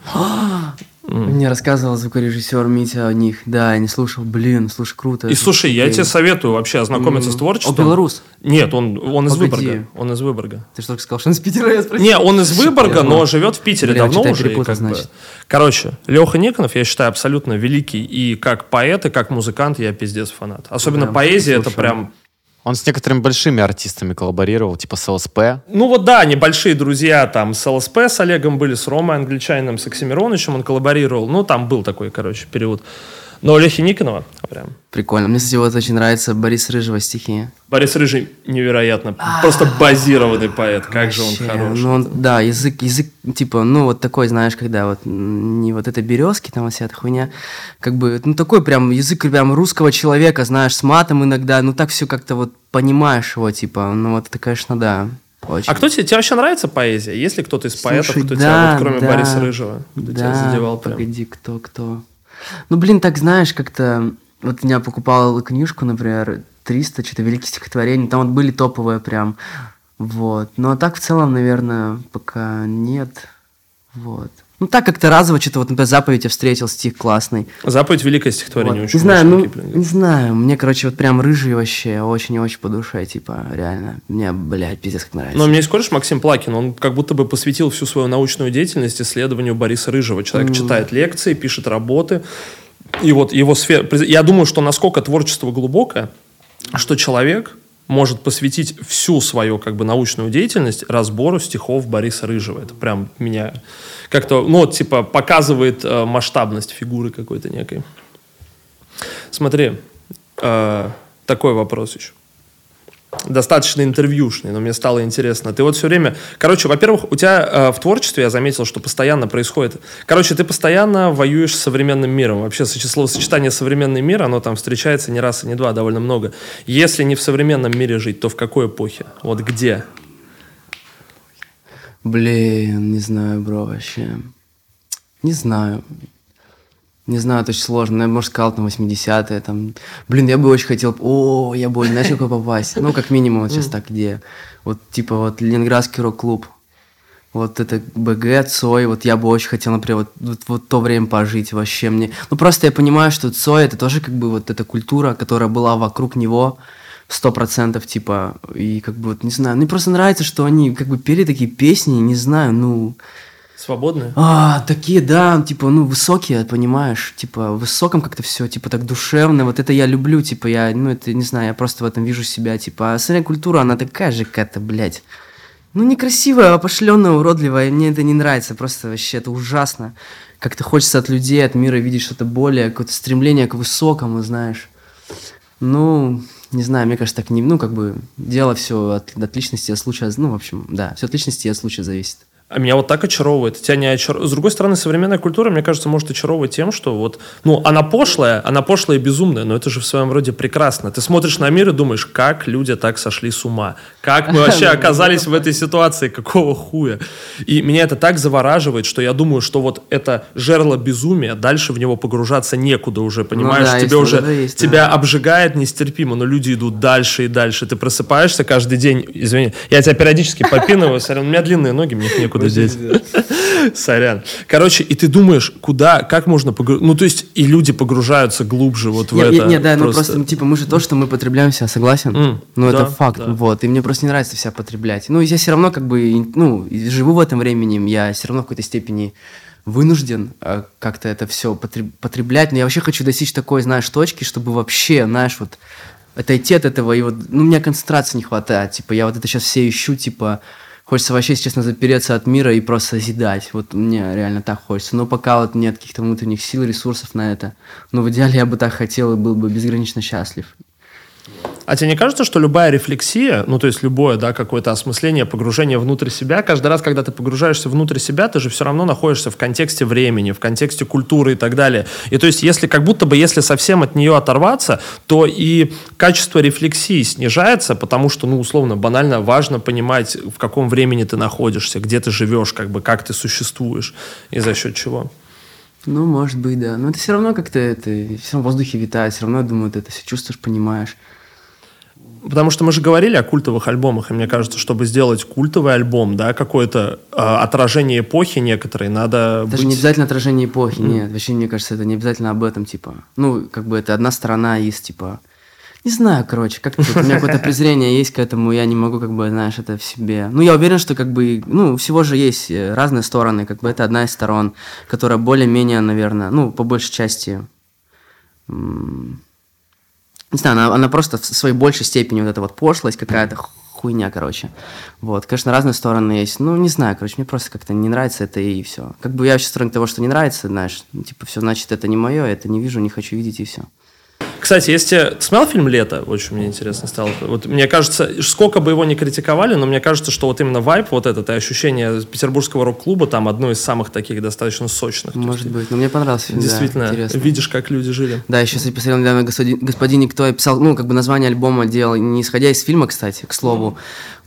Мне рассказывал звукорежиссер Митя о них. Да, я не слушал. Блин, слушай, круто. И слушай, я Блин. тебе советую вообще ознакомиться с творчеством. Он белорус? Нет, он, он из Погоди. Выборга. Он из Выборга. Ты что только сказал, что он из Питера? Я спросил. Не, он из Выборга, Я но понял. живет в Питере Бля, давно уже. перепутал, как бы- значит. Короче, Леха Никонов, я считаю, абсолютно великий. И как поэт, и как музыкант я пиздец фанат. Особенно Да, поэзия, это прям... Он с некоторыми большими артистами коллаборировал, типа с ЛСП. Ну вот да, небольшие друзья там с ЛСП, с Олегом были, с Ромой Англичанином, с Оксимироновичем он коллаборировал. Ну там был такой, короче, период. Но Лехи Никонова прям... Прикольно. Мне, кстати, вот очень нравится Борис Рыжего стихи. Борис Рыжий невероятно, просто базированный поэт, как же он Вообще, хорош. Ну, он, да, язык, язык, типа, ну, вот такой, знаешь, когда вот не вот это березки, там, вот вся эта хуйня, как бы, ну, такой прям язык прям русского человека, знаешь, с матом иногда, ну, так все как-то вот понимаешь его, типа, ну, вот это, конечно, да, очень. А кто тебе, тебе вообще нравится поэзия? Есть ли кто-то из поэтов, Слушай, кто да, тебя, вот, кроме да, Бориса Рыжего, кто тебя да, задевал прям? погоди, кто, кто? Ну, блин, так знаешь, как-то... Вот я покупал книжку, например, 300, что-то великих стихотворений, там вот были топовые прям, вот. Ну, а так в целом, наверное, пока нет, вот. Ну, так как-то разово что-то, вот, например, заповедь я встретил, стих классный. Заповедь великое стихотворение. Вот. очень Не знаю, ну, Киплинга. не знаю, мне, короче, вот прям рыжий вообще очень и очень по душе, типа, реально. Мне, блядь, пиздец как нравится. Но мне есть кореш Максим Плакин, он как будто бы посвятил всю свою научную деятельность исследованию Бориса Рыжего. Человек читает лекции, пишет работы. И вот его сфера... Я думаю, что насколько творчество глубокое, что человек может посвятить всю свою как бы научную деятельность разбору стихов Бориса Рыжего. Это прям меня как-то, ну, типа, показывает э, масштабность фигуры какой-то некой. Смотри, э, такой вопрос еще достаточно интервьюшный, но мне стало интересно. Ты вот все время... Короче, во-первых, у тебя э, в творчестве я заметил, что постоянно происходит... Короче, ты постоянно воюешь с современным миром. Вообще, словосочетание «современный мир», оно там встречается не раз и не два, довольно много. Если не в современном мире жить, то в какой эпохе? Вот где? Блин, не знаю, бро, вообще. Не знаю. Не знаю, это очень сложно. Ну, я, может, сказал, там, 80-е, там... Блин, я бы очень хотел... О, я бы, знаешь, какой попасть? Ну, как минимум, вот сейчас так, где... Вот, типа, вот, Ленинградский рок-клуб. Вот это БГ, Цой, вот я бы очень хотел, например, вот, вот, вот то время пожить вообще мне. Ну, просто я понимаю, что Цой это тоже как бы вот эта культура, которая была вокруг него, сто процентов, типа, и как бы вот, не знаю, мне просто нравится, что они как бы пели такие песни, не знаю, ну, Свободные? а, такие, да, типа, ну, высокие, понимаешь, типа, в высоком как-то все, типа, так душевно, вот это я люблю, типа, я, ну, это, не знаю, я просто в этом вижу себя, типа, а остальная культура, она такая же какая-то, блядь, ну, некрасивая, опошленная, уродливая, мне это не нравится, просто вообще, это ужасно, как-то хочется от людей, от мира видеть что-то более, какое-то стремление к высокому, знаешь, ну, не знаю, мне кажется, так не, ну, как бы, дело все от, от личности, от случая, ну, в общем, да, все от личности и от случая зависит. А меня вот так очаровывает. Тебя не очар... С другой стороны, современная культура, мне кажется, может очаровывать тем, что вот, ну, она пошлая, она пошлая и безумная, но это же в своем роде прекрасно. Ты смотришь на мир и думаешь, как люди так сошли с ума? Как мы вообще оказались в этой ситуации? Какого хуя? И меня это так завораживает, что я думаю, что вот это жерло безумия, дальше в него погружаться некуда уже, понимаешь? да, Тебе уже, есть, тебя да. обжигает нестерпимо, но люди идут дальше и дальше. Ты просыпаешься каждый день, извини, я тебя периодически попинываю, сорян, у меня длинные ноги, мне их некуда деть. Сорян. Короче, и ты думаешь, куда, как можно погрузиться, ну, то есть, и люди погружаются глубже вот в это. не, не, да, ну просто, ну, типа, мы же то, что мы потребляем себя, согласен? Ну, это факт, вот, и мне просто не нравится себя потреблять. Ну, я все равно, как бы, ну, живу в этом времени, я все равно в какой-то степени вынужден э, как-то это все потреблять, но я вообще хочу достичь такой, знаешь, точки, чтобы вообще, знаешь, вот, отойти от этого, и вот, ну, у меня концентрации не хватает, типа, я вот это сейчас все ищу, типа, хочется вообще, если честно, запереться от мира и просто созидать, вот мне реально так хочется, но пока вот нет каких-то внутренних сил, ресурсов на это, но в идеале я бы так хотел и был бы безгранично счастлив. А тебе не кажется, что любая рефлексия, ну, то есть любое, да, какое-то осмысление, погружение внутрь себя, каждый раз, когда ты погружаешься внутрь себя, ты же все равно находишься в контексте времени, в контексте культуры и так далее. И то есть, если как будто бы, если совсем от нее оторваться, то и качество рефлексии снижается, потому что, ну, условно, банально важно понимать, в каком времени ты находишься, где ты живешь, как бы, как ты существуешь и за счет чего. Ну, может быть, да. Но это все равно как-то это, все равно в воздухе витает, все равно, я думаю, ты это все чувствуешь, понимаешь. Потому что мы же говорили о культовых альбомах, и мне кажется, чтобы сделать культовый альбом, да, какое-то э, отражение эпохи некоторой, надо Даже быть... не обязательно отражение эпохи, нет. Вообще, мне кажется, это не обязательно об этом, типа. Ну, как бы это одна сторона из, типа... Не знаю, короче, как-то вот у меня какое-то презрение есть к этому, я не могу, как бы, знаешь, это в себе. Ну, я уверен, что, как бы, ну, всего же есть э, разные стороны, как бы, это одна из сторон, которая более-менее, наверное, ну, по большей части, не знаю, она, она просто в своей большей степени вот эта вот пошлость какая-то, хуйня, короче. Вот, конечно, разные стороны есть. Ну, не знаю, короче, мне просто как-то не нравится это и все. Как бы я вообще сторонник того, что не нравится, знаешь, ну, типа, все, значит, это не мое, это не вижу, не хочу видеть и все. Кстати, если ты смотрел фильм «Лето», очень мне интересно стало. Вот мне кажется, сколько бы его ни критиковали, но мне кажется, что вот именно вайп вот этот и ощущение петербургского рок-клуба там одно из самых таких достаточно сочных. Может есть быть, но мне понравился фильм, да, Действительно, интересно. видишь, как люди жили. Да, еще кстати, посмотрел недавно господин, господин Никто, я писал, ну, как бы название альбома делал, не исходя из фильма, кстати, к слову.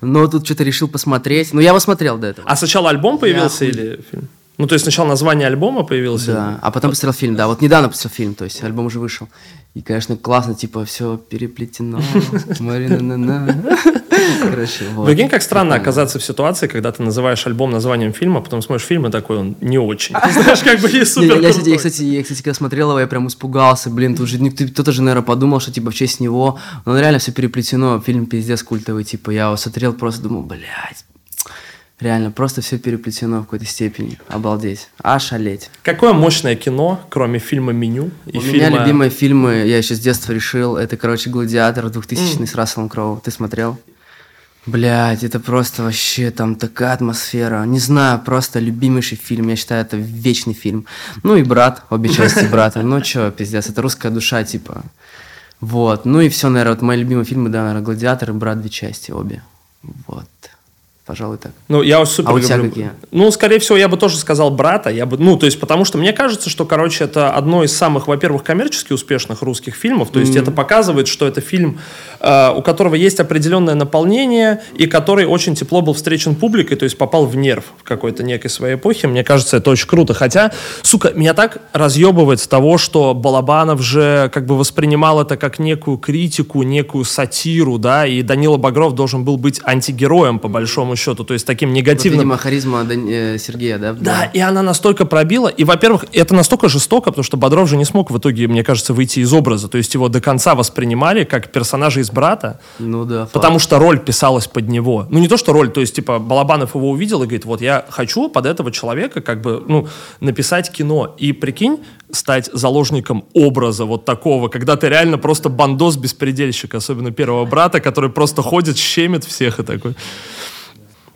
Но тут что-то решил посмотреть. Ну, я его смотрел до этого. А сначала альбом появился Я или фильм? Ну, то есть сначала название альбома появилось? Да, а потом посмотрел фильм, да, вот недавно посмотрел фильм, то есть альбом уже вышел. И, конечно, классно, типа, все переплетено. Короче, вот. Прикинь, как странно оказаться в ситуации, когда ты называешь альбом названием фильма, а потом смотришь фильм и такой, он не очень. Знаешь, как бы Не, супер я, кстати, я, кстати, я, кстати, когда смотрел его, я прям испугался, блин, тут же никто- кто-то же, наверное, подумал, что, типа, в честь него, но реально все переплетено, фильм пиздец культовый, типа, я его смотрел, просто думал, блядь, реально, просто все переплетено в какой-то степени, обалдеть, ошалеть. Какое мощное кино, кроме фильма «Меню» и У фильма... меня любимые фильмы, я еще с детства решил, это, короче, «Гладиатор» 2000 с Расселом Кроу, ты смотрел? Блять, это просто вообще там такая атмосфера. Не знаю, просто любимейший фильм. Я считаю, это вечный фильм. Ну и брат, обе части брата. Ну чё, пиздец, это русская душа, типа. Вот. Ну и все, наверное, вот мои любимые фильмы, да, наверное, Гладиатор и брат две части, обе. Вот. Пожалуй, так. Ну, я супер А у тебя люблю. какие? Ну, скорее всего, я бы тоже сказал брата. Я бы, ну, то есть, потому что мне кажется, что, короче, это одно из самых, во-первых, коммерчески успешных русских фильмов. То есть, это показывает, что это фильм, э, у которого есть определенное наполнение и который очень тепло был встречен публикой, то есть попал в нерв в какой-то некой своей эпохе. Мне кажется, это очень круто. Хотя, сука, меня так разъебывает с того, что Балабанов же как бы воспринимал это как некую критику, некую сатиру, да, и Данила Багров должен был быть антигероем, по большому счету, то есть таким Вот, негативным видимо, харизма Дани- э, Сергея, да? да, и она настолько пробила. И, во-первых, это настолько жестоко, потому что Бодров же не смог в итоге, мне кажется, выйти из образа. То есть его до конца воспринимали как персонажа из брата, Ну да. факт. потому что роль писалась под него. Ну, не то, что роль, то есть, типа, Балабанов его увидел и говорит, вот я хочу под этого человека как бы, ну, написать кино. И прикинь, стать заложником образа вот такого, когда ты реально просто бандос-беспредельщик, особенно первого брата, который просто ходит, щемит всех и такой...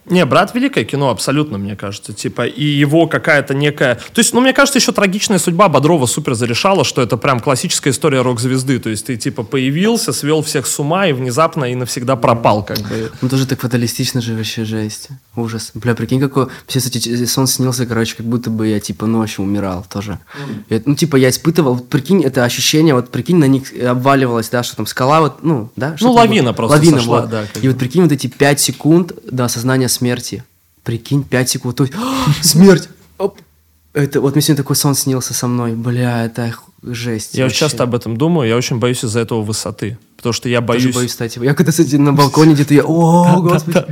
Не, «Брат» — великое кино, абсолютно, мне кажется. Типа, и его какая-то некая... То есть, ну, мне кажется, еще трагичная судьба Бодрова супер зарешала, что это прям классическая история рок-звезды. То есть, ты, типа, появился, свел всех с ума и внезапно и навсегда пропал, как бы. Ну тоже так фаталистично же вообще жесть. Ужас. Бля, прикинь, какой... Все, кстати, сон снился, короче, как будто бы я, типа, ночью умирал тоже. Это, ну, типа, я испытывал, вот прикинь, это ощущение, вот прикинь, на них обваливалась, да, что там скала, вот, ну, да? там лавина вот? просто Лавина, сошла, вот. да, И вот прикинь, вот эти пять секунд до осознания смерти. Прикинь, пять секунд. То смерть! Оп. Это, вот мне сегодня такой сон снился со мной. Бля, это жесть. Я вообще. часто об этом думаю, я очень боюсь из-за этого высоты. Потому что я Тоже боюсь... боюсь, кстати. Я когда, кстати, на балконе где-то, я, о, господи.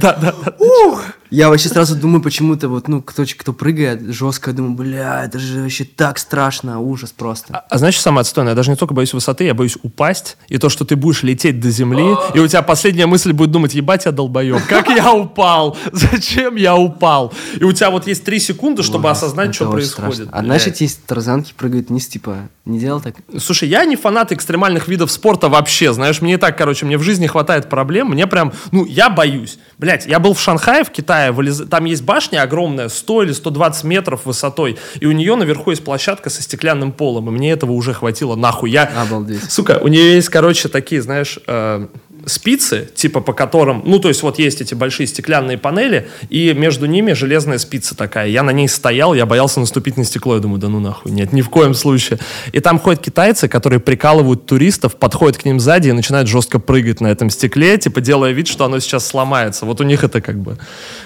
Ух! Я вообще сразу думаю, почему-то вот, ну, кто, кто прыгает жестко, я думаю, бля, это же вообще так страшно, ужас просто. А, а знаешь, самое отстойное? Я даже не только боюсь высоты, я боюсь упасть. И то, что ты будешь лететь до земли, и у тебя последняя мысль будет думать, ебать я долбоеб, как я упал? Зачем я упал? И у тебя вот есть три секунды, чтобы Ужас, осознать, что происходит. страшно. А знаешь, эти тарзанки прыгают вниз, типа, не делал так? Слушай, я не фанат экстремальных видов спорта вообще, знаешь, мне и так, короче, мне в жизни хватает проблем, мне прям, ну, я боюсь. Блять, я был в Шанхае, в Китае, вылез- там есть башня огромная, 100 или 120 метров высотой, и у нее наверху есть площадка со стеклянным полом, и мне этого уже хватило нахуй. Я, Обалдеть. сука, у нее есть, короче, такие, знаешь, э, спицы, типа по которым, ну, то есть вот есть эти большие стеклянные панели, и между ними железная спица такая. Я на ней стоял, я боялся наступить на стекло, я думаю, да ну нахуй, нет, ни в коем случае. И там ходят китайцы, которые прикалывают туристов, подходят к ним сзади и начинают жестко прыгать на этом стекле, типа делая вид, что оно сейчас сломается. Вот у них это как бы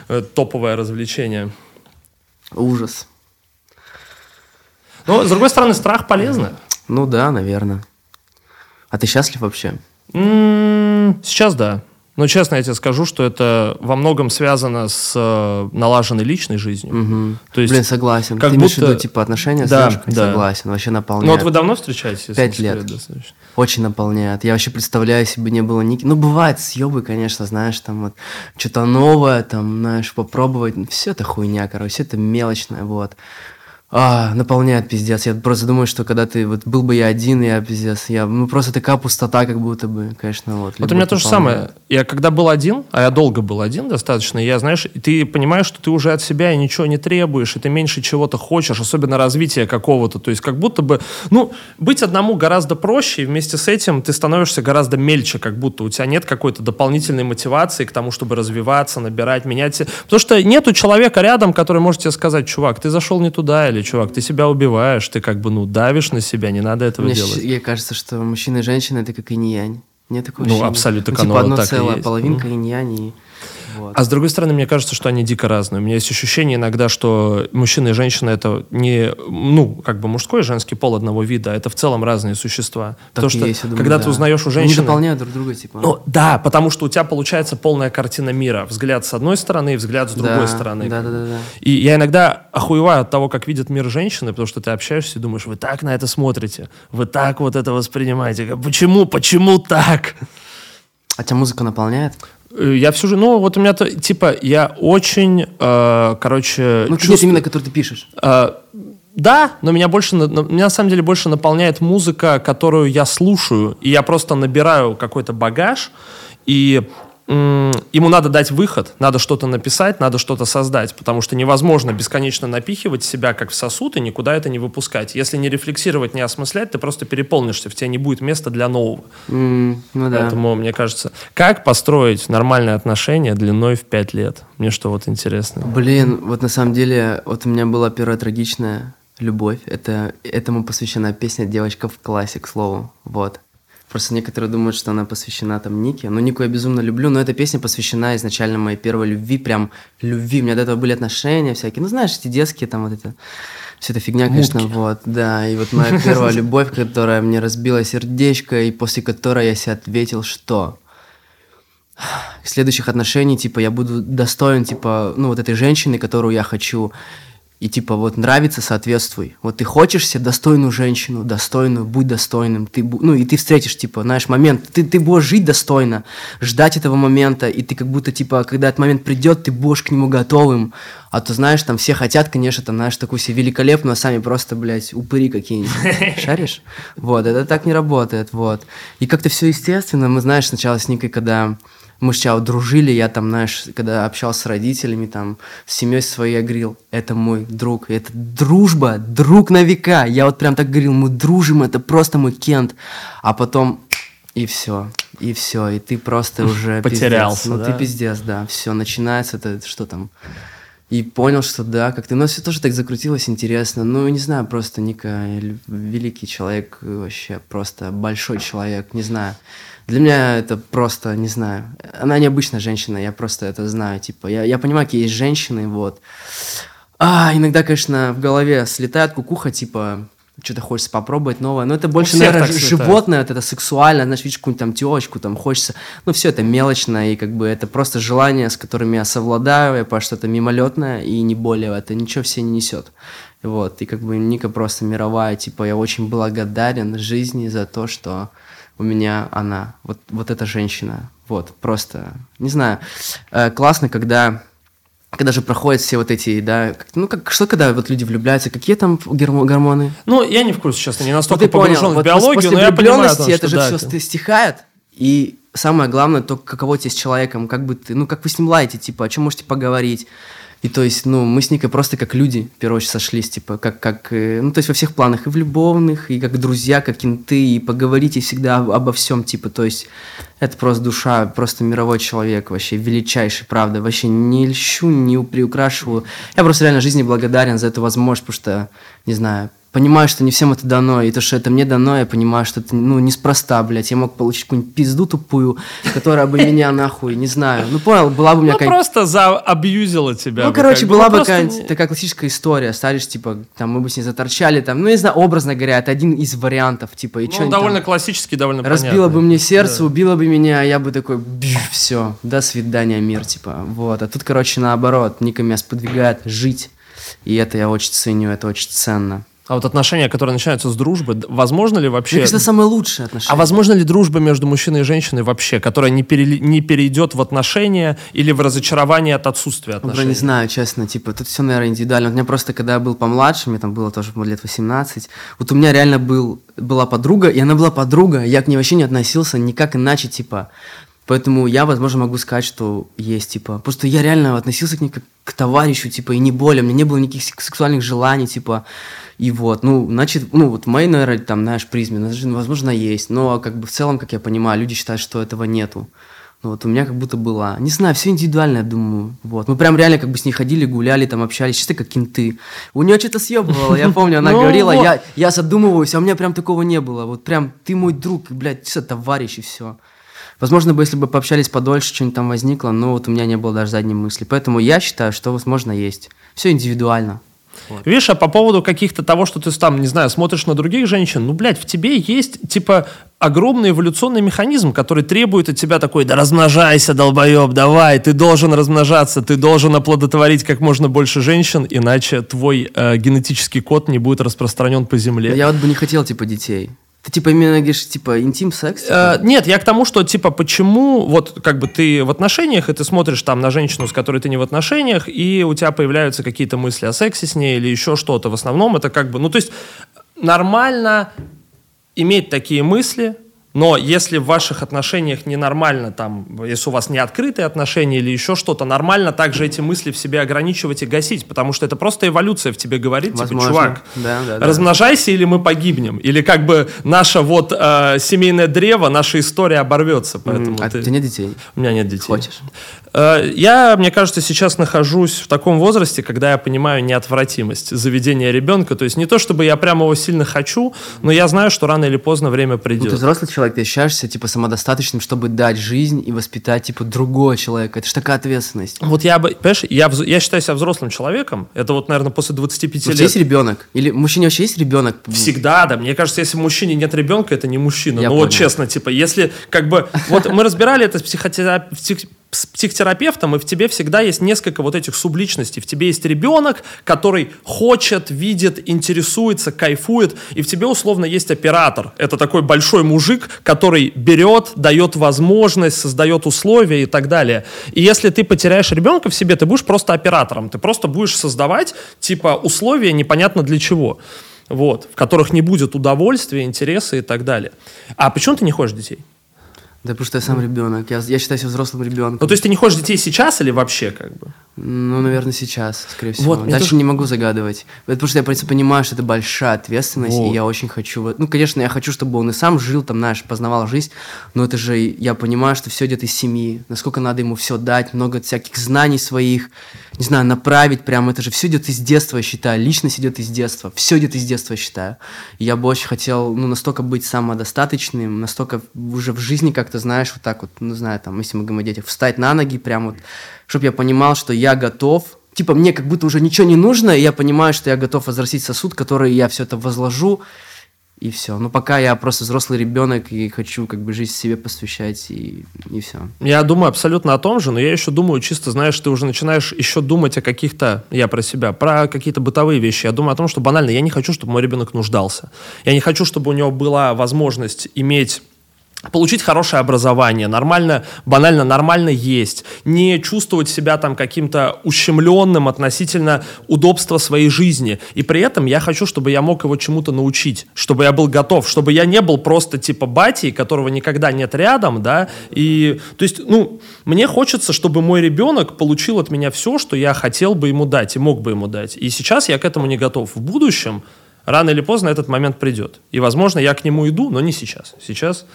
э, топовое развлечение. Ужас. Но, с другой стороны, страх полезно. Ну да, наверное. А ты счастлив вообще? Сейчас да. Но честно я тебе скажу, что это во многом связано с э, налаженной личной жизнью. Мгм. То есть, Блин, согласен. как ты имеешь в будто- виду, типа, отношения с Да, девушкой? да. Согласен, вообще наполняет. ну вот вы давно встречаетесь? Пять лет. достаточно? Очень наполняет. Я вообще представляю, если бы не было ники. Ну, бывает съебы, конечно, знаешь, там вот что-то новое, там, знаешь, попробовать. Все это хуйня, короче, все это мелочное, вот. А, наполняет пиздец. Я просто думаю, что когда ты, вот был бы я один, я пиздец, я, ну, просто такая пустота, как будто бы, конечно, вот. Вот у меня то же самое. Я когда был один, а я долго был один достаточно, я, знаешь, ты понимаешь, что ты уже от себя ничего не требуешь, и ты меньше чего-то хочешь, особенно развития какого-то. То есть как будто бы, ну, быть одному гораздо проще, и вместе с этим ты становишься гораздо мельче, как будто у тебя нет какой-то дополнительной мотивации к тому, чтобы развиваться, набирать, менять. Потому что нету человека рядом, который может тебе сказать, чувак, ты зашел не туда, или чувак, ты себя убиваешь, ты как бы, ну, давишь на себя, не надо этого Мне делать. мне кажется, что мужчина и женщина это как инь-янь. Нет такого Ну, ощущения? абсолютно, Ну, типа оно одно так и целое, есть. половинка инь-янь и... Вот. А с другой стороны, мне кажется, что они дико разные. У меня есть ощущение иногда, что мужчина и женщина это не, ну, как бы мужской и женский пол одного вида, а это в целом разные существа. Так Потому что есть, думаю, когда да. ты узнаешь у Они женщины... дополняют друг друга, типа. Ну, да, потому что у тебя получается полная картина мира. Взгляд с одной стороны и взгляд с другой Да, стороны. Да, да, да, да. И я иногда охуеваю от того, как видят мир женщины, потому что ты общаешься и думаешь, вы так на это смотрите, вы так вот это воспринимаете. Почему, почему так? А тебя музыка наполняет? Э, Я всю жизнь, ну вот у меня, то, типа, я очень, э, короче, Ну, нет, чувствую- именно, который ты пишешь. Э, да, но меня больше, меня на самом деле больше наполняет музыка, которую я слушаю, и я просто набираю какой-то багаж, и ему надо дать выход, надо что-то написать, надо что-то создать, потому что невозможно бесконечно напихивать себя как в сосуд и никуда это не выпускать. Если не рефлексировать, не осмыслять, ты просто переполнишься, в тебя не будет места для нового. М, ну да. Поэтому, мне кажется, как построить нормальные отношения длиной в пять лет? Мне что вот интересно. Блин, вот на самом деле, вот у меня была первая трагичная любовь. Это этому посвящена песня «Девочка в классе», к слову. Вот. Просто некоторые думают, что она посвящена там Нике. Но Нику я безумно люблю, но эта песня посвящена изначально моей первой любви, прям любви. У меня до этого были отношения всякие. Ну, знаешь, эти детские там вот это... Вся эта фигня, конечно, вот, да. И вот моя первая любовь, которая мне разбила сердечко, и после которой я себе ответил, что следующих отношений, типа, я буду достоин, типа, ну, вот этой женщины, которую я хочу, и, типа, вот нравится, соответствуй. Вот ты хочешь себе достойную женщину, достойную, будь достойным, ты, ну, и ты встретишь, типа, знаешь, момент, ты, ты будешь жить достойно, ждать этого момента, и ты как будто, типа, когда этот момент придет, ты будешь к нему готовым, а то, знаешь, там все хотят, конечно, там, знаешь, такую себе великолепную, а сами просто, блядь, упыри какие-нибудь. Шаришь? Вот, это так не работает, вот. И как-то все естественно, мы, знаешь, сначала с Никой, когда мы сначала дружили, я там, знаешь, когда общался с родителями, там, с семьей своей, я говорил, это мой друг, это дружба, друг на века. Я вот прям так говорил, мы дружим, это просто мой Кент. А потом и все, и все, и ты просто уже Потерялся, пиздец. Ну, да? ты пиздец, да, все, начинается это, что там, и понял, что да, как-то, ну, все тоже так закрутилось интересно. Ну, не знаю, просто Ника великий человек, вообще просто большой человек, не знаю. Для меня это просто, не знаю, она необычная женщина, я просто это знаю, типа, я, я понимаю, какие есть женщины, вот. А, иногда, конечно, в голове слетает кукуха, типа, что-то хочется попробовать новое, но это больше, наверное, животное, вот это сексуально, знаешь, видишь какую-нибудь там телочку, там хочется, ну, все это мелочно, и как бы это просто желание, с которыми я совладаю, я понимаю, что это мимолетное, и не более, это ничего все не несет. Вот, и как бы Ника просто мировая, типа, я очень благодарен жизни за то, что у меня она, вот, вот эта женщина, вот, просто, не знаю, э, классно, когда когда же проходят все вот эти, да, ну как что когда вот люди влюбляются, какие там гормоны? Ну, я не в курсе, честно, не настолько понял, погружен в вот биологию, после но я понимаю, том, это же да, все это- стихает, и самое главное, то, каково тебе с человеком, как бы ты, ну, как вы с ним ладите, типа, о чем можете поговорить. И то есть, ну, мы с Никой просто как люди, в первую очередь, сошлись, типа, как, как, э, ну, то есть во всех планах, и в любовных, и как друзья, как кенты, и поговорите всегда об- обо всем, типа, то есть, это просто душа, просто мировой человек, вообще величайший, правда, вообще не льщу, не приукрашиваю. Я просто реально жизни благодарен за эту возможность, потому что, не знаю, понимаю, что не всем это дано, и то, что это мне дано, я понимаю, что это, ну, неспроста, блядь, я мог получить какую-нибудь пизду тупую, которая бы меня нахуй, не знаю, ну, понял, была бы у меня Ну, какая-нибудь просто заабьюзила тебя. ну, бы, короче, как была Ну, бы просто какая-нибудь такая классическая история. Старишь, типа, там, мы бы с ней заторчали, там, ну, не знаю, образно говоря, это один из вариантов, типа, и Ну, что довольно классический, довольно Разбила понятный. бы мне сердце, убила бы меня, а я бы такой, все, до свидания, мир, типа, вот. А тут, короче, наоборот, Ника меня сподвигает жить, и это я очень ценю, это очень ценно. А вот отношения, которые начинаются с дружбы, возможно ли вообще... Мне кажется, это самое лучшее отношение. А возможно ли дружба между мужчиной и женщиной вообще, которая не, перели- не перейдет в отношения или в разочарование от отсутствия Ну, отношений? Бро, не знаю, честно, типа, тут все, наверное, индивидуально. У меня просто, когда я был помладше, мне там было тоже лет 18, вот у меня реально был, была подруга, и она была подруга, я к ней вообще не относился никак иначе, типа. Поэтому я, возможно, могу сказать, что есть, типа. Просто я реально относился к ней как к товарищу, типа, и не более. У меня не было никаких сек- сексуальных желаний, типа. И вот, ну, значит, ну, вот в моей, наверное, там, знаешь, призме, возможно, есть. Но, как бы, в целом, как я понимаю, люди считают, что этого нету. Ну, вот у меня как будто была. Не знаю, все индивидуально, я думаю. Вот. Мы прям реально как бы с ней ходили, гуляли, там общались, чисто как кенты. У нее что-то съебывало, я помню, она Ну говорила, я, я задумываюсь, а у меня прям такого не было. Вот прям ты мой друг, блядь, все, товарищ и все. Возможно, бы, если бы пообщались подольше, что-нибудь там возникло, но вот у меня не было даже задней мысли. Поэтому я считаю, что, возможно, есть. Все индивидуально. Видишь, а по поводу каких-то того, что ты там, не знаю, смотришь на других женщин, ну, блядь, в тебе есть, типа, огромный эволюционный механизм, который требует от тебя такой, да размножайся, долбоеб, давай, ты должен размножаться, ты должен оплодотворить как можно больше женщин, иначе твой э, генетический код не будет распространен по земле. Я вот бы не хотел, типа, детей. Ты, типа, именно говоришь, типа, интим, секс? типа? Э, нет, я к тому, что, типа, почему, вот, как бы ты в отношениях, и ты смотришь там на женщину, с которой ты не в отношениях, и у тебя появляются какие-то мысли о сексе с ней или еще что-то. В основном это как бы, ну, то есть нормально иметь такие мысли, Но если в ваших отношениях ненормально, там, если у вас не открытые отношения или еще что-то, нормально также эти мысли в себе ограничивать и гасить, потому что это просто эволюция в тебе говорит, Возможно. типа, чувак, Да, да, да. размножайся или мы погибнем. Или как бы наше вот э, семейное древо, наша история оборвется. Поэтому А ты- у тебя нет детей? У меня нет детей. Хочешь? Э, Я, мне кажется, сейчас нахожусь в таком возрасте, когда я понимаю неотвратимость заведения ребенка. То есть не то, чтобы я прямо его сильно хочу, но я знаю, что рано или поздно время Ну, ты придет. взрослый человек, ты ощущаешься, типа, самодостаточным, чтобы дать жизнь и воспитать, типа, другого человека. Это же такая ответственность. Вот я бы, понимаешь, я, я считаю себя взрослым человеком. Это вот, наверное, после 25 У тебя лет. есть ребенок? Или мужчине вообще есть ребенок? Всегда, да. Мне кажется, если мужчине нет ребенка, это не мужчина. Я ну вот понял. честно, типа, если как бы... Вот мы разбирали это с, психотера- псих- с психотерапевтом, и в тебе всегда есть несколько вот этих субличностей. В тебе есть ребенок, который хочет, видит, интересуется, кайфует, и в тебе условно есть оператор. Это такой большой мужик, который берет, дает возможность, создает условия и так далее. И если ты потеряешь ребенка в себе, ты будешь просто оператором. Ты просто будешь создавать, типа, условия непонятно для чего вот, в которых не будет удовольствия, интереса и так далее. А почему ты не хочешь детей? Да потому что я сам ребенок. Я, я считаю себя взрослым ребенком. Ну, то есть ты не хочешь детей сейчас или вообще как бы? Ну, наверное, сейчас, скорее всего. Вот, Дальше тоже- не могу загадывать. Это потому что я просто понимаю, что это большая ответственность, Вот. и я очень хочу... Ну, конечно, я хочу, чтобы он и сам жил, там, знаешь, познавал жизнь, но это же я понимаю, что все идет из семьи, насколько надо ему все дать, много всяких знаний своих, не знаю, направить прям, это же все идет из детства, я считаю, личность идет из детства, все идет из детства, я считаю. И я бы очень хотел, ну, настолько быть самодостаточным, настолько уже в жизни как-то, знаешь, вот так вот, ну, знаю, там, если мы говорим о детях, встать на ноги прям вот, чтобы я понимал, что я готов, типа мне как будто уже ничего не нужно, и я понимаю, что я готов возвратить сосуд, который я все это возложу, и все. Но пока я просто взрослый ребенок и хочу как бы жизнь себе посвящать, и, и все. Я думаю абсолютно о том же, но я еще думаю, чисто, знаешь, ты уже начинаешь еще думать о каких-то, я про себя, про какие-то бытовые вещи. Я думаю о том, что банально, я не хочу, чтобы мой ребенок нуждался. Я не хочу, чтобы у него была возможность иметь получить хорошее образование, нормально, банально нормально есть, не чувствовать себя там каким-то ущемленным относительно удобства своей жизни. И при этом я хочу, чтобы я мог его чему-то научить, чтобы я был готов, чтобы я не был просто типа батей, которого никогда нет рядом, да, и, то есть, ну, мне хочется, чтобы мой ребенок получил от меня все, что я хотел бы ему дать и мог бы ему дать. И сейчас я к этому не готов. В будущем, рано или поздно этот момент придет. И, возможно, я к нему иду, но не сейчас. Сейчас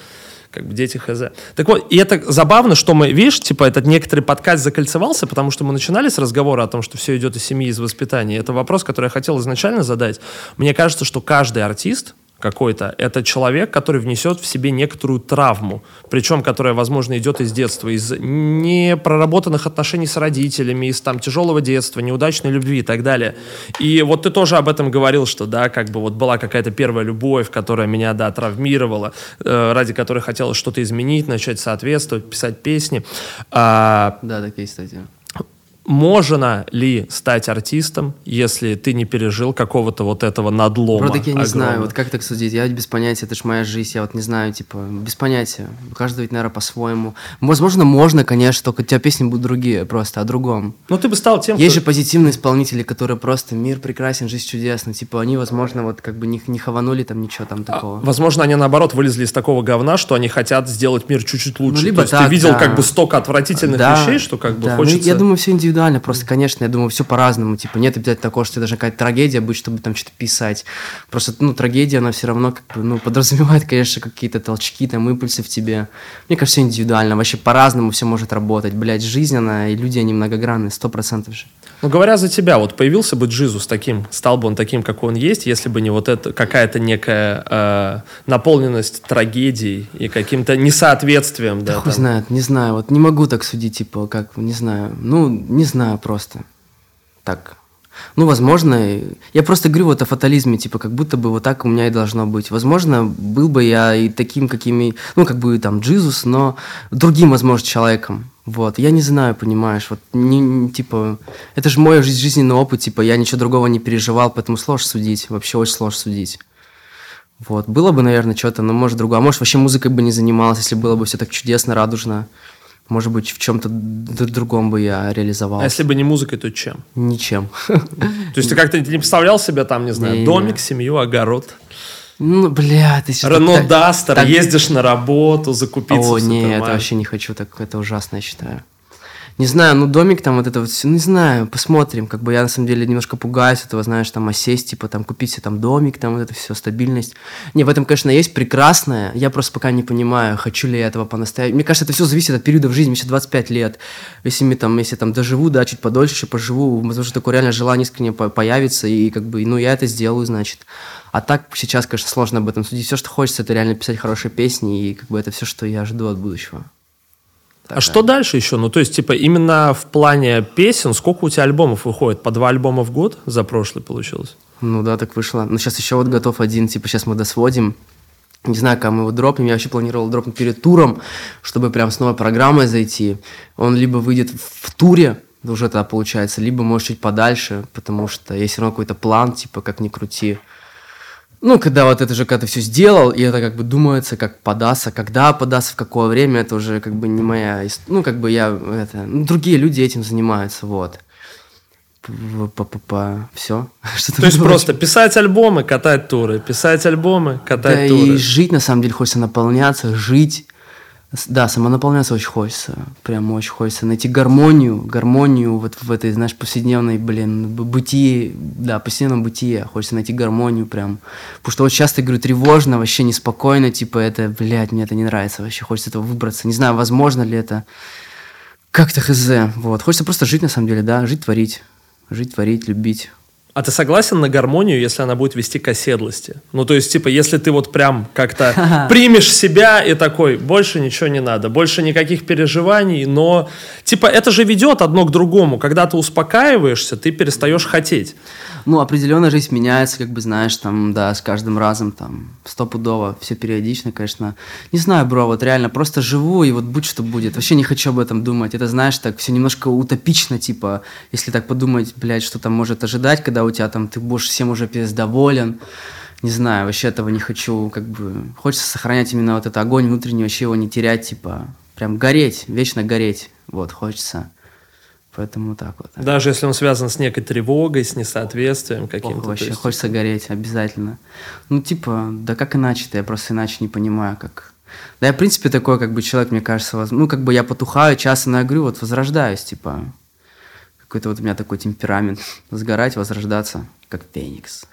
как бы дети хз. Так вот, и это забавно, что мы, видишь, типа этот некоторый подкаст закольцевался, потому что мы начинали с разговора о том, что все идет из семьи, из воспитания. Это вопрос, который я хотел изначально задать. Мне кажется, что каждый артист, какой-то, это человек, который внесет в себе некоторую травму, причем которая, возможно, идет из детства, из непроработанных отношений с родителями, из там тяжелого детства, неудачной любви и так далее. И вот ты тоже об этом говорил, что, да, как бы вот была какая-то первая любовь, которая меня, да, травмировала, э, ради которой хотелось что-то изменить, начать соответствовать, писать песни. А, Да, такие, кстати. Можно ли стать артистом, если ты не пережил какого-то вот этого надлома? Так я не знаю, огромного? вот как так судить? Я без понятия, это ж моя жизнь, я вот не знаю, типа, без понятия. У каждого ведь, наверное, по-своему. Возможно, можно, конечно, только у тебя песни будут другие, просто о другом. Ну, ты бы стал тем, Есть кто- же позитивные исполнители, которые просто мир прекрасен, жизнь чудесна. Типа, они, возможно, вот как бы не, не хаванули там ничего там А, такого. Возможно, они наоборот вылезли из такого говна, что они хотят сделать мир чуть-чуть лучше. Ну, либо То есть так, ты видел да. как бы столько отвратительных вещей, что как бы да. Ну, хочется. я думаю, все индивидуально. Просто, конечно, я думаю, все по-разному. Типа, нет обязательно такого, что должна какая-то трагедия быть, чтобы там что-то писать. Просто, ну, трагедия, она все равно как бы, ну, подразумевает, конечно, какие-то толчки, там, импульсы в тебе. Мне кажется, все индивидуально. Вообще по-разному все может работать. Блять, жизнь, она, и люди, они многогранные, сто процентов же. Ну, говоря за тебя, вот появился бы Джизус таким, стал бы он таким, какой он есть, если бы не вот это какая-то некая э, наполненность трагедией и каким-то несоответствием, да. Хуй там. знает, не знаю. Вот не могу так судить, типа, как, не знаю. Ну, не знаю просто. Так. Ну, возможно, я просто говорю вот о фатализме, типа, как будто бы вот так у меня и должно быть. Возможно, был бы я и таким, какими, ну, как бы там Джизус, но другим, возможно, человеком. Вот, я не знаю, понимаешь, вот, не, не- типа, это же мой жиз- жизненный опыт, типа, я ничего другого не переживал, поэтому сложно судить, вообще очень сложно судить. Вот, было бы, наверное, что-то, но может другое. А может, вообще музыкой бы не занималась, если было бы все так чудесно, радужно. Может быть, в чем-то другом бы я реализовал. А если бы не музыкой, то чем? Ничем. То есть ты как-то не представлял себя там, не знаю, домик, семью, огород? Ну, бля, ты сейчас... Рено так- Дастер, так- ездишь на работу, закупиться О, в не, это супермаркет. вообще не хочу, так это ужасно, я считаю. Не знаю, ну домик там вот это вот все, не знаю, посмотрим. Как бы я на самом деле немножко пугаюсь этого, знаешь, там осесть, типа там купить себе там домик, там вот это все, стабильность. Не, в этом, конечно, есть прекрасное. Я просто пока не понимаю, хочу ли я этого по-настоящему. Мне кажется, это все зависит от периода в жизни. Мне сейчас 25 лет. Если мне там, если там доживу, да, чуть подольше еще поживу, возможно, такое реально желание искренне по- появится, и как бы, ну, я это сделаю, значит. А так сейчас, конечно, сложно об этом судить. Все, что хочется, это реально писать хорошие песни, и как бы это все, что я жду от будущего. А что дальше еще? Ну, то есть, типа, именно в плане песен, сколько у тебя альбомов выходит? По два альбома в год за прошлый получилось? Ну да, так вышло. Ну сейчас еще вот готов один, типа сейчас мы досводим. Не знаю, как мы его дропнем. Я вообще планировал дропнуть перед туром, чтобы прям с новой программой зайти. Он либо выйдет в туре, уже тогда получается, либо может чуть подальше, потому что есть все равно какой-то план, типа как ни крути. Ну, когда вот это же, когда ты все сделал, и это как бы думается, как податься, когда податься, в какое время, это уже как бы не моя... Ну, как бы я, это... Ну, другие люди этим занимаются, вот. Все. То есть просто писать альбомы, катать туры, писать альбомы, Да катать и туры. жить, на самом деле, хочется наполняться, жить. Да, самонаполняться очень хочется. Прям очень хочется найти гармонию, гармонию вот в этой, знаешь, повседневной, блин, бытии, да, повседневном бытие. Хочется найти гармонию прям. Потому что вот часто, говорю, тревожно, вообще неспокойно, типа, это, блядь, мне это не нравится вообще. Хочется этого выбраться. Не знаю, возможно ли это. Как-то хз. Вот. Хочется просто жить, на самом деле, да, жить, творить. Жить, творить, любить. А ты согласен на гармонию, если она будет вести к оседлости? Ну, то есть, типа, если ты вот прям как-то примешь себя и такой, больше ничего не надо, больше никаких переживаний, но, типа, это же ведет одно к другому. Когда ты успокаиваешься, ты перестаешь хотеть. Ну, определенно жизнь меняется, как бы, знаешь, там, да, с каждым разом, там, стопудово, все периодично, конечно. Не знаю, бро, вот реально, просто живу, и вот будь что будет. Вообще не хочу об этом думать. Это, знаешь, так все немножко утопично, типа, если так подумать, блядь, что там может ожидать, когда у тебя там, ты будешь всем уже пиздец доволен. Не знаю, вообще этого не хочу, как бы, хочется сохранять именно вот этот огонь внутренний, вообще его не терять, типа, прям гореть, вечно гореть, вот, хочется. Поэтому так вот. Даже если он связан с некой тревогой, с несоответствием каким-то. Вообще, есть- хочется гореть, обязательно. Ну, типа, да как иначе-то, я просто иначе не понимаю, как... Да я, в принципе, такой, как бы, человек, мне кажется, воз- ну, как бы я потухаю часто, но я говорю, вот, возрождаюсь, типа, какой-то вот у меня такой темперамент, сгорать, возрождаться, как феникс.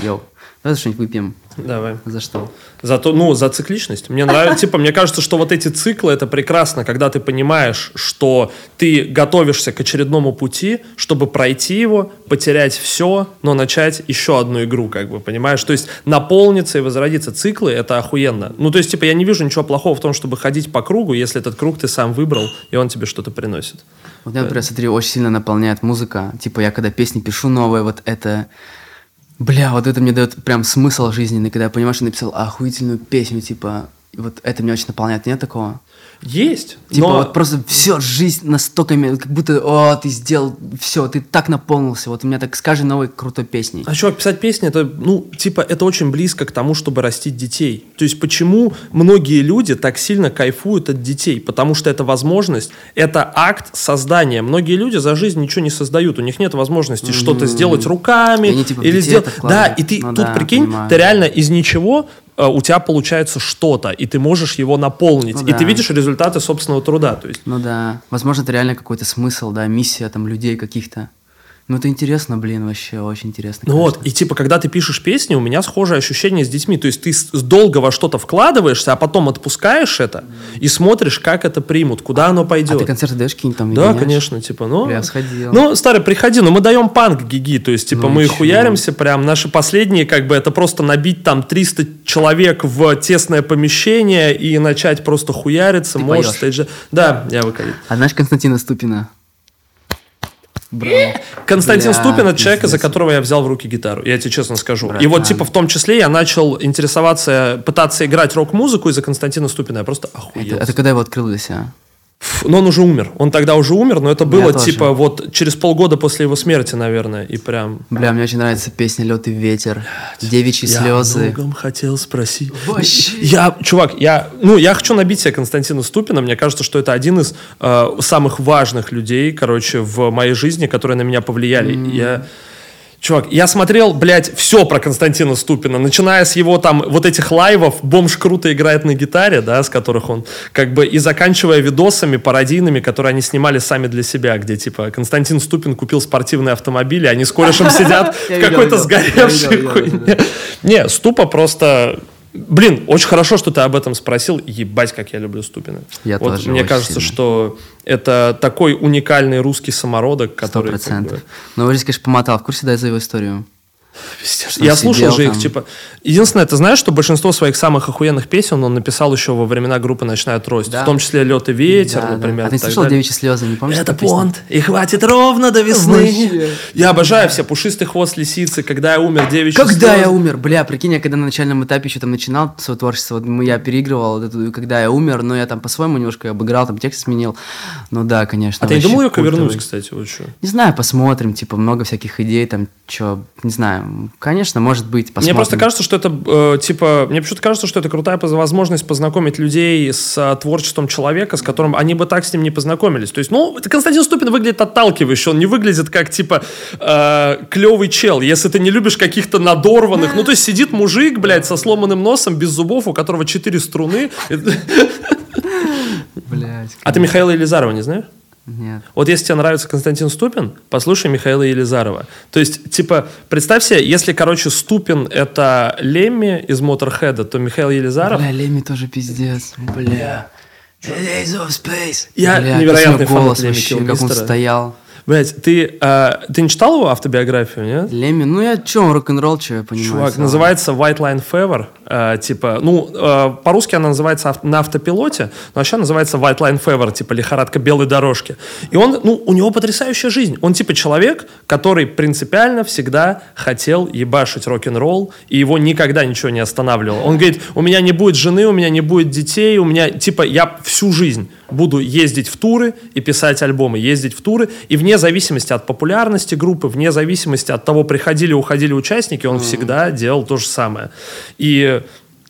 Йоу, давай что-нибудь выпьем. Давай. За что? Зато, ну, за цикличность. Мне нравится, типа, мне кажется, что вот эти циклы, это прекрасно, когда ты понимаешь, что ты готовишься к очередному пути, чтобы пройти его, потерять все, но начать еще одну игру, как бы, понимаешь? То есть наполниться и возродиться. Циклы — это охуенно. Ну, то есть, типа, я не вижу ничего плохого в том, чтобы ходить по кругу, если этот круг ты сам выбрал, и он тебе что-то приносит. Вот я, например, смотри, очень сильно наполняет музыка. Типа, я когда песни пишу новые, вот это... Бля, вот это мне дает прям смысл жизненный, когда я понимаю, что написал охуительную песню, типа... вот это меня очень наполняет. Нет такого? Есть, Типа но... вот просто все, жизнь настолько, как будто, о, ты сделал все, ты так наполнился. Вот у меня так с каждой новой крутой песней. А чувак, писать песни, это, ну, типа, это очень близко к тому, чтобы растить детей. То есть, почему многие люди так сильно кайфуют от детей? Потому что это возможность, это акт создания. Многие люди за жизнь ничего не создают, у них нет возможности что-то сделать руками. Они, типа, или сделать... Да, и ты Ну тут, да, прикинь, понимаю. ты реально из ничего у тебя получается что-то, и ты можешь его наполнить. Ну и да. ты видишь результаты собственного труда. То есть, Ну да, возможно, это реально какой-то смысл, да, миссия там людей каких-то. Ну это интересно, блин, вообще очень интересно. Ну вот, и типа, когда ты пишешь песни, у меня схожее ощущение с детьми. То есть ты долго во что-то вкладываешься, а потом отпускаешь это и смотришь, как это примут, куда оно А пойдет. ты концерты даешь какие-нибудь там? Да, гоняешь? конечно, типа, ну... Бля, сходил. Ну, старый, приходи, ну мы даем панк гиги, то есть, типа, Ну мы чё? хуяримся прям, наши последние, как бы, это просто набить там 300 человек в тесное помещение и начать просто хуяриться, Ты может, поёшь? стейджа- Да, я выкалил. А знаешь Константина Ступина? Браво. Константин Бля, Ступин это человек, из-за которого я взял в руки гитару, я тебе честно скажу. И вот, Братан. типа, в том числе я начал интересоваться, пытаться играть рок-музыку из-за Константина Ступина. Я просто охуел. Это, это когда его открыл для себя? Но он уже умер. Он тогда уже умер, но это было, типа, вот через полгода после его смерти, наверное. И прям... Бля, мне очень нравится песня «Лед и ветер», «Девичьи Я слезы». многом хотел спросить. Вообще. Я, чувак, я, ну, я хочу набить себе Константина Ступина. Мне кажется, что это один из э, самых важных людей, короче, в моей жизни, которые на меня повлияли. Я, Чувак, я смотрел, блядь, все про Константина Ступина, начиная с его там вот этих лайвов, бомж круто играет на гитаре, да, с которых он, как бы, и заканчивая видосами пародийными, которые они снимали сами для себя, где, типа, Константин Ступин купил спортивный автомобиль, и они с корешем сидят в какой-то сгоревшей хуйне. Не, Ступа просто... Блин, очень хорошо, что ты об этом спросил. Ебать, как я люблю Ступина. Я вот тоже Мне кажется, сильно. что это такой уникальный русский самородок, Сто который... как процентов. бы, Но вы, конечно, помотал. В курсе, да, за его историю? Пиздец. Я слушал же их, типа... Единственное, ты знаешь, что большинство своих самых охуенных песен он написал еще во времена группы «Ночная трость». Да. В том числе «Лед и ветер», Да, да. например. А ты слышал далее. «Девичьи слезы», не помнишь? Это понт, и хватит ровно до весны. Вообще. Я обожаю все «Пушистый хвост лисицы», «Когда я умер», «Девичьи Когда слезы». я умер, бля, прикинь, я когда на начальном этапе еще там начинал свое творчество, вот я переигрывал эту «Когда я умер», но я там по-своему немножко обыграл, там текст сменил. Ну да, конечно. А ты не думал ее культовый. кстати, вот что? Не знаю, посмотрим, типа, много всяких идей, там, что, не знаю, конечно, может быть, посмотрим. Мне просто кажется, что это, э, типа, мне почему-то кажется, что это крутая возможность познакомить людей с э, творчеством человека, с которым они бы так с ним не познакомились. То есть, ну, Константин Ступин выглядит отталкивающе, он не выглядит как, типа, э, клевый чел, если ты не любишь каких-то надорванных. Ну, то есть, сидит мужик, блядь, со сломанным носом, без зубов, у которого четыре струны. Блядь, А ты Михаила Елизарова не знаешь? Нет. Вот если тебе нравится Константин Ступин, послушай Михаила Елизарова. То есть, типа, представь себе, если, короче, Ступин — это Лемми из Моторхеда, то Михаил Елизаров... Бля, Леми тоже пиздец, бля. Days of Space. Я Бля, невероятный голос Леми вообще, как он стоял. Блять, ты, а, ты не читал его автобиографию, нет? Леми, ну я чё, он рок-н-ролл, чё я понимаю. Чувак, сам. называется White Line Fever. Э, типа, ну, э, по-русски она называется ав- на автопилоте, но вообще называется White Line Fever, типа лихорадка белой дорожки. И он, ну, у него потрясающая жизнь. Он типа человек, который принципиально всегда хотел ебашить рок-н-ролл, и его никогда ничего не останавливало. Он говорит, у меня не будет жены, у меня не будет детей, у меня, типа, я всю жизнь буду ездить в туры и писать альбомы, ездить в туры, и вне зависимости от популярности группы, вне зависимости от того, приходили, уходили участники, он всегда делал то же самое. И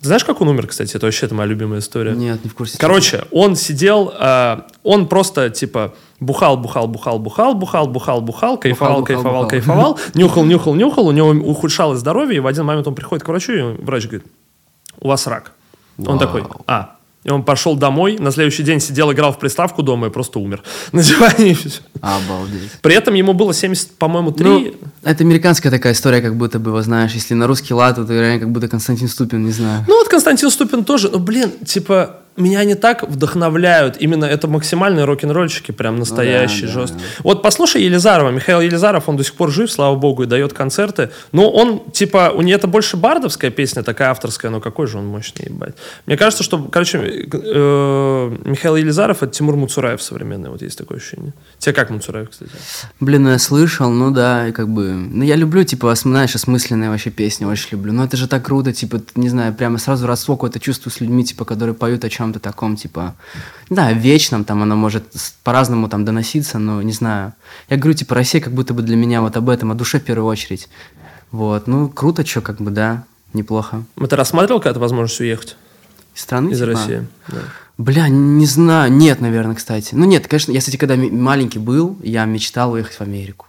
ты знаешь, как он умер, кстати? Это вообще это моя любимая история. Нет, не в курсе. Короче, он сидел, э, он просто типа бухал, бухал, бухал, бухал, бухал, бухал, бухал, кайфовал, бухал, кайфовал, бухал. кайфовал, нюхал, нюхал, нюхал, у него ухудшалось здоровье, и в один момент он приходит к врачу, и врач говорит, у вас рак. Он такой, а. И он пошел домой, на следующий день сидел, играл в приставку дома и просто умер. На диване. Обалдеть. При этом ему было 70, по-моему, 3. Ну, это американская такая история, как будто бы, знаешь, если на русский лад, то реально как будто Константин Ступин, не знаю. Ну вот Константин Ступин тоже, ну блин, типа, меня не так вдохновляют. Именно это максимальные рок-н-ролльщики, прям настоящие, Ну да, да, жесткие. Вот послушай Елизарова. Михаил Елизаров, он до сих пор жив, слава богу, и дает концерты. Но он, типа, у нее это больше бардовская песня, такая авторская, но какой же он мощный, ебать. Мне кажется, что, короче, э, Михаил Елизаров это Тимур Муцураев современный, вот есть такое ощущение. Тебе как Муцураев, кстати? Блин, ну я слышал, ну да, и как бы... Ну я люблю, типа, знаешь, осмысленные вообще песни, очень люблю. Но это же так круто, типа, не знаю, прямо сразу родство какое-то чувствую с людьми, типа, которые поют о чем-то таком, типа... Да, вечном, там оно может по-разному там доноситься, но не знаю. Я говорю, типа, Россия как будто бы для меня вот об этом, о душе в первую очередь. Вот, ну, круто, что, как бы, да, неплохо. А Ты рассматривал когда-то возможность уехать Из страны, из типа? России? Да. Бля, не знаю. Нет, наверное, кстати. Ну нет, конечно, я, кстати, когда маленький был, я мечтал уехать в Америку.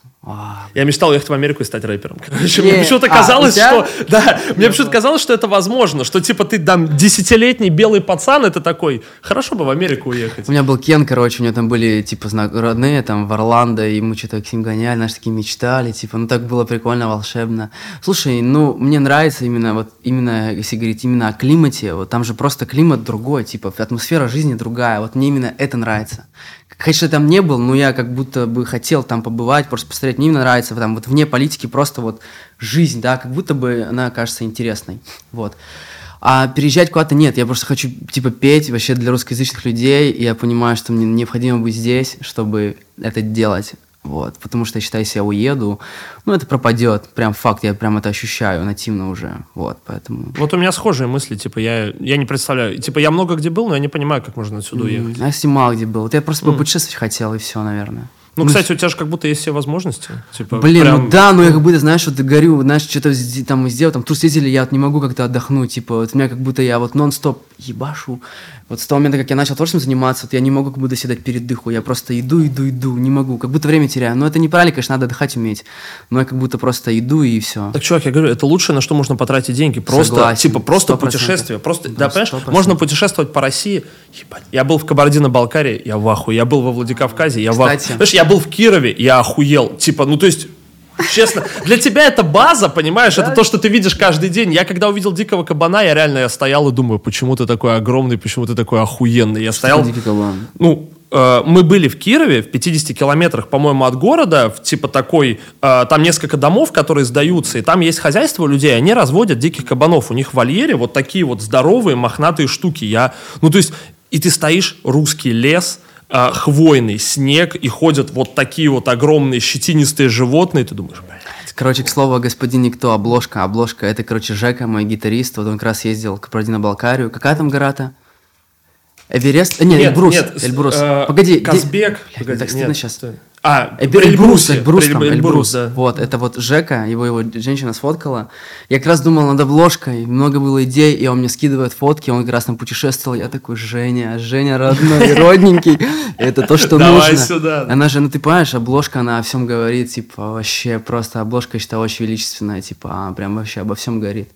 Я мечтал уехать в Америку и стать рэпером. Короче, Не, мне почему-то а, казалось, что... Да, мне почему-то казалось, что это возможно. Что, типа, ты там десятилетний белый пацан, это такой, хорошо бы в Америку уехать. У меня был Кен, короче, у него там были, типа, зна- родные, там, в Орландо, и мы что-то к ним гоняли, знаешь, такие мечтали, типа, ну, так было прикольно, волшебно. Слушай, ну, мне нравится именно, вот, именно, если говорить именно о климате, вот, там же просто климат другой, типа, атмосфера жизни другая, вот, мне именно это нравится. Конечно, я там не был, но я как будто бы хотел там побывать, просто посмотреть, мне именно нравится, там, вот, вне политики просто вот жизнь, да, как будто бы она кажется интересной, вот. А переезжать куда-то нет, я просто хочу, типа, петь вообще для русскоязычных людей, и я понимаю, что мне необходимо быть здесь, чтобы это делать, вот, потому что я считаю, если я уеду, ну, это пропадет, прям факт, я прям это ощущаю нативно уже, вот, поэтому... Вот у меня схожие мысли, типа, я, я не представляю. Типа, я много где был, но я не понимаю, как можно отсюда уехать. А если мало где был? Вот я просто попутешествовать хотел, и все, наверное. Ну, кстати, у тебя же как будто есть все возможности. Типа, Блин, прям- ну да, но я как будто, знаешь, вот горю, знаешь, что-то там сделал, там тур съездили, я вот не могу как-то отдохнуть, типа, вот у меня как будто я вот нон-стоп ебашу. Вот с того момента, как я начал творчеством заниматься, вот я не могу как будто седать перед дыху, я просто иду, иду, иду, не могу, как будто время теряю. Но это неправильно, конечно, надо отдыхать уметь, но я как будто просто иду и все. Так, чувак, я говорю, это лучшее, на что можно потратить деньги. Просто, Согласен. типа, просто Сто процентов. путешествие. Просто, Да, да, понимаешь, можно путешествовать по России. Ебать, я был в Кабардино-Балкарии, я в ахуе. Я был во Владикавказе, я в ахуе. Кстати. Знаешь, я был в Кирове, я охуел. Типа, ну, то есть... Честно, для тебя это база, понимаешь? Это то, что ты видишь каждый день. Я когда увидел дикого кабана, я реально я стоял и думаю, почему ты такой огромный, почему ты такой охуенный. Я стоял, Дикий кабан. ну, э, мы были в Кирове, в 50 километрах, по-моему, от города, в типа такой, э, там несколько домов, которые сдаются, и там есть хозяйство у людей, они разводят диких кабанов, у них в вольере вот такие вот здоровые мохнатые штуки. Я, ну, то есть, и ты стоишь, русский лес, э, хвойный снег, и ходят вот такие вот огромные щетинистые животные, ты думаешь, блядь. Короче, к слову, господин Никто, обложка, обложка, это, короче, Жека, мой гитарист, вот он как раз ездил к Кабардино-Балкарию. Какая там гора-то? Эверест? Э, Нет, Эльбрус. с- Эльбрус. э, Погоди. где- Казбек. Блядь, Погоди, так стыдно нет, сейчас. стой. А, при Эльбрус, Эльбрус при там, Эльбрус, Эльбрус. да. Вот, это вот Жека, его, его женщина сфоткала. Я как раз думал над обложкой, много было идей, и он мне скидывает фотки, он как раз там путешествовал. Я такой, Женя, Женя родной, родненький. Это то, что Давай нужно. сюда. Она же, ну ты понимаешь, обложка, она о всем говорит, типа, вообще просто обложка, я считаю, очень величественная, типа, прям вообще обо всем говорит.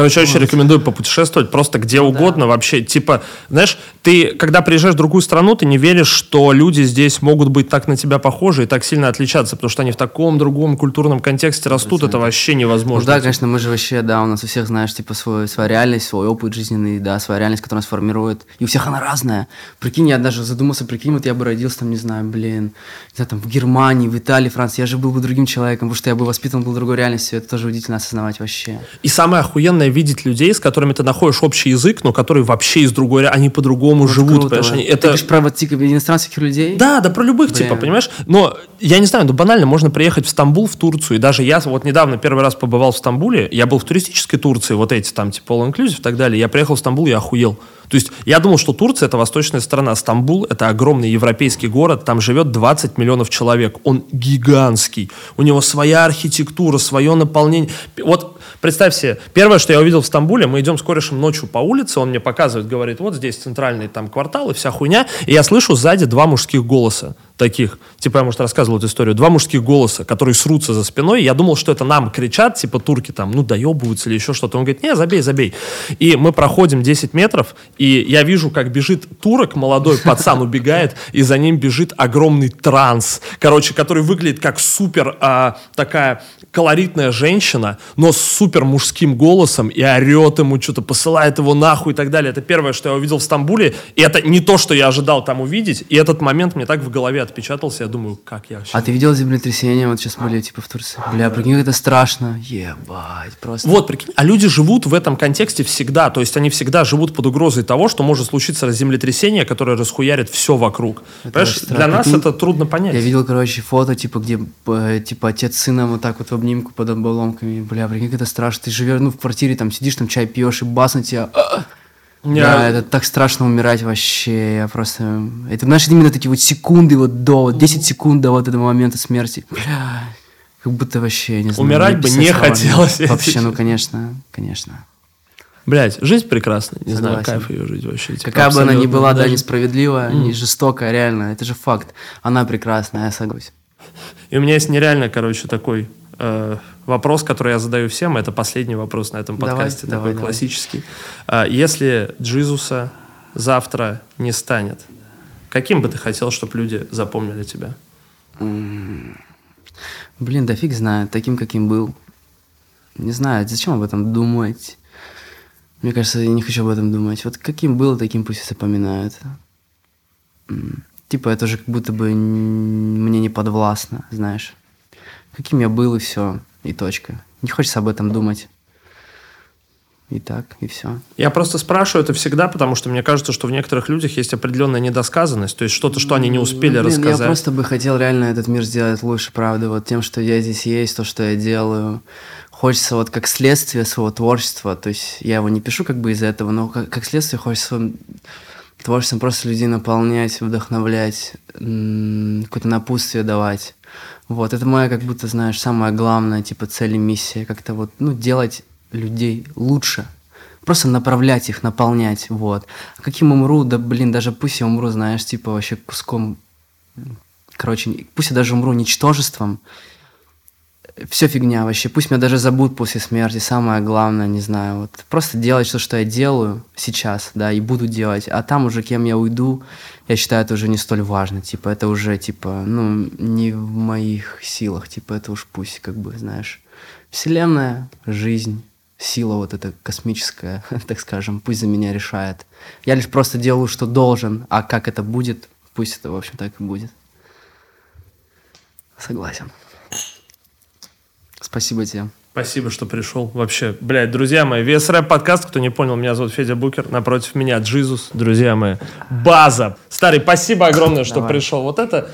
Короче, очень рекомендую попутешествовать просто где угодно вообще. Типа, знаешь, ты, когда приезжаешь в другую страну, ты не веришь, что люди здесь могут быть так на тебя похожи и так сильно отличаться, потому что они в таком другом культурном контексте растут, это вообще Ну невозможно. да, конечно, мы же вообще, да, у нас у всех, знаешь, типа свой, своя реальность, свой опыт жизненный, да, своя реальность, которая нас формирует. И у всех она разная. Прикинь, я даже задумался, прикинь, вот я бы родился там, не знаю, блин, не знаю, там в Германии, в Италии, Франции, я же был бы другим человеком, потому что я бы воспитан был в другой реальности, это тоже удивительно осознавать вообще. И самое охуенное видеть людей, с которыми ты находишь общий язык, но которые вообще из другой, они по-другому Вот живут, круто, понимаешь? Они- Ты это... говоришь про вот типа, иностранских людей? Да, да, про любых Блин. типа, понимаешь? Но я не знаю, ну банально, можно приехать в Стамбул, в Турцию, и даже я вот недавно первый раз побывал в Стамбуле, я был в туристической Турции, вот эти там типа all inclusive и так далее, я приехал в Стамбул, я охуел. То есть я думал, что Турция это восточная страна, Стамбул это огромный европейский город, там живет 20 миллионов человек, он гигантский, у него своя архитектура, свое наполнение. Вот представь себе, первое, что я увидел в Стамбуле, мы идем с корешем ночью по улице, он мне показывает, говорит, вот здесь центральный там квартал и вся хуйня, и я слышу сзади два мужских голоса таких, типа я, может, рассказывал эту историю, два мужских голоса, которые срутся за спиной, я думал, что это нам кричат, типа турки там, ну, доебываются или еще что-то, он говорит, не, забей, забей, и мы проходим 10 метров, и я вижу, как бежит турок, молодой пацан убегает, и за ним бежит огромный транс, короче, который выглядит как супер а, такая колоритная женщина, но с супер мужским голосом, и орет ему, что-то посылает его нахуй и так далее. Это первое, что я увидел в Стамбуле, и это не то, что я ожидал там увидеть, и этот момент мне так в голове отпечатался, я думаю, как я вообще... А ты видел землетрясение, вот сейчас были, типа, в Турции? Бля, прикинь, это страшно. Ебать, просто. Вот, прикинь, а люди живут в этом контексте всегда, то есть они всегда живут под угрозой того, что может случиться землетрясение, которое расхуярит все вокруг. Понимаешь, очень страшно. для нас Прикинь, это трудно понять. Я видел, короче, фото, типа, где, э, типа, отец с сыном вот так вот в обнимку под обломками. Бля, прикинь, это страшно. Ты живешь, ну, в квартире, там, сидишь, там, чай пьешь, и бас на тебя. Я- Да, это так страшно умирать вообще. Я просто... Это, знаешь, именно такие вот секунды вот до, вот 10 секунд до вот этого момента смерти. Бля, как будто вообще, не знаю. Умирать бы не словами. хотелось, Вообще, ну, честно. конечно, конечно. Блять, жизнь прекрасна, не знаю, Согласен. кайф ее жить вообще. типа, Какая бы она ни была, да, Даже- несправедливая, не жестокая, реально, это же факт. Она прекрасная, я согласен. И у меня есть нереально, короче, такой э, вопрос, который я задаю всем. Это последний вопрос на этом Давай, подкасте, давай, такой давай. классический. А, если Джизуса завтра не станет, каким бы ты хотел, чтобы люди запомнили тебя? Блин, да фиг знает, таким, каким был. Не знаю, зачем об этом думать? Мне кажется, я не хочу об этом думать. Вот каким был, таким пусть и запоминают. Типа, это же как будто бы мне не подвластно, знаешь. Каким я был, и все, и точка. Не хочется об этом думать. И так, и все. Я просто спрашиваю это всегда, потому что мне кажется, что в некоторых людях есть определенная недосказанность, то есть что-то, что они не успели Ну, блин, рассказать. Я просто бы хотел реально этот мир сделать лучше, правда, вот тем, что я здесь есть, то, что я делаю. Хочется вот как следствие своего творчества, то есть я его не пишу как бы из-за этого, но как, как следствие хочется творчеством просто людей наполнять, вдохновлять, какое-то напутствие давать. Вот, это моя, как будто, знаешь, самая главная, типа, цель и миссия. Как-то вот, ну, делать людей лучше. Просто направлять их, наполнять, вот. А каким умру, да, блин, даже пусть я умру, знаешь, типа, вообще куском... Короче, пусть я даже умру ничтожеством, все фигня вообще. Пусть меня даже забудут после смерти. Самое главное, не знаю, вот просто делать то, что я делаю сейчас, да, и буду делать. А там уже кем я уйду, я считаю, это уже не столь важно. Типа, это уже, типа, ну, не в моих силах. Типа, это уж пусть, как бы, знаешь, вселенная, жизнь, сила вот эта космическая, так скажем, пусть за меня решает. Я лишь просто делаю, что должен, а как это будет, пусть это, в общем, так и будет. Согласен. Спасибо тебе. Спасибо, что пришел. Вообще, блядь, друзья мои, вес рэп подкаст, кто не понял, меня зовут Федя Букер, напротив меня Джизус, друзья мои, база. Старый, спасибо огромное, что Давай. пришел. Вот это